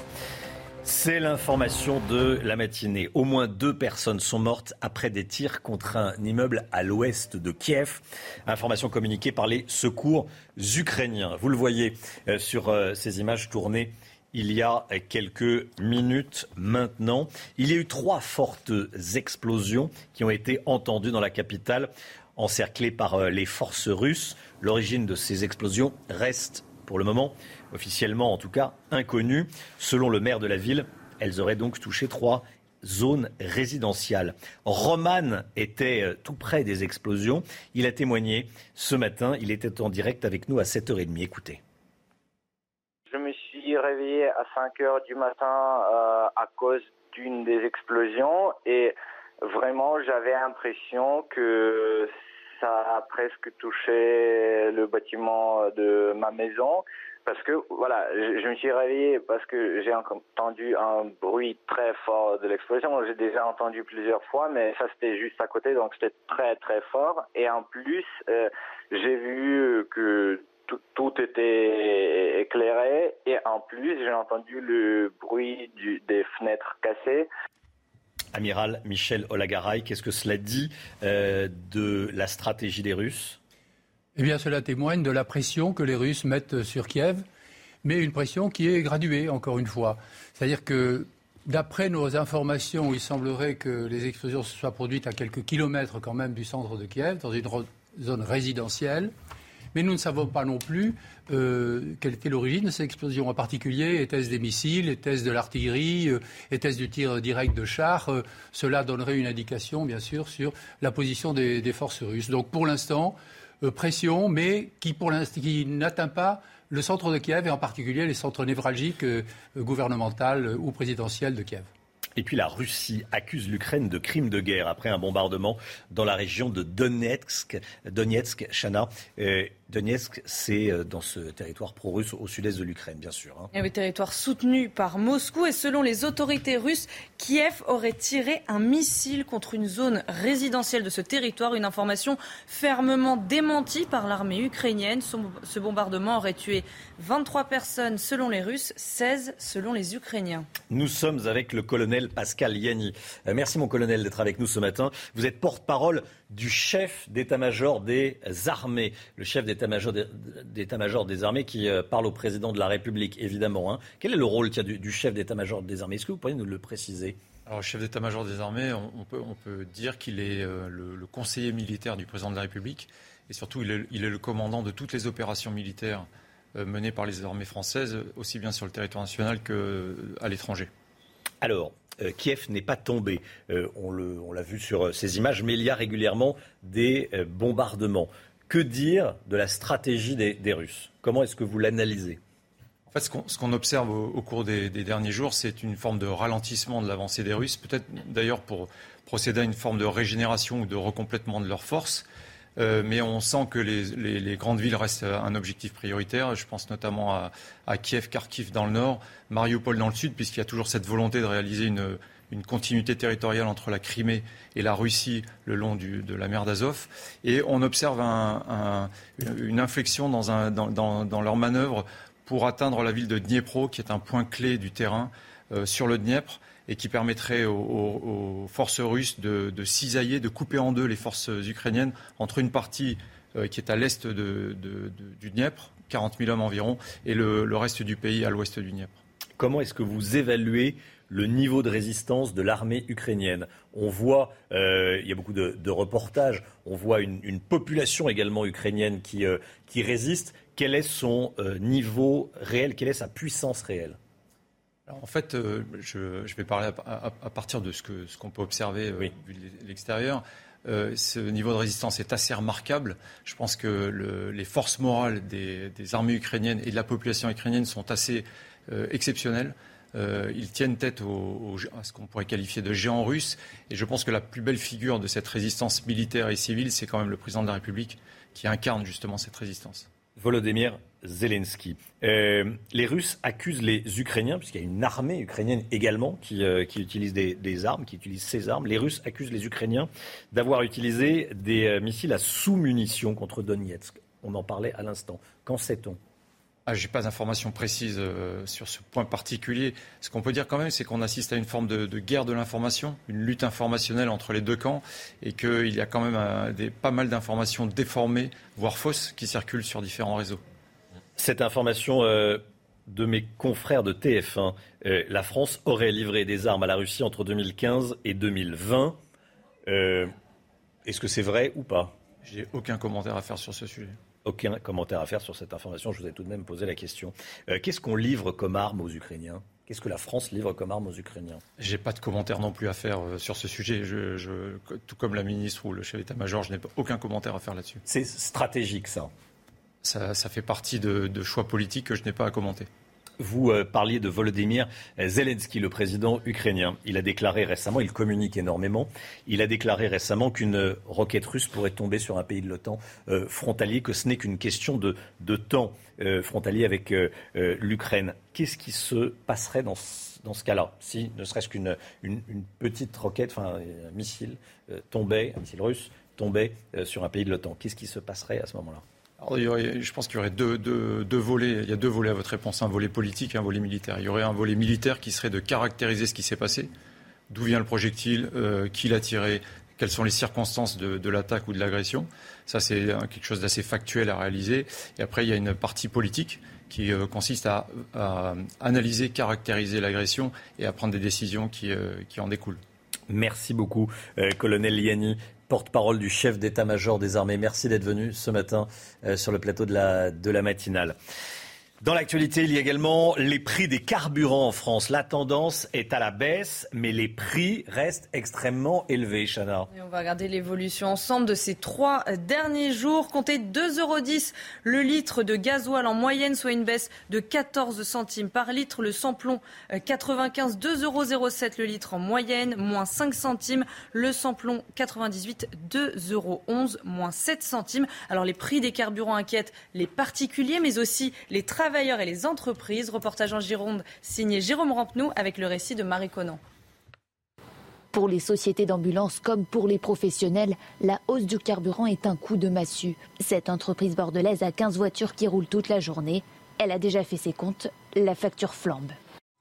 C'est l'information de la matinée. Au moins deux personnes sont mortes après des tirs contre un immeuble à l'ouest de Kiev. Information communiquée par les secours ukrainiens. Vous le voyez euh, sur euh, ces images tournées il y a quelques minutes maintenant. Il y a eu trois fortes explosions qui ont été entendues dans la capitale, encerclées par euh, les forces russes. L'origine de ces explosions reste pour le moment officiellement en tout cas inconnues. Selon le maire de la ville, elles auraient donc touché trois zone résidentielle. Roman était euh, tout près des explosions. Il a témoigné ce matin. Il était en direct avec nous à 7h30. Écoutez. Je me suis réveillé à 5 heures du matin euh, à cause d'une des explosions et vraiment j'avais l'impression que ça a presque touché le bâtiment de ma maison parce que voilà, je, me suis réveillé parce que j'ai entendu un bruit très fort de l'explosion. J'ai déjà entendu plusieurs fois, mais ça c'était juste à côté, donc c'était très très fort. Et en plus, euh, j'ai vu que tout, était éclairé et en plus j'ai entendu le bruit des fenêtres cassées. Amiral Michel Olagaray, qu'est-ce que cela dit euh, de la stratégie des Russes? Eh bien, cela témoigne de la pression que les Russes mettent sur Kiev, mais une pression qui est graduée, encore une fois. C'est-à-dire que, d'après nos informations, il semblerait que les explosions se soient produites à quelques kilomètres quand même du centre de Kiev, dans une zone résidentielle. Mais nous ne savons pas non plus euh, quelle était l'origine de ces explosions. En particulier, était-ce des missiles, était-ce de l'artillerie, euh, était-ce du tir direct de chars euh, Cela donnerait une indication, bien sûr, sur la position des, forces russes. Donc, pour l'instant, pression, mais qui, qui n'atteint pas le centre de Kiev et en particulier les centres névralgiques euh, gouvernementaux ou présidentiels de Kiev. Et puis la Russie accuse l'Ukraine de crimes de guerre après un bombardement dans la région de Donetsk, Donetsk, Chana. Euh, Donetsk, c'est euh, dans ce territoire pro-russe au sud-est de l'Ukraine, bien sûr. Hein. un territoire soutenu par Moscou et selon les autorités russes, Kiev aurait tiré un missile contre une zone résidentielle de ce territoire. Une information fermement démentie par l'armée ukrainienne. Ce bombardement aurait tué 23 personnes selon les Russes, 16 selon les Ukrainiens. Nous sommes avec le colonel Pascal Yanni. Euh, merci mon colonel d'être avec nous ce matin. Vous êtes porte-parole du chef d'état-major des armées, le chef d'état-major des, armées qui euh, parle au président de la République, évidemment. Hein. Quel est le rôle du, chef d'état-major des armées? Est-ce que vous pourriez nous le préciser? Alors, chef d'état-major des armées, on, peut, dire qu'il est euh, le, conseiller militaire du président de la République et surtout il est, il est le commandant de toutes les opérations militaires euh, menées par les armées françaises, aussi bien sur le territoire national qu'à l'étranger. Alors, euh, Kiev n'est pas tombé. Euh, on l'a vu sur ces images, mais il y a régulièrement des bombardements. Que dire de la stratégie des, Russes? Comment est-ce que vous l'analysez? En fait, ce qu'on observe au, cours des, des, derniers jours, c'est une forme de ralentissement de l'avancée des Russes, peut-être d'ailleurs pour procéder à une forme de régénération ou de recomplètement de leurs forces. Euh, mais on sent que les, grandes villes restent un objectif prioritaire. Je pense notamment à, Kiev, Kharkiv dans le nord, Mariupol dans le sud, puisqu'il y a toujours cette volonté de réaliser une, continuité territoriale entre la Crimée et la Russie le long de la mer d'Azov. Et on observe une inflexion dans, dans, leur manœuvre pour atteindre la ville de Dniepro, qui est un point clé du terrain euh, sur le Dniepr et qui permettrait aux, forces russes de, cisailler, de couper en deux les forces ukrainiennes entre une partie euh, qui est à l'est du Dniepr, 40 000 hommes environ, et le, reste du pays à l'ouest du Dniepr. Comment est-ce que vous évaluez le niveau de résistance de l'armée ukrainienne? On voit, euh, il y a beaucoup de, reportages, on voit une, population également ukrainienne qui, euh, qui résiste. Quel est son niveau réel? Quelle est sa puissance réelle? En fait, euh, je, vais parler à, partir de ce qu'on ce qu'on peut observer euh, vu de l'extérieur. Euh, ce niveau de résistance est assez remarquable. Je pense que les forces morales des, armées ukrainiennes et de la population ukrainienne sont assez exceptionnelles. ils tiennent tête à ce qu'on pourrait qualifier de géants russes. Et je pense que la plus belle figure de cette résistance militaire et civile, c'est quand même le président de la République qui incarne justement cette résistance. Volodymyr Zelensky. Euh, les Russes accusent les Ukrainiens, puisqu'il y a une armée ukrainienne également qui, euh, utilise des, armes, qui utilise ces armes. Les Russes accusent les Ukrainiens d'avoir utilisé des euh, missiles à sous-munitions contre Donetsk. On en parlait à l'instant. Qu'en sait-on? Ah, Je n'ai pas d'informations précises sur ce point particulier. Ce qu'on peut dire quand même, c'est qu'on assiste à une forme de, guerre de l'information, une lutte informationnelle entre les deux camps, et qu'il y a quand même pas mal d'informations déformées, voire fausses, qui circulent sur différents réseaux. Cette information euh, de mes confrères de TF1, euh, la France aurait livré des armes à la Russie entre 2015 et 2020. Euh, est-ce que c'est vrai ou pas? J'ai aucun commentaire à faire sur ce sujet. Aucun commentaire à faire sur cette information. Je vous ai tout de même posé la question. Qu'est-ce qu'on livre comme armes aux Ukrainiens? Qu'est-ce que la France livre comme arme aux Ukrainiens? J'ai pas de commentaire non plus à faire sur ce sujet. Je, tout comme la ministre ou le chef d'état-major, je n'ai aucun commentaire à faire là-dessus. C'est stratégique, ça. Ça. fait partie de choix politiques que je n'ai pas à commenter. Vous euh, parliez de Volodymyr Zelensky, le président ukrainien. Il a déclaré récemment, il communique énormément, il a déclaré récemment qu'une roquette russe pourrait tomber sur un pays de l'OTAN euh, frontalier, que ce n'est qu'une question de, temps euh, frontalier avec l'Ukraine. Qu'est-ce qui se passerait dans ce, cas-là, si ne serait-ce qu'une une, petite roquette, enfin un missile tombait, un missile russe tombait sur un pays de l'OTAN? Qu'est-ce qui se passerait à ce moment-là? Je pense qu'il y aurait deux, volets. Il y a deux volets à votre réponse, un volet politique et un volet militaire. Il y aurait un volet militaire qui serait de caractériser ce qui s'est passé, d'où vient le projectile, euh, qui l'a tiré, quelles sont les circonstances de, l'attaque ou de l'agression. Ça, c'est quelque chose d'assez factuel à réaliser. Et après, il y a une partie politique qui euh, consiste à, analyser, caractériser l'agression et à prendre des décisions qui, euh, qui en découlent. Merci beaucoup, colonel Liani porte-parole du chef d'état-major des armées. Merci d'être venu ce matin euh, sur le plateau de la, de la matinale. Dans l'actualité, il y a également les prix des carburants en France. La tendance est à la baisse, mais les prix restent extrêmement élevés, Chana. on va regarder l'évolution ensemble de ces trois derniers jours. Comptez 2,10 euros le litre de gasoil en moyenne, soit une baisse de 14 centimes par litre. Le samplon 95, 2,07 euros le litre en moyenne, moins 5 centimes. Le samplon 98, 2,11 euros, moins 7 centimes. Alors les prix des carburants inquiètent les particuliers, mais aussi les travailleurs travailleurs et les entreprises. Reportage en Gironde signé Jérôme Rampenou avec le récit de Marie Conan. Pour les sociétés d'ambulance comme pour les professionnels, la hausse du carburant est un coup de massue. Cette entreprise bordelaise a 15 voitures qui roulent toute la journée. Elle a déjà fait ses comptes, la facture flambe.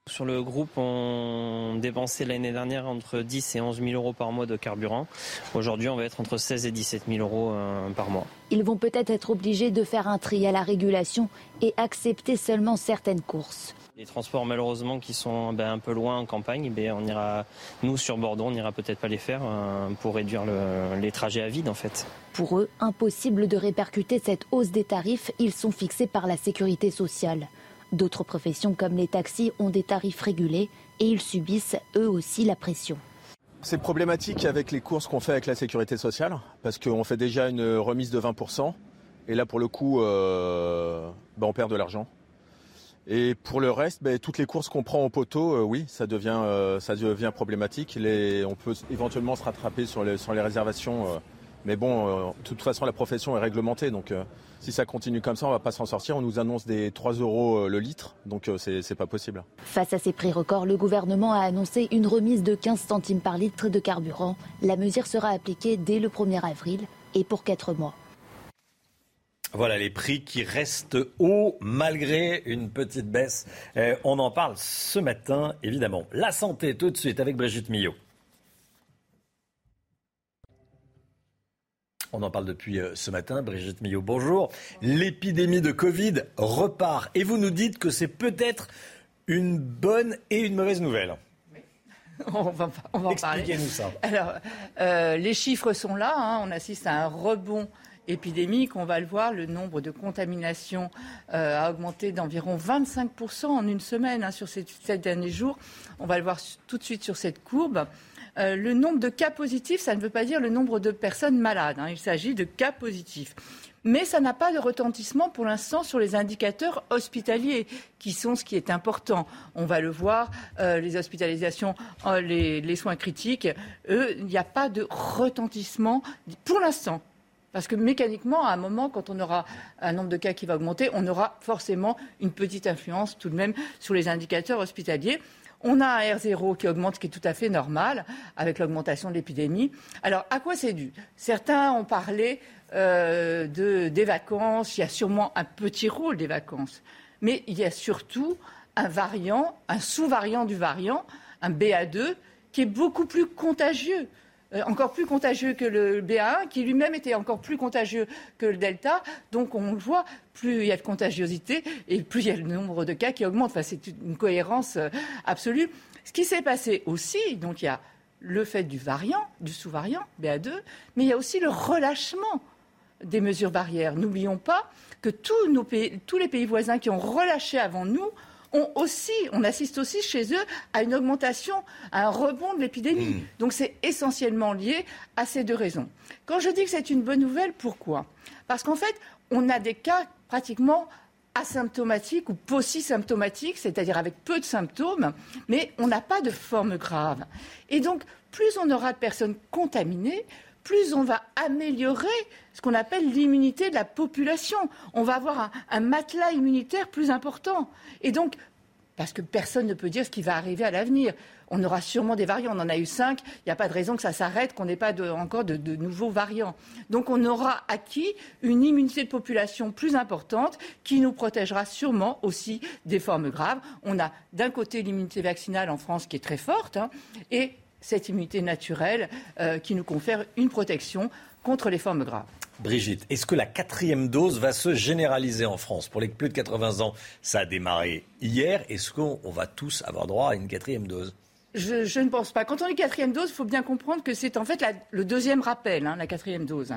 Sur le groupe, on dépensait l'année dernière entre 10 et 11 000 euros par mois de carburant. Aujourd'hui, on va être entre 16 et 17 000 euros euh, par mois. Ils vont peut-être être obligés de faire un tri à la régulation et accepter seulement certaines courses. Les transports malheureusement qui sont ben, un peu loin en campagne, ben, on ira, nous sur Bordeaux, on n'ira peut-être pas les faire euh, pour réduire les trajets à vide en fait. Pour eux, impossible de répercuter cette hausse des tarifs, ils sont fixés par la sécurité sociale. D'autres professions comme les taxis ont des tarifs régulés et ils subissent eux aussi la pression. C'est problématique avec les courses qu'on fait avec la sécurité sociale parce qu'on fait déjà une remise de 20% et là pour le coup euh, bah, on perd de l'argent. Et pour le reste, bah, toutes les courses qu'on prend au poteau, euh, oui, ça devient, euh, problématique. on peut éventuellement se rattraper sur les réservations mais bon, euh, de toute façon, la profession est réglementée. Donc, euh, si ça continue comme ça, on ne va pas s'en sortir. On nous annonce des 3 euros euh, le litre. Donc, ce n'est pas possible. Face à ces prix records, le gouvernement a annoncé une remise de 15 centimes par litre de carburant. La mesure sera appliquée dès le 1er avril et pour 4 mois. Voilà les prix qui restent hauts malgré une petite baisse. on en parle ce matin, évidemment. La santé, tout de suite, avec Brigitte Millot. On en parle depuis euh, ce matin. Brigitte Millot, bonjour. L'épidémie de Covid repart et vous nous dites que c'est peut-être une bonne et une mauvaise nouvelle. *laughs* On va, on va en parler. Expliquez-nous ça. Alors, euh, les chiffres sont là. Hein. On assiste à un rebond épidémique. On va le voir, le nombre de contaminations euh, a augmenté d'environ 25% en une semaine hein, sur ces sept derniers jours. On va le voir tout de suite sur cette courbe. Euh, le nombre de cas positifs, ça ne veut pas dire le nombre de personnes malades. Hein. Il s'agit de cas positifs. Mais ça n'a pas de retentissement pour l'instant sur les indicateurs hospitaliers, qui sont ce qui est important. On va le voir, euh, les hospitalisations, euh, les, soins critiques, eux, il n'y a pas de retentissement pour l'instant. Parce que mécaniquement, à un moment, quand on aura un nombre de cas qui va augmenter, on aura forcément une petite influence tout de même sur les indicateurs hospitaliers. On a un R0 qui augmente, qui est tout à fait normal avec l'augmentation de l'épidémie. Alors, à quoi c'est dû? Certains ont parlé euh, des vacances. Il y a sûrement un petit rôle des vacances. Mais il y a surtout un variant, un sous-variant du variant, un BA2, qui est beaucoup plus contagieux. Euh, encore plus contagieux que le BA1, qui lui-même était encore plus contagieux que le Delta. Donc on le voit, plus il y a de contagiosité et plus il y a le nombre de cas qui augmente. Enfin, c'est une cohérence euh, absolue. Ce qui s'est passé aussi, donc il y a le fait du variant, du sous-variant BA2, mais il y a aussi le relâchement des mesures barrières. N'oublions pas que tous, tous les pays voisins qui ont relâché avant nous ont aussi, on assiste aussi chez eux à une augmentation, à un rebond de l'épidémie. Mmh. Donc c'est essentiellement lié à ces deux raisons. Quand je dis que c'est une bonne nouvelle, pourquoi? Parce qu'en fait, on a des cas pratiquement asymptomatiques ou possisymptomatiques, c'est-à-dire avec peu de symptômes, mais on n'a pas de forme grave. Et donc, plus on aura de personnes contaminées, plus on va améliorer ce qu'on appelle l'immunité de la population. On va avoir un, matelas immunitaire plus important. Et donc, parce que personne ne peut dire ce qui va arriver à l'avenir. On aura sûrement des variants. On en a eu cinq. Il n'y a pas de raison que ça s'arrête, qu'on n'ait pas encore de, nouveaux variants. Donc on aura acquis une immunité de population plus importante qui nous protégera sûrement aussi des formes graves. On a d'un côté l'immunité vaccinale en France qui est très forte hein, et cette immunité naturelle euh, qui nous confère une protection contre les formes graves. Brigitte, est-ce que la quatrième dose va se généraliser en France? Pour les plus de 80 ans, ça a démarré hier. Est-ce qu'on va tous avoir droit à une quatrième dose? Je, ne pense pas. Quand on dit quatrième dose, il faut bien comprendre que c'est en fait le deuxième rappel, hein, la quatrième dose.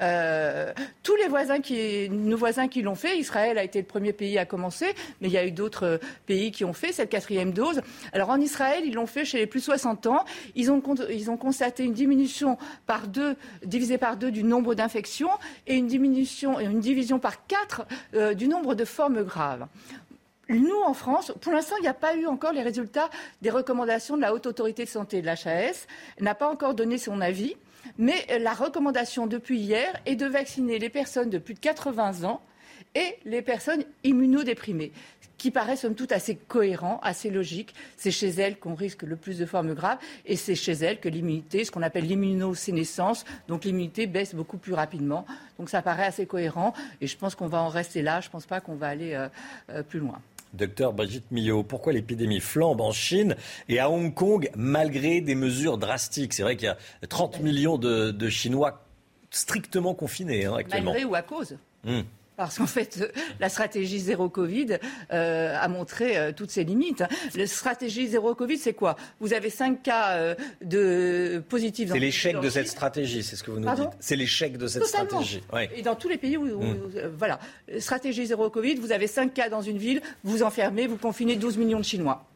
Euh, tous les voisins qui, nos voisins qui l'ont fait, Israël a été le premier pays à commencer, mais il y a eu d'autres pays qui ont fait cette quatrième dose. Alors en Israël, ils l'ont fait chez les plus de 60 ans. Ils ont, ils ont constaté une diminution par deux, divisée par deux du nombre d'infections et une diminution, une division par quatre euh, du nombre de formes graves. Nous, en France, pour l'instant, il n'y a pas eu encore les résultats des recommandations de la Haute Autorité de Santé, de l'HAS, n'a pas encore donné son avis, mais la recommandation depuis hier est de vacciner les personnes de plus de 80 ans et les personnes immunodéprimées, qui paraît somme toute assez cohérent, assez logique. C'est chez elles qu'on risque le plus de formes graves et c'est chez elles que l'immunité, ce qu'on appelle l'immunosénescence, donc l'immunité baisse beaucoup plus rapidement. Donc ça paraît assez cohérent et je pense qu'on va en rester là. Je ne pense pas qu'on va aller euh, euh, plus loin. Docteur Brigitte Millot, pourquoi l'épidémie flambe en Chine et à Hong Kong malgré des mesures drastiques? C'est vrai qu'il y a 30 millions de, Chinois strictement confinés hein, actuellement. Malgré ou à cause? Hmm. Parce qu'en fait, la stratégie zéro Covid euh, a montré euh, toutes ses limites. La stratégie zéro Covid, c'est quoi? Vous avez cinq cas euh, de positifs. C'est l'échec de cette stratégie, c'est ce que vous nous dites. C'est l'échec de cette stratégie. Et dans tous les pays où, mm. voilà, stratégie zéro Covid, vous avez cinq cas dans une ville, vous enfermez, vous confinez 12 millions de Chinois.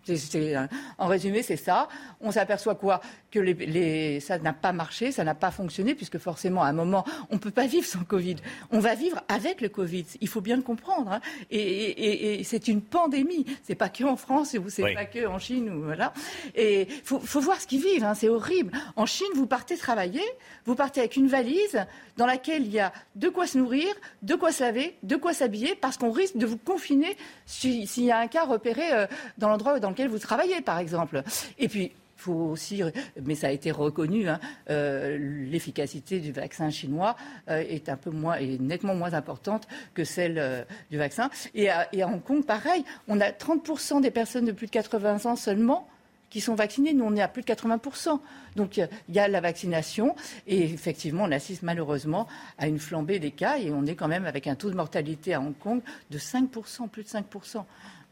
en résumé, c'est ça. On s'aperçoit quoi? Que les, ça n'a pas marché, ça n'a pas fonctionné, puisque forcément, à un moment, on ne peut pas *laughs* vivre sans Covid. On va vivre avec le Covid. Il faut bien le comprendre. Hein. Et, c'est une pandémie. C'est pas que en France ou c'est pas que en Chine ou voilà. Et faut, faut voir ce qu'ils vivent. Hein. C'est horrible. En Chine, vous partez travailler, vous partez avec une valise dans laquelle il y a de quoi se nourrir, de quoi se laver, de quoi s'habiller, parce qu'on risque de vous confiner s'il y a un cas repéré euh, dans l'endroit dans lequel vous travaillez, par exemple. Et puis faut aussi, mais ça a été reconnu, hein, euh, l'efficacité du vaccin chinois euh, est un peu moins, est nettement moins importante que celle euh, du vaccin. Et à, Hong Kong, pareil, on a 30% des personnes de plus de 80 ans seulement qui sont vaccinées. Nous, on est à plus de 80%. Donc, il y a la vaccination. Et effectivement, on assiste malheureusement à une flambée des cas. Et on est quand même avec un taux de mortalité à Hong Kong de 5%, plus de 5%.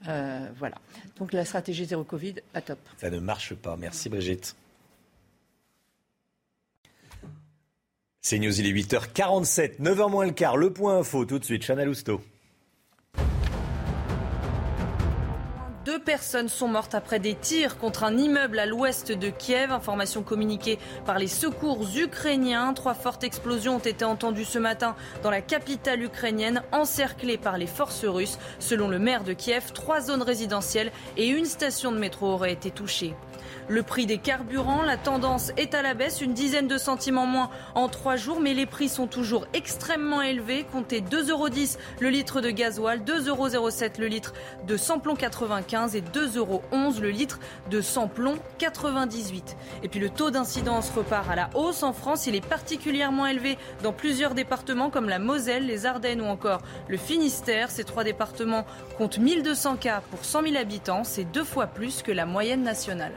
Euh, voilà. Donc la stratégie zéro Covid, pas top. Ça ne marche pas. Merci Brigitte. C'est News, il est 8h47, 9h moins le quart. Le point info, tout de suite, Chanel Housteau. Deux personnes sont mortes après des tirs contre un immeuble à l'ouest de Kiev. Information communiquée par les secours ukrainiens. Trois fortes explosions ont été entendues ce matin dans la capitale ukrainienne, encerclée par les forces russes. Selon le maire de Kiev, trois zones résidentielles et une station de métro auraient été touchées. Le prix des carburants, la tendance est à la baisse, une dizaine de centimes en moins en trois jours, mais les prix sont toujours extrêmement élevés. Comptez 2,10 euros le litre de gasoil, 2,07 euros le litre de samplon 95 et 2,11 euros le litre de samplon 98. Et puis le taux d'incidence repart à la hausse en France. Il est particulièrement élevé dans plusieurs départements comme la Moselle, les Ardennes ou encore le Finistère. Ces trois départements comptent 1200 cas pour 100 000 habitants. C'est deux fois plus que la moyenne nationale.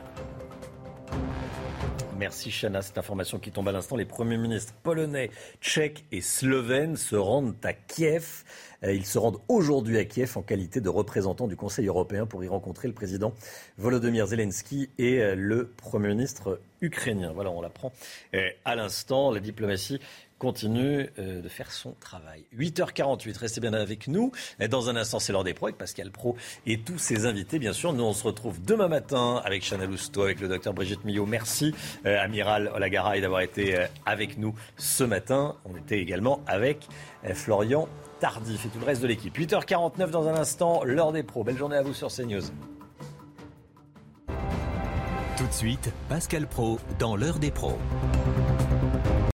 Merci Chana. Cette information qui tombe à l'instant. Les premiers ministres polonais, tchèques et slovènes se rendent à Kiev. Euh, ils se rendent aujourd'hui à Kiev en qualité de représentants du Conseil européen pour y rencontrer le président Volodymyr Zelensky et euh, le Premier ministre ukrainien. Voilà, on l'apprend euh, à l'instant. La diplomatie continue euh, de faire son travail. 8h48, restez bien avec nous. Dans un instant, c'est l'heure des pros avec Pascal Pro et tous ses invités. Bien sûr, nous, on se retrouve demain matin avec Chanel Housteau, avec le docteur Brigitte Millot. Merci, euh, Amiral Olagaray, d'avoir été euh, avec nous ce matin. On était également avec Florian Tardif et tout le reste de l'équipe. 8h49 dans un instant, l'heure des pros. Belle journée à vous sur CNews. Tout de suite, Pascal Pro dans l'heure des pros.